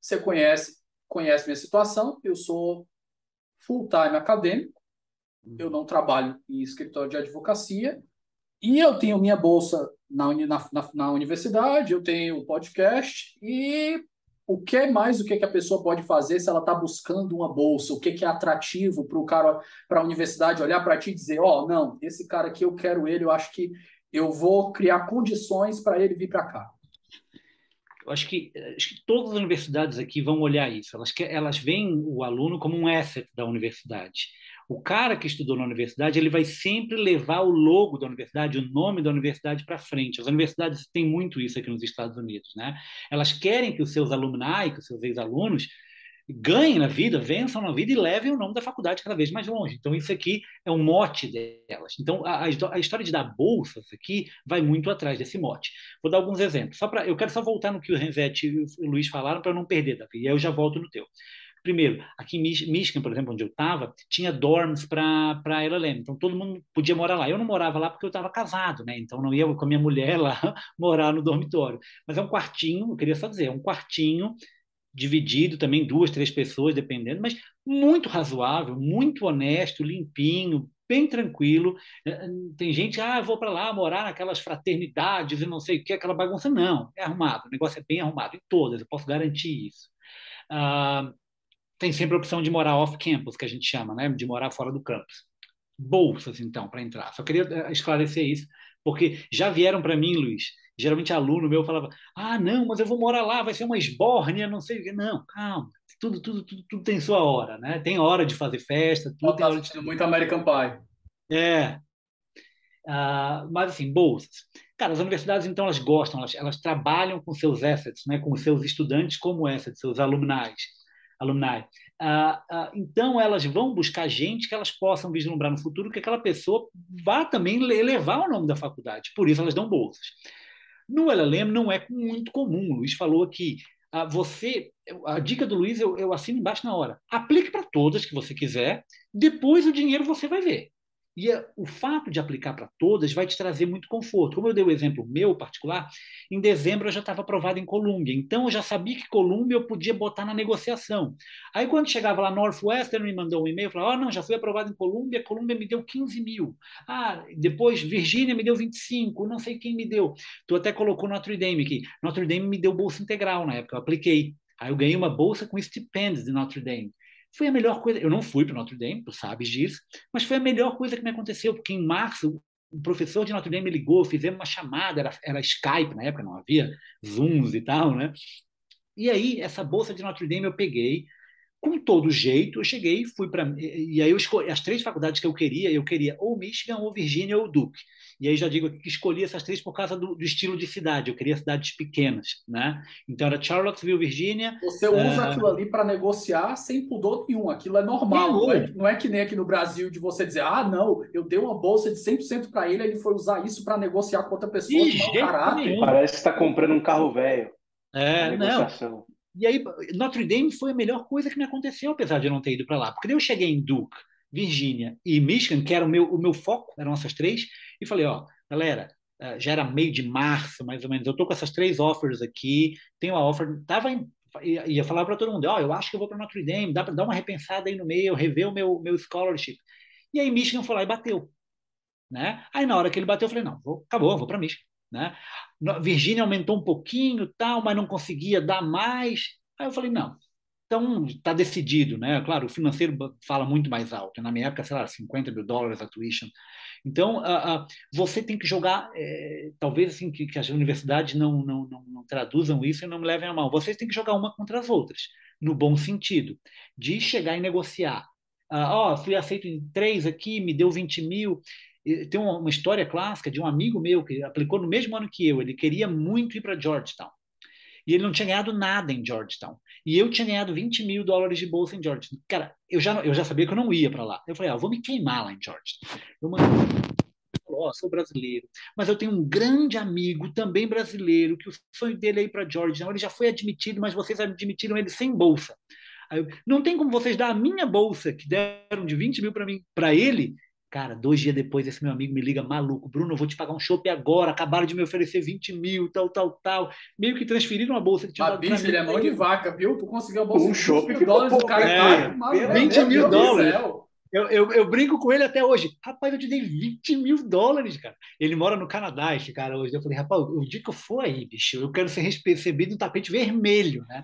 Você conhece, conhece minha situação, eu sou full-time acadêmico, eu não trabalho em escritório de advocacia, e eu tenho minha bolsa na, na, na universidade, eu tenho podcast, e o que mais o que, que a pessoa pode fazer se ela está buscando uma bolsa? O que, que é atrativo para o cara, para a universidade olhar para ti e dizer, ó, oh, não, esse cara aqui eu quero ele, eu acho que eu vou criar condições para ele vir para cá. Eu acho que, acho que todas as universidades aqui vão olhar isso. Elas, elas veem o aluno como um asset da universidade. O cara que estudou na universidade, ele vai sempre levar o logo da universidade, o nome da universidade para frente. As universidades têm muito isso aqui nos Estados Unidos, né? Elas querem que os seus alumni, que os seus ex-alunos ganhem na vida, vençam na vida e levem o nome da faculdade cada vez mais longe. Então, isso aqui é um mote delas. Então, a, a história de dar bolsas aqui vai muito atrás desse mote. Vou dar alguns exemplos. Só pra, eu quero só voltar no que o Renzetti e o Luiz falaram para não perder, Davi, e aí eu já volto no teu. Primeiro, aqui em Michigan, por exemplo, onde eu estava, tinha dorms para LLM, então todo mundo podia morar lá. Eu não morava lá porque eu estava casado, né? Então não ia com a minha mulher lá [laughs] morar no dormitório. Mas é um quartinho, eu queria só dizer, é um quartinho dividido também, duas, três pessoas, dependendo, mas muito razoável, muito honesto, limpinho, bem tranquilo. É, é, tem gente, ah, vou para lá morar naquelas fraternidades e não sei o que, aquela bagunça. Não, é arrumado, o negócio é bem arrumado, em todas, eu posso garantir isso. uh, tem sempre a opção de morar off-campus, que a gente chama, né? de morar fora do campus. Bolsas, então, para entrar. Só queria eh, esclarecer isso, porque já vieram para mim, Luiz, geralmente aluno meu falava, ah, não, mas eu vou morar lá, vai ser uma esbórnia, não sei o quê. Não, calma, tudo, tudo, tudo, tudo tem sua hora, né? Tem hora de fazer festa, tudo hora de... muito American Pie. É. Uh, mas, assim, bolsas. Cara, as universidades, então, elas gostam, elas, elas trabalham com seus assets, né? com seus estudantes como assets, seus alumni. Alumni. Uh, uh, então, elas vão buscar gente que elas possam vislumbrar no futuro que aquela pessoa vá também elevar o nome da faculdade. Por isso, elas dão bolsas. No LLM não é muito comum. O Luiz falou aqui. Uh, você, a dica do Luiz eu, eu assino embaixo na hora. Aplique para todas que você quiser. Depois o dinheiro você vai ver. E é, o fato de aplicar para todas vai te trazer muito conforto. Como eu dei o exemplo meu particular, em dezembro eu já estava aprovado em Colômbia, então eu já sabia que Colômbia eu podia botar na negociação. Aí quando chegava lá, Northwestern me mandou um e-mail, falou, oh, não, já fui aprovado em Colômbia, Colômbia me deu 15 mil. Ah, depois Virgínia me deu 25, não sei quem me deu. Tu até colocou Notre Dame aqui. Notre Dame me deu bolsa integral na época, eu apliquei. Aí eu ganhei uma bolsa com stipends de Notre Dame. Foi a melhor coisa. Eu não fui para Notre Dame, tu sabes disso, mas foi a melhor coisa que me aconteceu, porque em março o professor de Notre Dame me ligou, fizemos uma chamada, era, era Skype na época, não havia Zooms e tal, né? E aí, essa bolsa de Notre Dame eu peguei, com todo jeito, eu cheguei, fui para. E aí, eu escolhi as três faculdades que eu queria, eu queria ou Michigan, ou Virgínia, ou Duke. E aí já digo aqui que escolhi essas três por causa do, do, estilo de cidade. Eu queria cidades pequenas, né? Então era Charlottesville, Virgínia. Você usa uh... aquilo ali para negociar sem pudor nenhum. Aquilo é normal. Não é, não é, que nem aqui no Brasil de você dizer, ah, não, eu dei uma bolsa de 100% para ele, ele foi usar isso para negociar com outra pessoa de mau caráter. Parece que está comprando um carro velho. É, não. E aí, Notre Dame foi a melhor coisa que me aconteceu, apesar de eu não ter ido para lá. Porque eu cheguei em Duke, Virgínia e Michigan, que era o meu, o meu foco, eram essas três, e falei, ó, galera, eh, já era meio de março, mais ou menos, eu tô com essas três offers aqui, tenho a offer, tava em, ia falar para todo mundo, ó, eu acho que eu vou para Notre Dame, dá para dar uma repensada aí no meio, rever o meu, meu scholarship. E aí Michigan foi lá e bateu. Né? Aí na hora que ele bateu, eu falei, não, vou, acabou, vou para Michigan. Né? Virgínia aumentou um pouquinho, tal, mas não conseguia dar mais. Aí eu falei, não, então, está decidido, né? Claro, o financeiro fala muito mais alto. Na minha época, sei lá, 50 mil dólares a tuition. Então, uh, uh, você tem que jogar, é, talvez assim, que, que, as universidades não, não, não, não, traduzam isso e não me levem a mal. Vocês têm que jogar uma contra as outras, no bom sentido, de chegar e negociar. Uh, ó, fui aceito em três aqui, me deu 20 mil. Tem uma, história clássica de um amigo meu que aplicou no mesmo ano que eu. Ele queria muito ir para Georgetown e ele não tinha ganhado nada em Georgetown. E eu tinha ganhado 20 mil dólares de bolsa em Georgetown. Cara, eu já, eu já sabia que eu não ia para lá. Eu falei, ah, vou me queimar lá em Georgetown. Eu mandei oh, sou brasileiro, mas eu tenho um grande amigo também brasileiro que o sonho dele é ir para Georgetown. Ele já foi admitido, mas vocês admitiram ele sem bolsa. Eu, não tem como vocês dar a minha bolsa que deram de 20 mil para mim, para ele, Cara, dois dias depois, esse meu amigo me liga maluco. Bruno, eu vou te pagar um chopp agora. Acabaram de me oferecer 20 mil, tal, tal, tal. Meio que transferiram a bolsa que tinha dado bicho, ele é mão de vaca, viu? Tu conseguiu a bolsa um chopp de dólares, o cara é, tá, 20 mil dólares. Eu, eu, eu, brinco com ele até hoje. Rapaz, eu te dei 20 mil dólares, cara. Ele mora no Canadá, esse cara hoje. Eu falei, rapaz, o dia que eu for aí, bicho, eu quero ser recebido no tapete vermelho, né?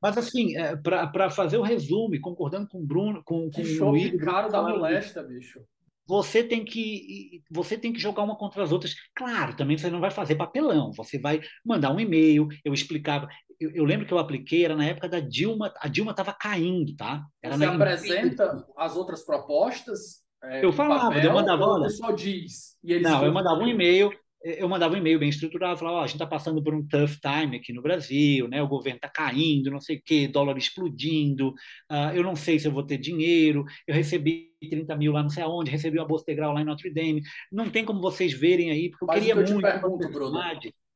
Mas, assim, é, para fazer o resumo, concordando com o Bruno, com, com que o Luiz. caro da molesta, bicho você tem que você tem que jogar uma contra as outras. Claro, também você não vai fazer papelão, você vai mandar um e-mail. Eu explicava, eu, eu lembro que eu apliquei era na época da Dilma, a Dilma estava caindo, tá? Era você apresenta as outras propostas. É, eu falava, papel, eu mandava, olha, só diz. não, eu mandava um e-mail, eu mandava um e-mail bem estruturado, falava, oh, a gente está passando por um tough time aqui no Brasil, né? o governo está caindo, não sei o quê, dólar explodindo, uh, eu não sei se eu vou ter dinheiro, eu recebi 30 mil lá não sei aonde, recebi uma bolsa integral lá em Notre Dame, não tem como vocês verem aí, porque eu Mas queria eu muito... Pergunto, Bruno,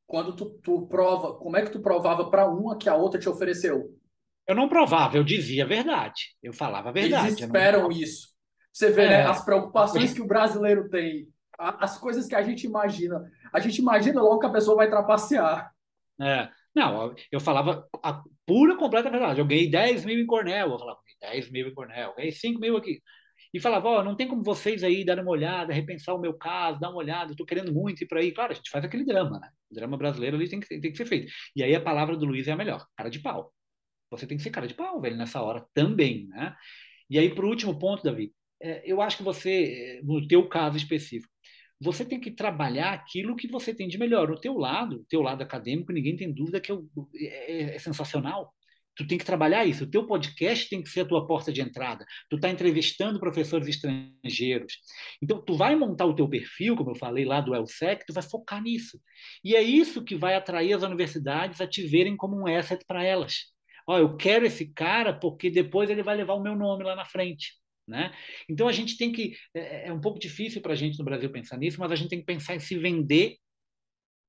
quando tu, tu prova, como é que tu provava para uma que a outra te ofereceu? Eu não provava, eu dizia a verdade, eu falava a verdade. Eles esperam isso. Você vê é, né, as preocupações que o brasileiro tem as coisas que a gente imagina. A gente imagina logo que a pessoa vai trapacear. É. Não, eu falava a pura, completa verdade. Eu ganhei 10 mil em Cornell. Eu falava, 10 mil em Cornell, ganhei 5 mil aqui. E falava, ó, oh, não tem como vocês aí darem uma olhada, repensar o meu caso, dar uma olhada, estou querendo muito ir para aí. Claro, a gente faz aquele drama, né? O drama brasileiro ali tem que, tem que ser feito. E aí a palavra do Luiz é a melhor, cara de pau. Você tem que ser cara de pau, velho, nessa hora também, né? E aí, o último ponto, Davi, é, eu acho que você, no teu caso específico, você tem que trabalhar aquilo que você tem de melhor. O teu lado, o teu lado acadêmico, ninguém tem dúvida que é, é, é sensacional. Tu tem que trabalhar isso. O teu podcast tem que ser a tua porta de entrada. Tu está entrevistando professores estrangeiros. Então, tu vai montar o teu perfil, como eu falei lá do ELSEC, tu vai focar nisso. E é isso que vai atrair as universidades a te verem como um asset para elas. Ó, eu quero esse cara porque depois ele vai levar o meu nome lá na frente. Né? Então a gente tem que. É, é um pouco difícil para a gente no Brasil pensar nisso, mas a gente tem que pensar em se vender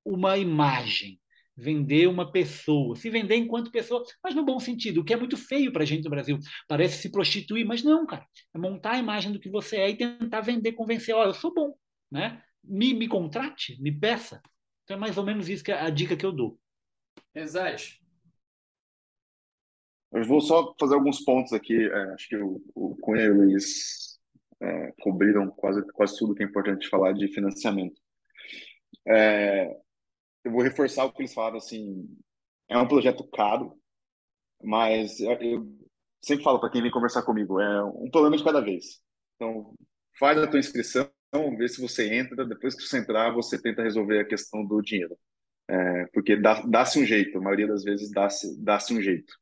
uma imagem, vender uma pessoa, se vender enquanto pessoa, mas no bom sentido, o que é muito feio para a gente no Brasil. Parece se prostituir, mas não, cara. É montar a imagem do que você é e tentar vender, convencer: ó, eu sou bom, né? Me, me contrate, me peça. Então é mais ou menos isso que é a dica que eu dou. Exato. Eu vou só fazer alguns pontos aqui. É, acho que o, o Cunha e o Luiz é, cobriram quase, quase tudo que é importante falar de financiamento. É, eu vou reforçar o que eles falaram, assim, é um projeto caro, mas eu, sempre falo para quem vem conversar comigo, é um problema de cada vez. Então, faz a tua inscrição, vê se você entra, depois que você entrar, você tenta resolver a questão do dinheiro. É, porque dá-se dá um jeito, a maioria das vezes dá-se dá um jeito.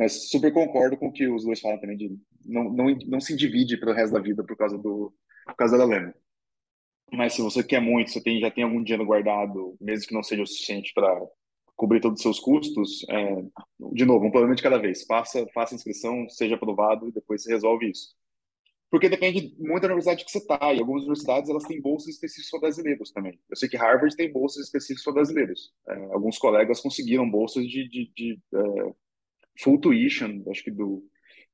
Mas super concordo com o que os dois falam também de não, não, não se divide pelo resto da vida por causa do por causa da lema. Mas se você quer muito, você tem, já tem algum dinheiro guardado, mesmo que não seja o suficiente para cobrir todos os seus custos, é, de novo, um problema de cada vez. Faça, faça inscrição, seja aprovado e depois você resolve isso. Porque depende muito da universidade que você está. E algumas universidades elas têm bolsas específicas para brasileiros também. Eu sei que Harvard tem bolsas específicas para brasileiros. É, alguns colegas conseguiram bolsas de, de, de é, full tuition, acho que do,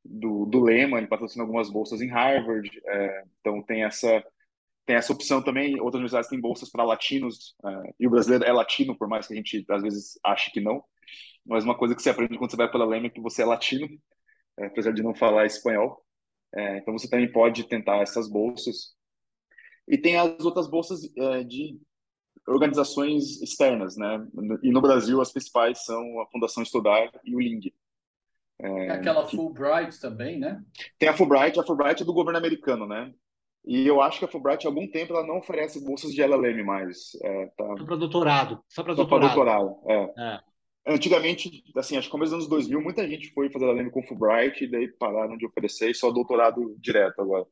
do, do Lehman, ele patrocina algumas bolsas em Harvard, é, então tem essa tem essa opção também. Outras universidades têm bolsas para latinos, é, e o brasileiro é latino, por mais que a gente às vezes ache que não. Mas uma coisa que você aprende quando você vai pela Lehman é que você é latino, é, apesar de não falar espanhol. É, então você também pode tentar essas bolsas. E tem as outras bolsas é, de organizações externas, né? E no Brasil as principais são a Fundação Estudar e o LING. É, aquela Fulbright também, né? Tem a Fulbright, a Fulbright é do governo americano, né? E eu acho que a Fulbright, há algum tempo, ela não oferece bolsas de LLM mais. É, tá... Só para doutorado. Só para doutorado. doutorado é. é. Antigamente, assim, acho que começo dos anos 2000, muita gente foi fazer LLM com Fulbright e daí pararam de oferecer e só doutorado direto agora.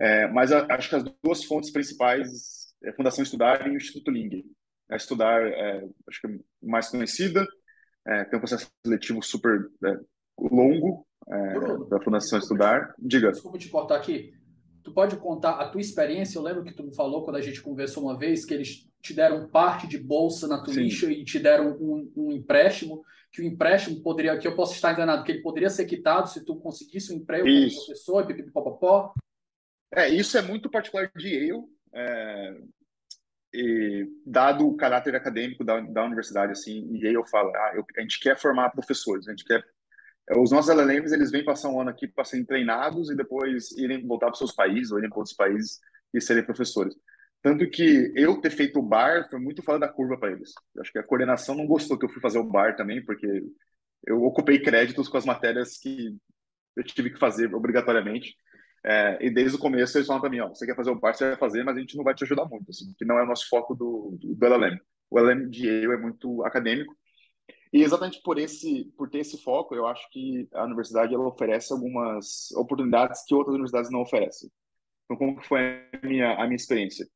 É, mas a, acho que as duas fontes principais é a Fundação Estudar e o Instituto Ling. A Estudar, é, acho que é mais conhecida, é, tem um processo seletivo super é, longo é, da Fundação Estudar. Diga. Desculpa te cortar aqui. Tu pode contar a tua experiência? Eu lembro que tu me falou quando a gente conversou uma vez que eles te deram parte de bolsa na tuition e te deram um, um, empréstimo, que o empréstimo poderia, que eu posso estar enganado, que ele poderia ser quitado se tu conseguisse um emprego isso. como professor, pipipipopopó. É, isso é muito particular de Yale. É, e, dado o caráter acadêmico da, da universidade, assim, e aí eu falo, ah, eu, a gente quer formar professores, a gente quer os nossos LLMs, eles vêm passar um ano aqui para serem treinados e depois irem voltar para seus países ou irem para outros países e serem professores. Tanto que eu ter feito o bar foi muito fora da curva para eles. Eu acho que a coordenação não gostou que eu fui fazer o bar também, porque eu ocupei créditos com as matérias que eu tive que fazer obrigatoriamente. É, e desde o começo eles falam para mim, ó, você quer fazer o bar, você vai fazer, mas a gente não vai te ajudar muito, assim, que não é o nosso foco do, do, do LLM. O LLM de Yale é muito acadêmico, e exatamente por esse, por ter esse foco, eu acho que a universidade ela oferece algumas oportunidades que outras universidades não oferecem. Então, como foi a minha, a minha experiência?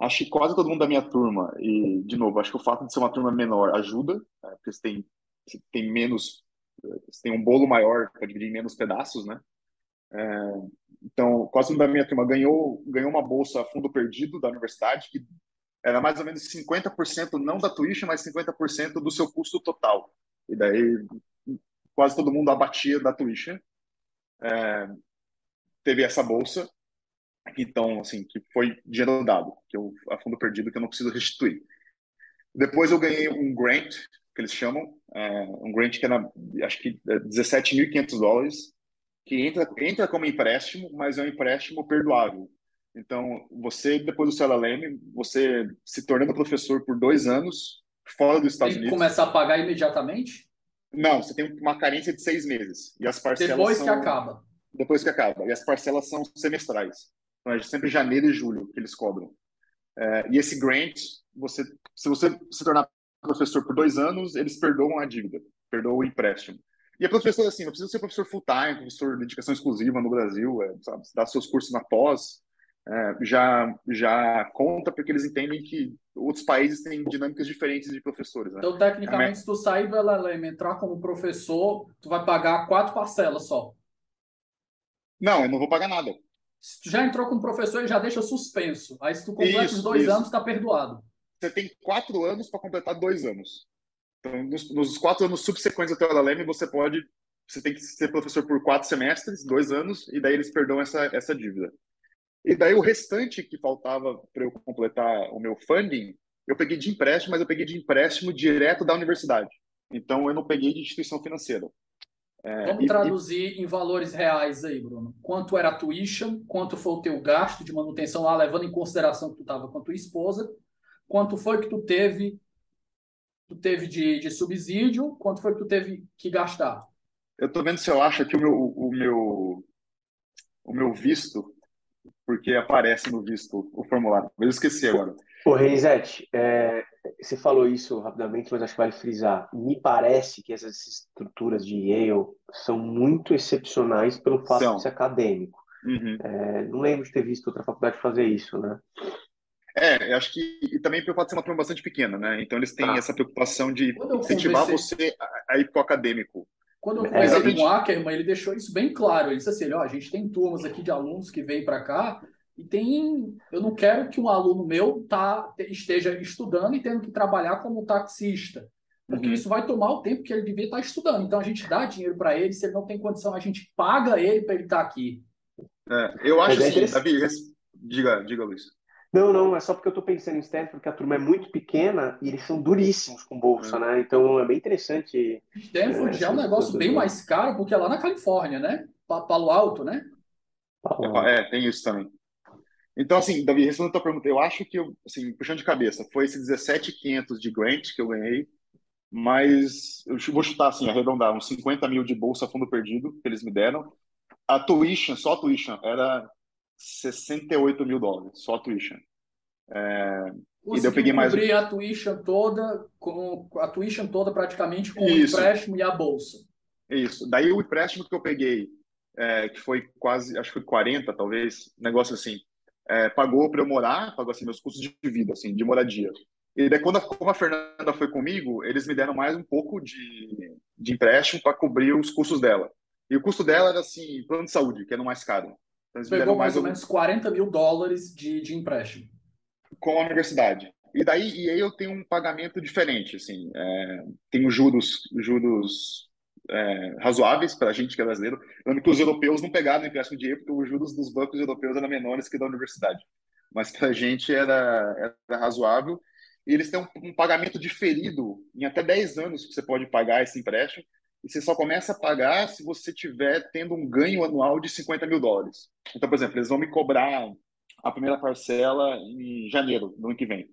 Acho que quase todo mundo da minha turma, e, de novo, acho que o fato de ser uma turma menor ajuda, né, porque você tem, você tem menos, você tem um bolo maior para dividir em menos pedaços, né? É, então, quase todo mundo da minha turma ganhou, ganhou uma bolsa a fundo perdido da universidade, que era mais ou menos 50% não da tuition, mas 50% do seu custo total. E daí quase todo mundo abatia da tuition. É, teve essa bolsa, então, assim, que foi dinheiro dado, que eu, a fundo perdido, que eu não preciso restituir. Depois eu ganhei um grant, que eles chamam, é, um grant que era, acho que 17.500 dólares, que entra, entra como empréstimo, mas é um empréstimo perdoável. Então, você, depois do CLLM, você se tornando professor por dois anos, fora dos Estados Tem Unidos. começar a pagar imediatamente? Não, você tem uma carência de seis meses. E as parcelas Depois são... que acaba. Depois que acaba. E as parcelas são semestrais. Então é sempre janeiro e julho que eles cobram. É, e esse grant, você, se você se tornar professor por dois anos, eles perdoam a dívida, perdoam o empréstimo. E a professor, assim, não precisa ser professor full-time, professor de dedicação exclusiva no Brasil, é, sabe, dar seus cursos na pós, é, já, já conta porque eles entendem que outros países têm dinâmicas diferentes de professores. Né? Então, tecnicamente, se tu sair do LLM entrar como professor, tu vai pagar quatro parcelas só. Não, eu não vou pagar nada. Se tu já entrou como professor, ele já deixa suspenso. Aí, se tu completa Isso, os dois isso. anos, tá perdoado. Você tem quatro anos para completar dois anos. Então, nos, nos quatro anos subsequentes ao teu LLM, você pode... Você tem que ser professor por quatro semestres, dois anos, e daí eles perdoam essa, essa dívida. E daí o restante que faltava para eu completar o meu funding, eu peguei de empréstimo, mas eu peguei de empréstimo direto da universidade. Então eu não peguei de instituição financeira. É, Vamos e- traduzir em valores reais aí, Bruno. Quanto era a tuition, quanto foi o teu gasto de manutenção lá, levando em consideração que tu estava com a tua esposa, quanto foi que tu teve, tu teve de, de subsídio, quanto foi que tu teve que gastar. Eu tô vendo se eu acho aqui o meu, o meu, o meu visto, porque aparece no visto o formulário. Mas eu esqueci agora. Ô, Renizete, é, você falou isso rapidamente, mas acho que vale frisar. Me parece que essas estruturas de Yale são muito excepcionais pelo fato São. de ser acadêmico. Uhum. É, não lembro de ter visto outra faculdade fazer isso, né? É, eu acho que e também pelo fato de ser uma turma bastante pequena, né? Então eles têm Tá. essa preocupação de incentivar conversei- você a, a ir pro acadêmico. Quando eu É, conversei exatamente. com o Ackerman, ele deixou isso bem claro. Ele disse assim: ó, a gente tem turmas aqui de alunos que vêm para cá e tem. Eu não quero que um aluno meu tá, esteja estudando e tendo que trabalhar como taxista, porque Uhum. isso vai tomar o tempo que ele devia estar estudando. Então a gente dá dinheiro para ele, se ele não tem condição, a gente paga ele para ele estar aqui. É, eu acho Mas é assim. Davi, diga, diga, Luiz. Não, não, é só porque eu tô pensando em Stanford, porque a turma é muito pequena e eles são duríssimos com bolsa, né? Então é bem interessante. Stanford É, já é um negócio bem mais caro, porque é lá na Califórnia, né? Pa- Palo Alto, né? falar. É, tem isso também. Então, assim, Davi, respondendo a tua pergunta, eu acho que, eu, assim, puxando de cabeça, foi esse 17,500 de grant que eu ganhei, mas eu vou chutar, assim, arredondar, uns 50 mil de bolsa fundo perdido que eles me deram. A tuition, só a tuition, era 68 mil dólares, só a tuition. Conseguiu daí eu peguei mais- cobrir a tuition toda, com a tuition toda praticamente com Isso. o empréstimo e a bolsa. Isso. Daí o empréstimo que eu peguei, é, que foi quase, acho que foi 40, talvez, negócio assim, é, pagou para eu morar, pagou assim meus custos de vida, assim, de moradia. E daí quando a, como a Fernanda foi comigo, eles me deram mais um pouco de, de empréstimo para cobrir os custos dela. E o custo dela era assim, plano de saúde, que era o mais caro. Eles Pegou mais ou um- menos 40 mil dólares de, de empréstimo. com a universidade. E daí e aí eu tenho um pagamento diferente, assim, é, tenho juros, juros é, razoáveis para a gente que é brasileiro. Lembro que os europeus não pegaram empréstimo de dinheiro porque os juros dos bancos europeus eram menores que da universidade. Mas para a gente era, era razoável. E eles têm um, um pagamento diferido em até 10 anos que você pode pagar esse empréstimo. E você só começa a pagar se você tiver tendo um ganho anual de 50 mil dólares. Então, por exemplo, eles vão me cobrar a primeira parcela em janeiro do ano que vem.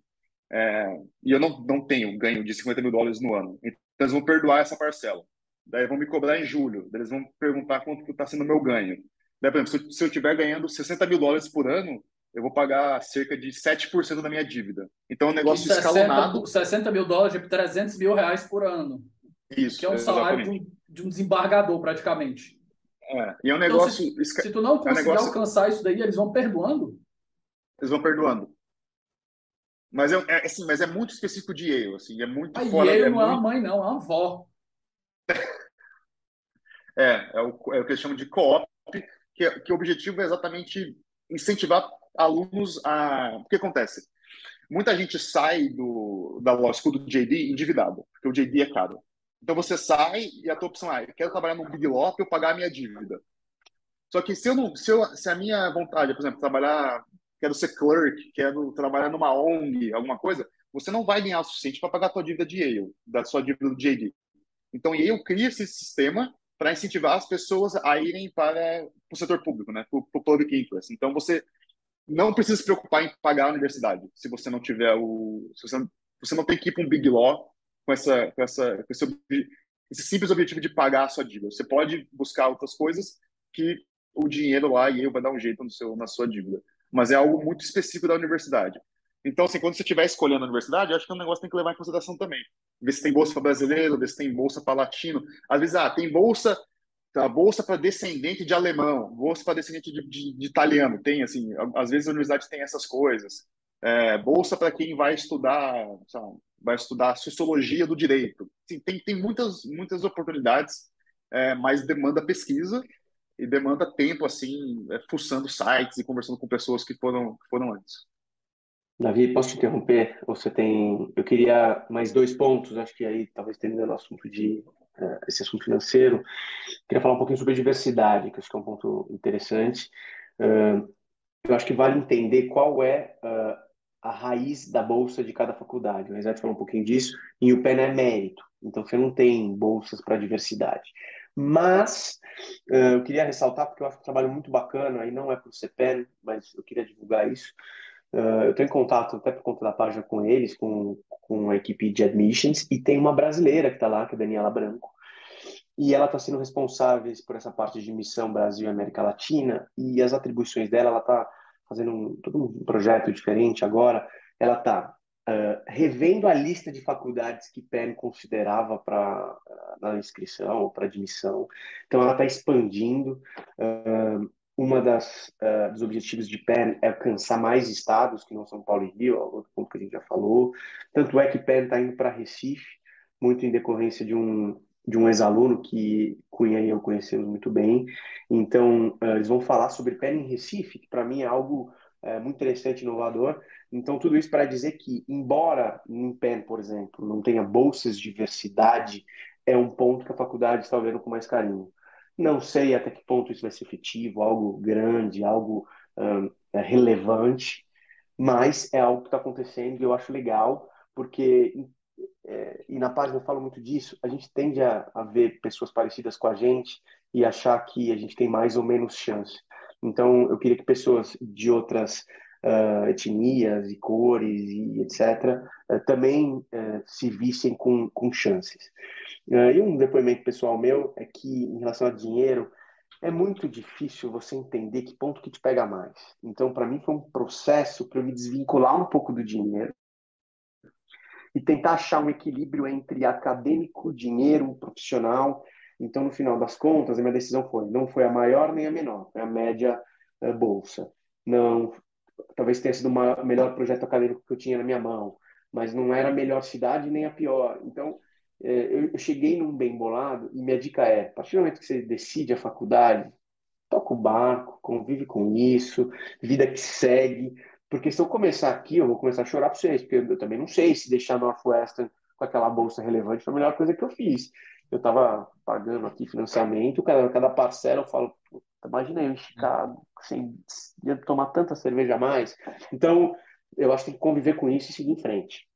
É, e eu não, não tenho ganho de 50 mil dólares no ano. Então, eles vão perdoar essa parcela. Daí vão me cobrar em julho. Daí eles vão perguntar quanto está sendo o meu ganho. Daí, por exemplo, se eu, se eu estiver ganhando 60 mil dólares por ano, eu vou pagar cerca de 7% da minha dívida. Então, é um negócio Que 60, escalonado. 60 mil dólares é 300 mil reais por ano. Isso, Que é um salário de um, de um desembargador, praticamente. É, e é um Então, negócio. esca- Se tu não conseguir negócio- alcançar isso daí, eles vão perdoando. Eles vão perdoando. Mas é, é, assim, mas é muito específico de Yale, assim, é muito Aí fora. ele é não é muito- uma mãe, não, é uma avó. [laughs] É, é o, é o que eles chamam de co-op, que, é- que o objetivo é exatamente incentivar alunos a. O que acontece? Muita gente sai do, da law school do JD endividado, porque o JD é caro. Então você sai e a tua opção é: eu quero trabalhar no Big Law para eu pagar a minha dívida. Só que se, eu não, se, eu, se a minha vontade, por exemplo, trabalhar, quero ser clerk, quero trabalhar numa ONG, alguma coisa, você não vai ganhar o suficiente para pagar a tua dívida de Yale, da sua dívida do JD. Então, Yale cria esse sistema para incentivar as pessoas a irem para o setor público, né, para o public interest. Então, você não precisa se preocupar em pagar a universidade, se você não tiver o, se você, você não tem que ir para um big law com essa, com essa, com esse, esse simples objetivo de pagar a sua dívida. Você pode buscar outras coisas que o dinheiro lá e eu vai dar um jeito no seu, na sua dívida. Mas é algo muito específico da universidade. Então, assim, quando você estiver escolhendo a universidade, acho que é um negócio que tem que levar em consideração também. Ver se tem bolsa para brasileiro, ver se tem bolsa para latino. Às vezes, ah, tem bolsa a bolsa para descendente de alemão, bolsa para descendente de, de, de, italiano, tem assim, às vezes a universidade tem essas coisas. É, bolsa para quem vai estudar, sabe, vai estudar sociologia do direito. Assim, tem, tem muitas, muitas oportunidades, é, mas demanda pesquisa e demanda tempo assim, é, fuçando sites e conversando com pessoas que foram, que foram antes. Davi, posso te interromper? Você tem, eu queria mais dois pontos, acho que aí talvez terminando o assunto de uh, esse assunto financeiro, queria falar um pouquinho sobre diversidade, que acho que é um ponto interessante. Uh, eu acho que vale entender qual é uh, a raiz da bolsa de cada faculdade. O Rezat falou um pouquinho disso, e o PEN é mérito, então você não tem bolsas para diversidade. Mas eu queria ressaltar, porque eu acho um trabalho muito bacana, e não é para o CPEN, mas eu queria divulgar isso, Uh, eu estou em contato, até por conta da página, com eles, com, com a equipe de admissions, e tem uma brasileira que está lá, que é Daniela Branco, e ela está sendo responsável por essa parte de missão Brasil e América Latina, e as atribuições dela, ela está fazendo um, todo um projeto diferente agora, ela está uh, revendo a lista de faculdades que PEN considerava para uh, na inscrição ou para admissão, então ela está expandindo, uh, uma das uh, dos objetivos de PEN é alcançar mais estados que não São Paulo e Rio, outro ponto que a gente já falou. Tanto é que PEN está indo para Recife, muito em decorrência de um de um ex-aluno que Cunha e eu conhecemos muito bem. Então, uh, eles vão falar sobre PEN em Recife, que para mim é algo uh, muito interessante, inovador. Então, tudo isso para dizer que, embora em PEN, por exemplo, não tenha bolsas de diversidade, é um ponto que a faculdade está vendo com mais carinho. Não sei até que ponto isso vai ser efetivo, algo grande, algo um, é relevante, mas é algo que está acontecendo e eu acho legal, porque, é, e na página eu falo muito disso, a gente tende a, a ver pessoas parecidas com a gente e achar que a gente tem mais ou menos chance. Então, eu queria que pessoas de outras uh, etnias e cores e etc., uh, também uh, se vissem com, com chances. E um depoimento pessoal meu é que, em relação a dinheiro, é muito difícil você entender que ponto que te pega mais. Então, para mim, foi um processo para eu me desvincular um pouco do dinheiro e tentar achar um equilíbrio entre acadêmico, dinheiro, profissional. Então, no final das contas, a minha decisão foi: não foi a maior nem a menor, foi a média uh, bolsa. Não, talvez tenha sido o melhor projeto acadêmico que eu tinha na minha mão, mas não era a melhor cidade nem a pior. Então, é, eu cheguei num bem bolado e minha dica é, a partir do momento que você decide a faculdade, toca o barco, convive com isso, vida que segue, porque se eu começar aqui, eu vou começar a chorar para vocês, porque eu também não sei se deixar Northwestern com aquela bolsa relevante foi a melhor coisa que eu fiz. Eu estava pagando aqui financiamento, cada, cada parcela eu falo, imagina eu em sem ia tomar tanta cerveja a mais. Então, eu acho que tem que conviver com isso e seguir em frente.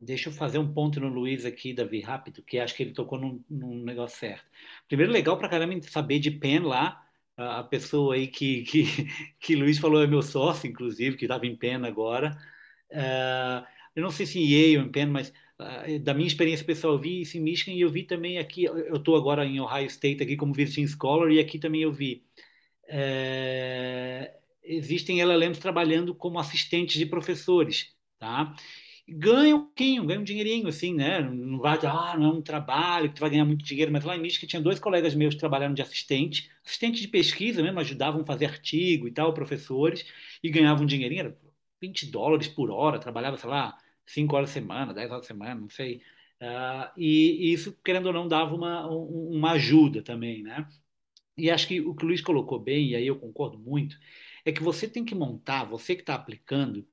Deixa eu fazer um ponto no Luiz aqui, Davi, rápido, que acho que ele tocou num, num negócio certo. Primeiro, legal pra caramba saber de PEN lá, a, pessoa aí que, [laughs] que, que Luiz falou é meu sócio, inclusive, que estava em PEN agora. Uh, eu não sei se em Yale ou em PEN, mas uh, da minha experiência pessoal, eu vi isso em Michigan e eu vi também aqui, eu estou agora em Ohio State aqui como visiting scholar e aqui também eu vi. Uh, existem LLMs trabalhando como assistentes de professores, tá? Ganha um pouquinho, ganha um dinheirinho, assim, né? Não vai, ah, não é um trabalho que tu vai ganhar muito dinheiro, mas lá em Michigan tinha dois colegas meus que trabalharam de assistente, assistente de pesquisa mesmo, ajudavam a fazer artigo e tal, professores, e ganhavam um dinheirinho, era 20 dólares por hora, trabalhava, sei lá, 5 horas por semana, 10 horas por semana, não sei. Uh, e, e, isso, querendo ou não, dava uma, uma ajuda também, né? E acho que o que o Luiz colocou bem, e aí eu concordo muito, é que você tem que montar, você que está aplicando,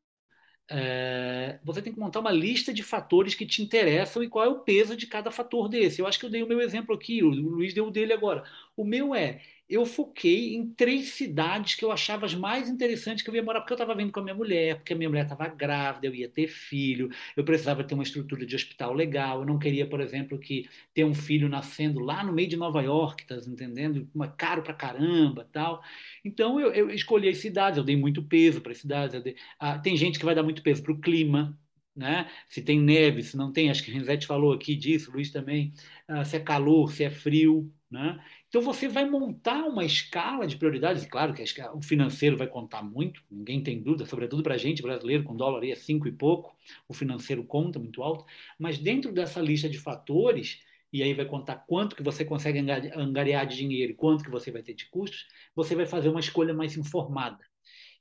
é, você tem que montar uma lista de fatores que te interessam e qual é o peso de cada fator desse. Eu acho que eu dei o meu exemplo aqui, o Luiz deu o dele agora. O meu é, eu foquei em três cidades que eu achava as mais interessantes que eu ia morar, porque eu estava vendo com a minha mulher, porque a minha mulher estava grávida, eu ia ter filho, eu precisava ter uma estrutura de hospital legal, eu não queria, por exemplo, que ter um filho nascendo lá no meio de Nova York, tá entendendo? Uma, caro pra caramba tal. Então eu, eu escolhi as cidades, eu dei muito peso para as cidades. Dei, ah, tem gente que vai dar muito peso para o clima, né? se tem neve, se não tem, acho que a Renzetti falou aqui disso, Luiz também, uh, se é calor, se é frio. Né? Então você vai montar uma escala de prioridades, e claro que o financeiro vai contar muito, ninguém tem dúvida, sobretudo para a gente brasileiro, com dólar aí é cinco e pouco, o financeiro conta muito alto, mas dentro dessa lista de fatores, e aí vai contar quanto que você consegue angariar de dinheiro e quanto que você vai ter de custos, você vai fazer uma escolha mais informada.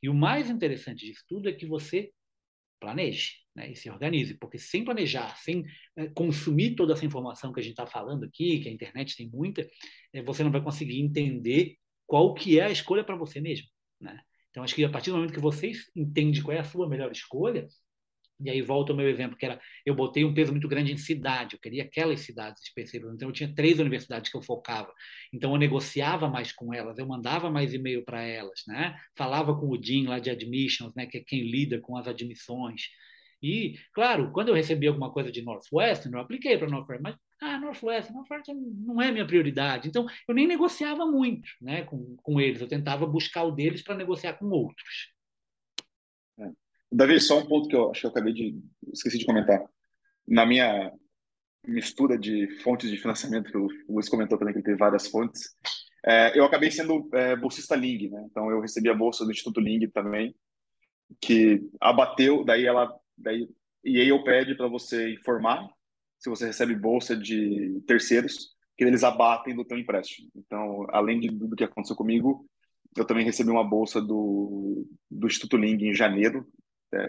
E o mais interessante disso tudo é que você planeje né, e se organize, porque sem planejar, sem é, consumir toda essa informação que a gente está falando aqui, que a internet tem muita, é, você não vai conseguir entender qual que é a escolha para você mesmo. Né? Então, acho que a partir do momento que você entende qual é a sua melhor escolha, e aí volta o meu exemplo, que era eu botei um peso muito grande em cidade, eu queria aquelas cidades específicas. Então eu tinha três universidades que eu focava. Então eu negociava mais com elas, eu mandava mais e-mail para elas, né? Falava com o Dean lá de admissions, né, que é quem lida com as admissões. E, claro, quando eu recebi alguma coisa de Northwestern, eu apliquei para Northwestern, mas ah, Northwestern, Northwestern não é minha prioridade. Então, eu nem negociava muito né, com, com eles, eu tentava buscar o deles para negociar com outros. É. Davi, só um ponto que eu acho que eu acabei de. esqueci de comentar. Na minha mistura de fontes de financiamento, que o Luiz comentou também que ele teve várias fontes, é, eu acabei sendo é, bolsista Ling, né? Então eu recebi a bolsa do Instituto Ling também, que abateu, daí ela Daí, e aí eu pede para você informar se você recebe bolsa de terceiros, que eles abatem do teu empréstimo. Então, além de, do que aconteceu comigo, eu também recebi uma bolsa do, do Instituto Ling em janeiro. É,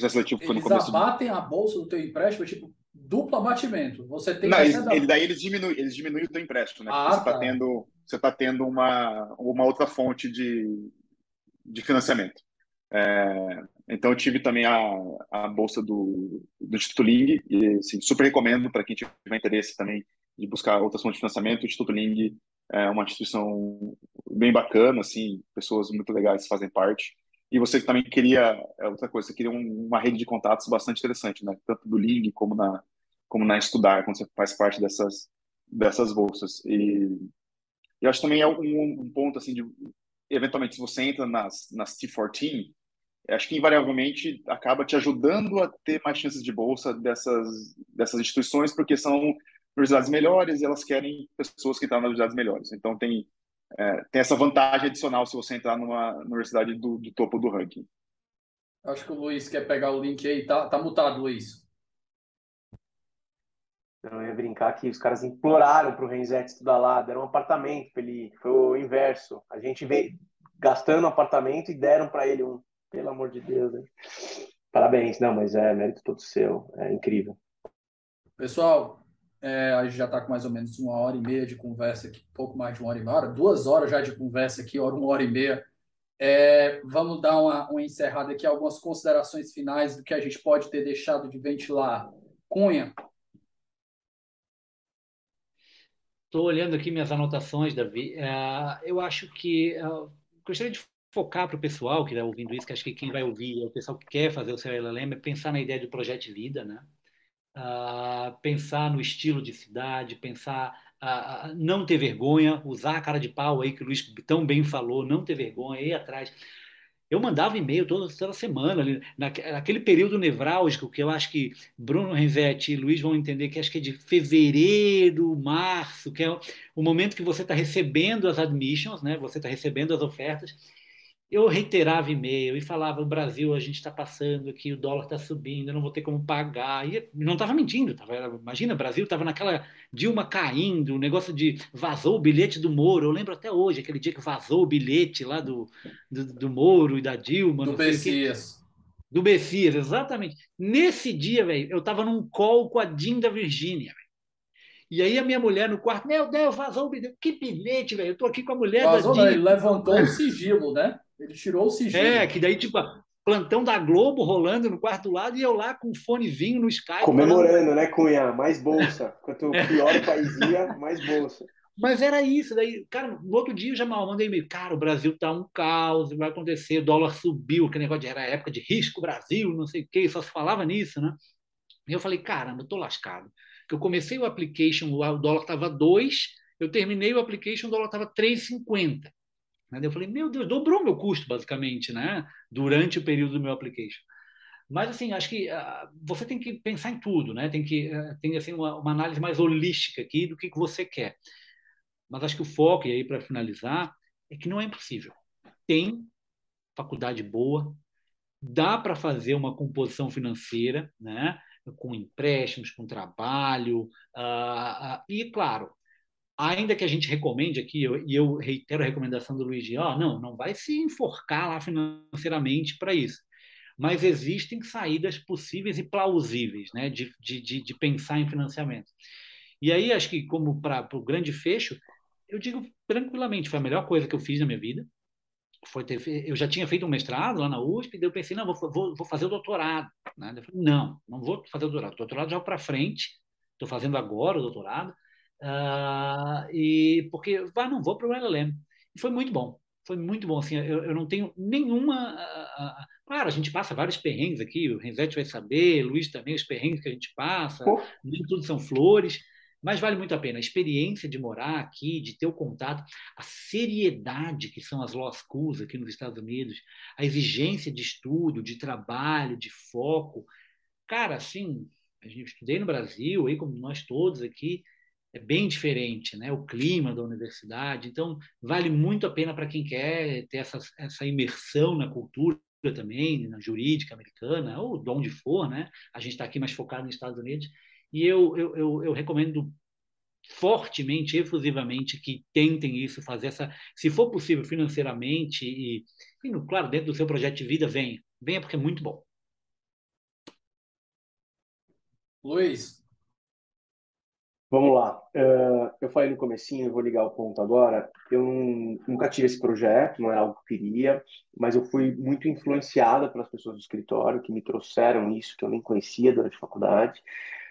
processo seletivo foi no começo. Eles abatem a bolsa do teu empréstimo, tipo, duplo abatimento. Você tem Não, eles, ele, daí eles diminuem, eles diminuem o teu empréstimo, né? Ah, você está tá. tendo, você tá tendo uma, uma outra fonte de, de financiamento. É, então, eu tive também a, a bolsa do, do Instituto Ling, e assim, super recomendo para quem tiver interesse também de buscar outras fontes de financiamento. O Instituto Ling é uma instituição bem bacana, assim, pessoas muito legais fazem parte. E você também queria, é outra coisa, você queria um, uma rede de contatos bastante interessante, né? Tanto do Ling como na, como na Estudar, quando você faz parte dessas, dessas bolsas. E eu acho também é um, um ponto, assim, de, eventualmente, se você entra nas, nas T14, acho que invariavelmente acaba te ajudando a ter mais chances de bolsa dessas, dessas instituições, porque são universidades melhores e elas querem pessoas que estão nas universidades melhores. Então, tem, é, tem essa vantagem adicional se você entrar numa universidade do, do topo do ranking. Acho que o Luiz quer pegar o link aí. Tá, tá mutado, Luiz. Eu ia brincar que os caras imploraram para o Renzetti estudar lá, deram um apartamento para ele. Foi o inverso. A gente veio gastando um apartamento e deram para ele um. Pelo amor de Deus, hein? Parabéns, não, mas é mérito todo seu, é incrível. Pessoal, é, a gente já está com mais ou menos uma hora e meia de conversa aqui, pouco mais de uma hora e meia, duas horas já de conversa aqui, hora, uma hora e meia. É, vamos dar uma, uma encerrada aqui, algumas considerações finais do que a gente pode ter deixado de ventilar. Cunha. Estou olhando aqui minhas anotações, Davi. Uh, eu acho que uh, gostaria de focar para o pessoal que está ouvindo isso, que acho que quem vai ouvir é o pessoal que quer fazer o seu LLM, é pensar na ideia de projeto de vida, né? Uh, pensar no estilo de cidade, pensar uh, não ter vergonha, usar a cara de pau aí que o Luiz tão bem falou, não ter vergonha, ir atrás. Eu mandava e-mail toda, toda semana, ali, naquele período nevrálgico que eu acho que Bruno Renzetti e Luiz vão entender que acho que é de fevereiro, março, que é o momento que você está recebendo as admissions, né? você está recebendo as ofertas, eu reiterava e-mail e falava: o Brasil, a gente está passando aqui, o dólar está subindo, eu não vou ter como pagar. E não estava mentindo, tava, imagina, o Brasil estava naquela Dilma caindo, o negócio de vazou o bilhete do Moro. Eu lembro até hoje, aquele dia que vazou o bilhete lá do, do, do Moro e da Dilma. Do Messias. Do Messias, exatamente. Nesse dia, velho, eu estava num call com a Dinda Virgínia. E aí a minha mulher no quarto, meu Deus, vazou o bilhete. Que bilhete, velho? Eu tô aqui com a mulher vazou, da Dinda. Ele levantou o sigilo, né? Ele tirou o sigilo. É, que daí, tipo, plantão da Globo rolando no quarto lado e eu lá com fonezinho no Skype. Comemorando, falando... né, Cunha? Mais bolsa. Quanto pior o país ia, mais bolsa. Mas era isso. Daí, cara, no outro dia eu já mandei e-mail. Cara, o Brasil tá um caos, vai acontecer, o dólar subiu, aquele negócio de era época de risco Brasil, não sei o quê, só se falava nisso, né? E eu falei, caramba, eu tô lascado. Que eu comecei o application, o dólar tava 2, eu terminei o application, o dólar tava 3,50. Eu falei, meu Deus, dobrou meu custo, basicamente, né? durante o período do meu application. Mas, assim, acho que uh, você tem que pensar em tudo, né? Tem que uh, tem assim uma, uma, análise mais holística aqui do que, que você quer. Mas acho que o foco, e aí para finalizar, é que não é impossível. Tem faculdade boa, dá para fazer uma composição financeira, né? Com empréstimos, com trabalho, uh, e, claro, ainda que a gente recomende aqui, eu, e eu reitero a recomendação do Luiz, ó, não, não vai se enforcar lá financeiramente para isso mas existem saídas possíveis e plausíveis né, de, de, de pensar em financiamento. E aí, acho que, como para o grande fecho, eu digo tranquilamente, foi a melhor coisa que eu fiz na minha vida. Foi ter, eu já tinha feito um mestrado lá na USP, e eu pensei, não, vou, vou, vou fazer o doutorado. Né? Falei, não, não vou fazer o doutorado. O doutorado já para frente, estou fazendo agora o doutorado, uh, e porque, vai, não vou para o LLM. E foi muito bom foi muito bom. Assim, eu, eu não tenho nenhuma. Uh, uh, claro, a gente passa vários perrengues aqui, o Renzete vai saber, o Luiz também, os perrengues que a gente passa, oh. nem tudo são flores, mas vale muito a pena. A experiência de morar aqui, de ter o contato, a seriedade que são as law schools aqui nos Estados Unidos, a exigência de estudo, de trabalho, de foco. Cara, assim, a gente estudei no Brasil, aí como nós todos aqui, é bem diferente, né? O clima da universidade. Então, vale muito a pena para quem quer ter essa, essa imersão na cultura também, na jurídica americana, ou de onde for, né? A gente está aqui mais focado nos Estados Unidos. E eu, eu, eu, eu recomendo fortemente, efusivamente, que tentem isso, fazer essa, se for possível, financeiramente e, e claro, dentro do seu projeto de vida, venha. Venha porque é muito bom. Luiz, Vamos lá. Uh, eu falei no comecinho, vou ligar o ponto agora. Eu nunca tive esse projeto, não era algo que eu queria, mas eu fui muito influenciada pelas pessoas do escritório que me trouxeram isso que eu nem conhecia durante a faculdade.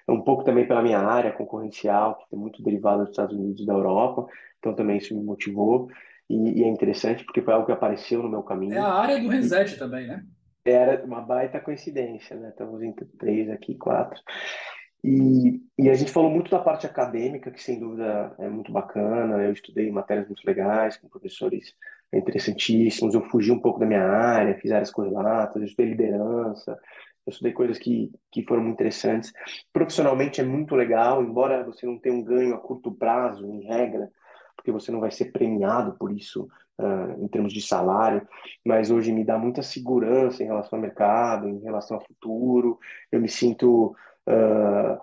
Um pouco também pela minha área concorrencial, que é muito derivada dos Estados Unidos e da Europa. Então também isso me motivou. E, e, é interessante porque foi algo que apareceu no meu caminho. É a área do Reset também, né? Era uma baita coincidência, né? Estamos em três aqui, quatro. E, e, a gente falou muito da parte acadêmica, que sem dúvida é muito bacana. Eu estudei matérias muito legais, com professores interessantíssimos. Eu fugi um pouco da minha área, fiz áreas correlatas, eu estudei liderança, eu estudei coisas que, que foram muito interessantes. Profissionalmente é muito legal, embora você não tenha um ganho a curto prazo, em regra, porque você não vai ser premiado por isso uh, em termos de salário, mas hoje me dá muita segurança em relação ao mercado, em relação ao futuro. Eu me sinto uh,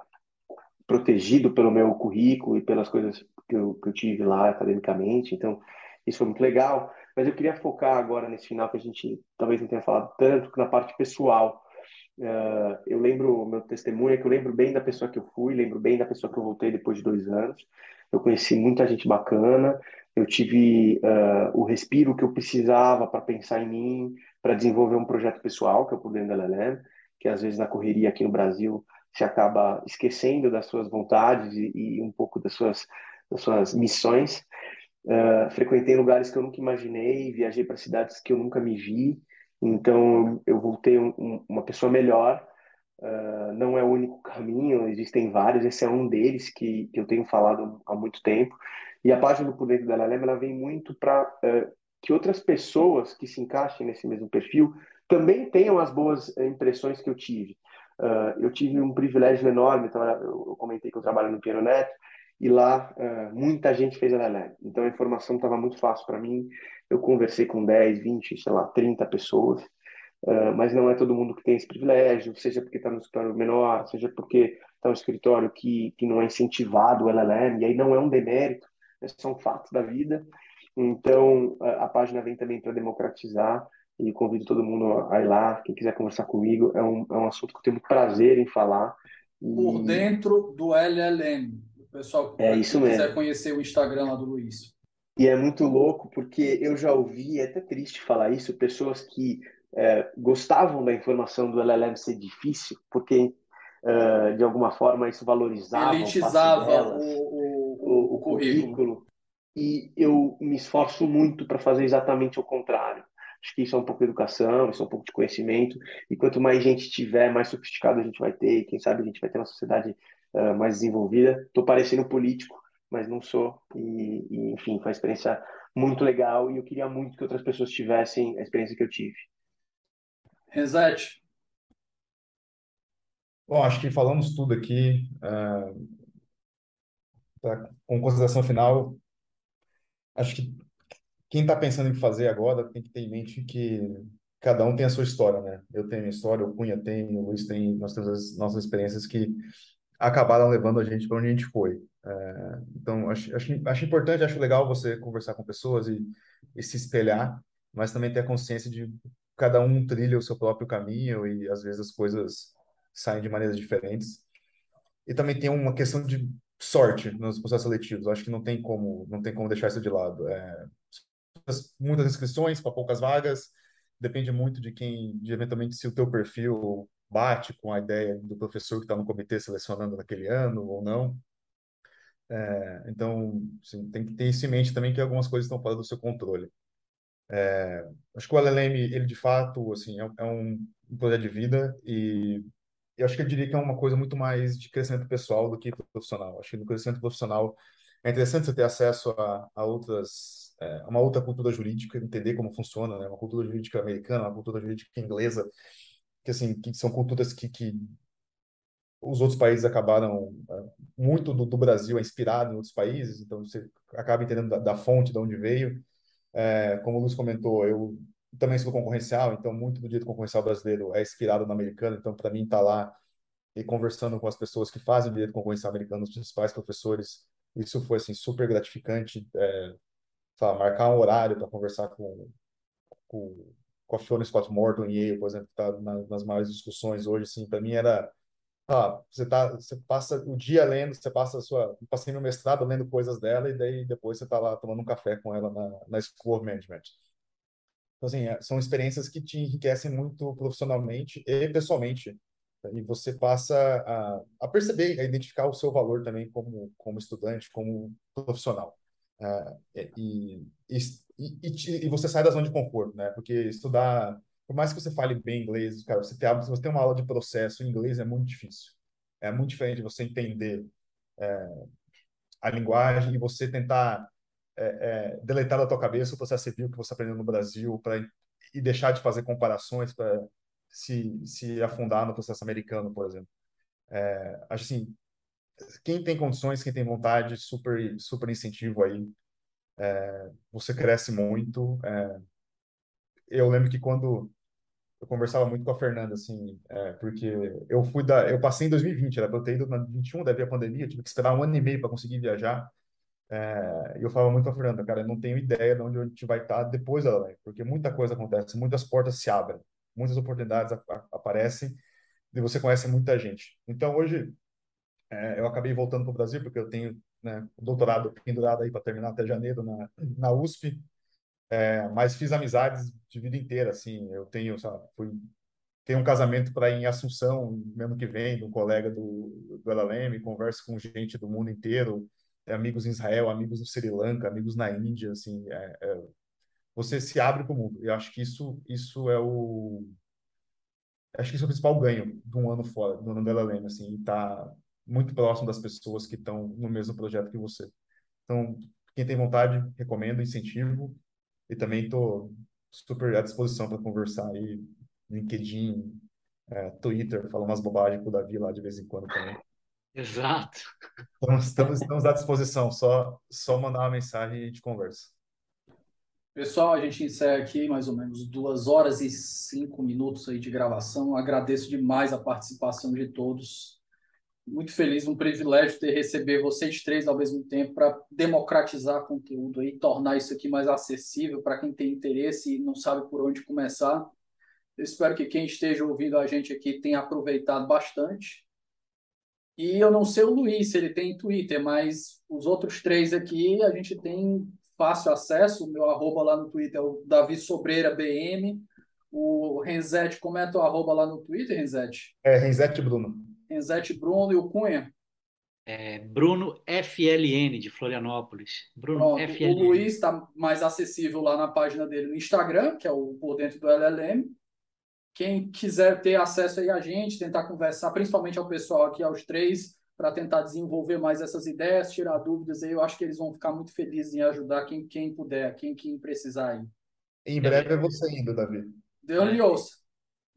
protegido pelo meu currículo e pelas coisas que eu, que eu tive lá academicamente. Então, isso foi muito legal. Mas eu queria focar agora nesse final que a gente talvez não tenha falado tanto, na parte pessoal. Uh, eu lembro, meu testemunho é que eu lembro bem da pessoa que eu fui, lembro bem da pessoa que eu voltei depois de dois anos. Eu conheci muita gente bacana, eu tive uh, o respiro que eu precisava para pensar em mim, para desenvolver um projeto pessoal, que é o Dentro da LLM, que às vezes na correria aqui no Brasil se acaba esquecendo das suas vontades e, e um pouco das suas, das suas missões. Uh, frequentei lugares que eu nunca imaginei, viajei para cidades que eu nunca me vi, então eu voltei um, um, uma pessoa melhor. Uh, não é o único caminho, existem vários, esse é um deles que, que eu tenho falado há muito tempo. E a página do Por Dentro da Lelema, ela vem muito para uh, que outras pessoas que se encaixem nesse mesmo perfil também tenham as boas impressões que eu tive. Uh, eu tive um privilégio enorme, então eu, comentei que eu trabalho no Piano Neto, e lá uh, muita gente fez LLM. Então a informação estava muito fácil para mim. Eu conversei com 10, 20, sei lá, 30 pessoas, uh, mas não é todo mundo que tem esse privilégio, seja porque está no escritório menor, seja porque está no escritório que, que não é incentivado o LLM, e aí não é um demérito, é só um fato da vida. Então a, a página vem também para democratizar e convido todo mundo a ir lá. Quem quiser conversar comigo, é um, é um assunto que eu tenho muito prazer em falar. E... Por dentro do LLM. O pessoal é isso quiser mesmo. conhecer o Instagram lá do Luiz. E é muito louco, porque eu já ouvi, é até triste falar isso, pessoas que é, gostavam da informação do LLM ser difícil, porque é, de alguma forma isso valorizava Elitizava o, o, o, o, currículo. currículo. E eu me esforço muito para fazer exatamente o contrário. Acho que isso é um pouco de educação, isso é um pouco de conhecimento. E quanto mais gente tiver, mais sofisticado a gente vai ter. E quem sabe a gente vai ter uma sociedade uh, mais desenvolvida. Estou parecendo político, mas não sou. E, e, enfim, foi uma experiência muito legal. E eu queria muito que outras pessoas tivessem a experiência que eu tive. Rezete, Bom, acho que falamos tudo aqui. Uh, tá, com consideração final, acho que quem está pensando em fazer agora tem que ter em mente que cada um tem a sua história, né? Eu tenho minha história, o Cunha tem, o Luiz tem, nós temos as nossas experiências que acabaram levando a gente para onde a gente foi. É, então, acho, acho, acho importante, acho legal você conversar com pessoas e, e se espelhar, mas também ter a consciência de cada um trilha o seu próprio caminho e às vezes as coisas saem de maneiras diferentes. E também tem uma questão de sorte nos processos seletivos. Acho que não tem como, não tem como deixar isso de lado. É, muitas inscrições para poucas vagas, depende muito de quem, de eventualmente se o teu perfil bate com a ideia do professor que está no comitê selecionando naquele ano ou não. É, então, assim, tem que ter isso em mente também que algumas coisas estão fora do seu controle. É, acho que o LLM, ele de fato, assim, é, é um, um projeto de vida e eu acho que eu diria que é uma coisa muito mais de crescimento pessoal do que profissional. Acho que no crescimento profissional é interessante você ter acesso a, a outras, é, uma outra cultura jurídica, entender como funciona, né? Uma cultura jurídica americana, uma cultura jurídica inglesa, que assim, que são culturas que, que os outros países acabaram é, muito do, do, Brasil é inspirado em outros países, então você acaba entendendo da, da fonte, de onde veio. É, como o Luiz comentou, eu também sou concorrencial, então muito do direito concorrencial brasileiro é inspirado no americano, então para mim estar tá lá e conversando com as pessoas que fazem direito concorrencial americano, os principais professores, isso foi assim super gratificante, é, sabe, marcar um horário para conversar com, com, com a Fiona Scott Morton e por exemplo, que está na, nas maiores discussões hoje, assim, para mim era ah, você tá, você passa o dia lendo, você passa a sua, passei no mestrado lendo coisas dela e daí depois você está lá tomando um café com ela na, na School of Management. Então, assim, é, são experiências que te enriquecem muito profissionalmente e pessoalmente. E você passa a, a perceber, a identificar o seu valor também como, como estudante, como profissional. Uh, e, e, e, você sai da zona de conforto, né? Porque estudar, por mais que você fale bem inglês, cara, você tem, você tem uma aula de processo em inglês é muito difícil. É muito diferente você entender é, a linguagem e você tentar é, é, deletar da tua cabeça o processo civil que você aprendeu no Brasil para e deixar de fazer comparações para se, se afundar no processo americano, por exemplo. É, assim, quem tem condições, quem tem vontade, super super incentivo aí. É, você cresce muito. É, eu lembro que quando eu conversava muito com a Fernanda, assim, é, porque eu fui da, eu passei em 2020, era para eu ter ido na 21, daí a pandemia, tive que esperar um ano e meio para conseguir viajar. É, eu falava muito com a Fernanda, cara, eu não tenho ideia de onde a gente vai estar depois da lei, porque muita coisa acontece, muitas portas se abrem, muitas oportunidades aparecem e você conhece muita gente. Então, hoje, é, eu acabei voltando para o Brasil, porque eu tenho né, doutorado pendurado aí para terminar até janeiro na, na USP, é, mas fiz amizades de vida inteira, assim, eu tenho, sabe, fui, tenho um casamento para ir em Assunção, mesmo que vem, de um colega do, do LLM, converso com gente do mundo inteiro, amigos em Israel, amigos no Sri Lanka, amigos na Índia, assim, é, é, você se abre para o mundo. Eu acho que isso, isso é o acho que isso é o principal ganho de um ano fora, do ano da LLM, assim, tá muito próximo das pessoas que estão no mesmo projeto que você. Então, quem tem vontade, recomendo, incentivo, e também estou super à disposição para conversar aí, LinkedIn, é, Twitter, falar umas bobagens com o Davi lá de vez em quando também. Exato. Então, estamos, estamos à disposição, só, só mandar uma mensagem e a gente conversa. Pessoal, a gente encerra aqui mais ou menos duas horas e cinco minutos aí de gravação. Agradeço demais a participação de todos. Muito feliz, um privilégio ter receber vocês três ao mesmo tempo para democratizar conteúdo aí, tornar isso aqui mais acessível para quem tem interesse e não sabe por onde começar. Eu espero que quem esteja ouvindo a gente aqui tenha aproveitado bastante e eu não sei o Luiz se ele tem Twitter, mas os outros três aqui a gente tem fácil acesso. O meu arroba lá no Twitter é o Davi Sobreira BM. O Renzete, como é teu arroba lá no Twitter, Renzete? É Renzete Bruno. Renzete Bruno e o Cunha? É Bruno FLN de Florianópolis. Bruno Pronto, FLN. O Luiz está mais acessível lá na página dele no Instagram, que é o Por Dentro do LLM. Quem quiser ter acesso aí a gente, tentar conversar, principalmente ao pessoal aqui, aos três, para tentar desenvolver mais essas ideias, tirar dúvidas aí, eu acho que eles vão ficar muito felizes em ajudar quem, quem puder, quem, quem precisar aí. Em breve é você indo, Davi. Deus lhe ouça.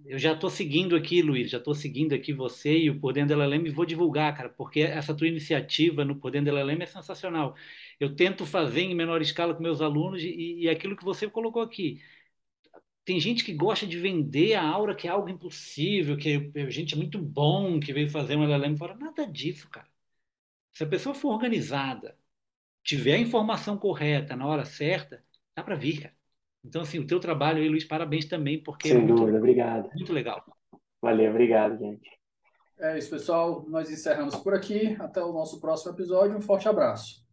Eu já estou seguindo aqui, Luiz, já estou seguindo aqui você e o Por da LLM e vou divulgar, cara, porque essa tua iniciativa no Por da LLM é sensacional. Eu tento fazer em menor escala com meus alunos e, e aquilo que você colocou aqui. Tem gente que gosta de vender a aura que é algo impossível, que é gente muito bom que veio fazer um LLM fora. Nada disso, cara. Se a pessoa for organizada, tiver a informação correta na hora certa, dá para vir, cara. Então, assim, o teu trabalho aí, Luiz, parabéns também, porque Sem é muito, dúvida, obrigado. muito legal. Valeu, obrigado, gente. É isso, pessoal. Nós encerramos por aqui. Até o nosso próximo episódio. Um forte abraço.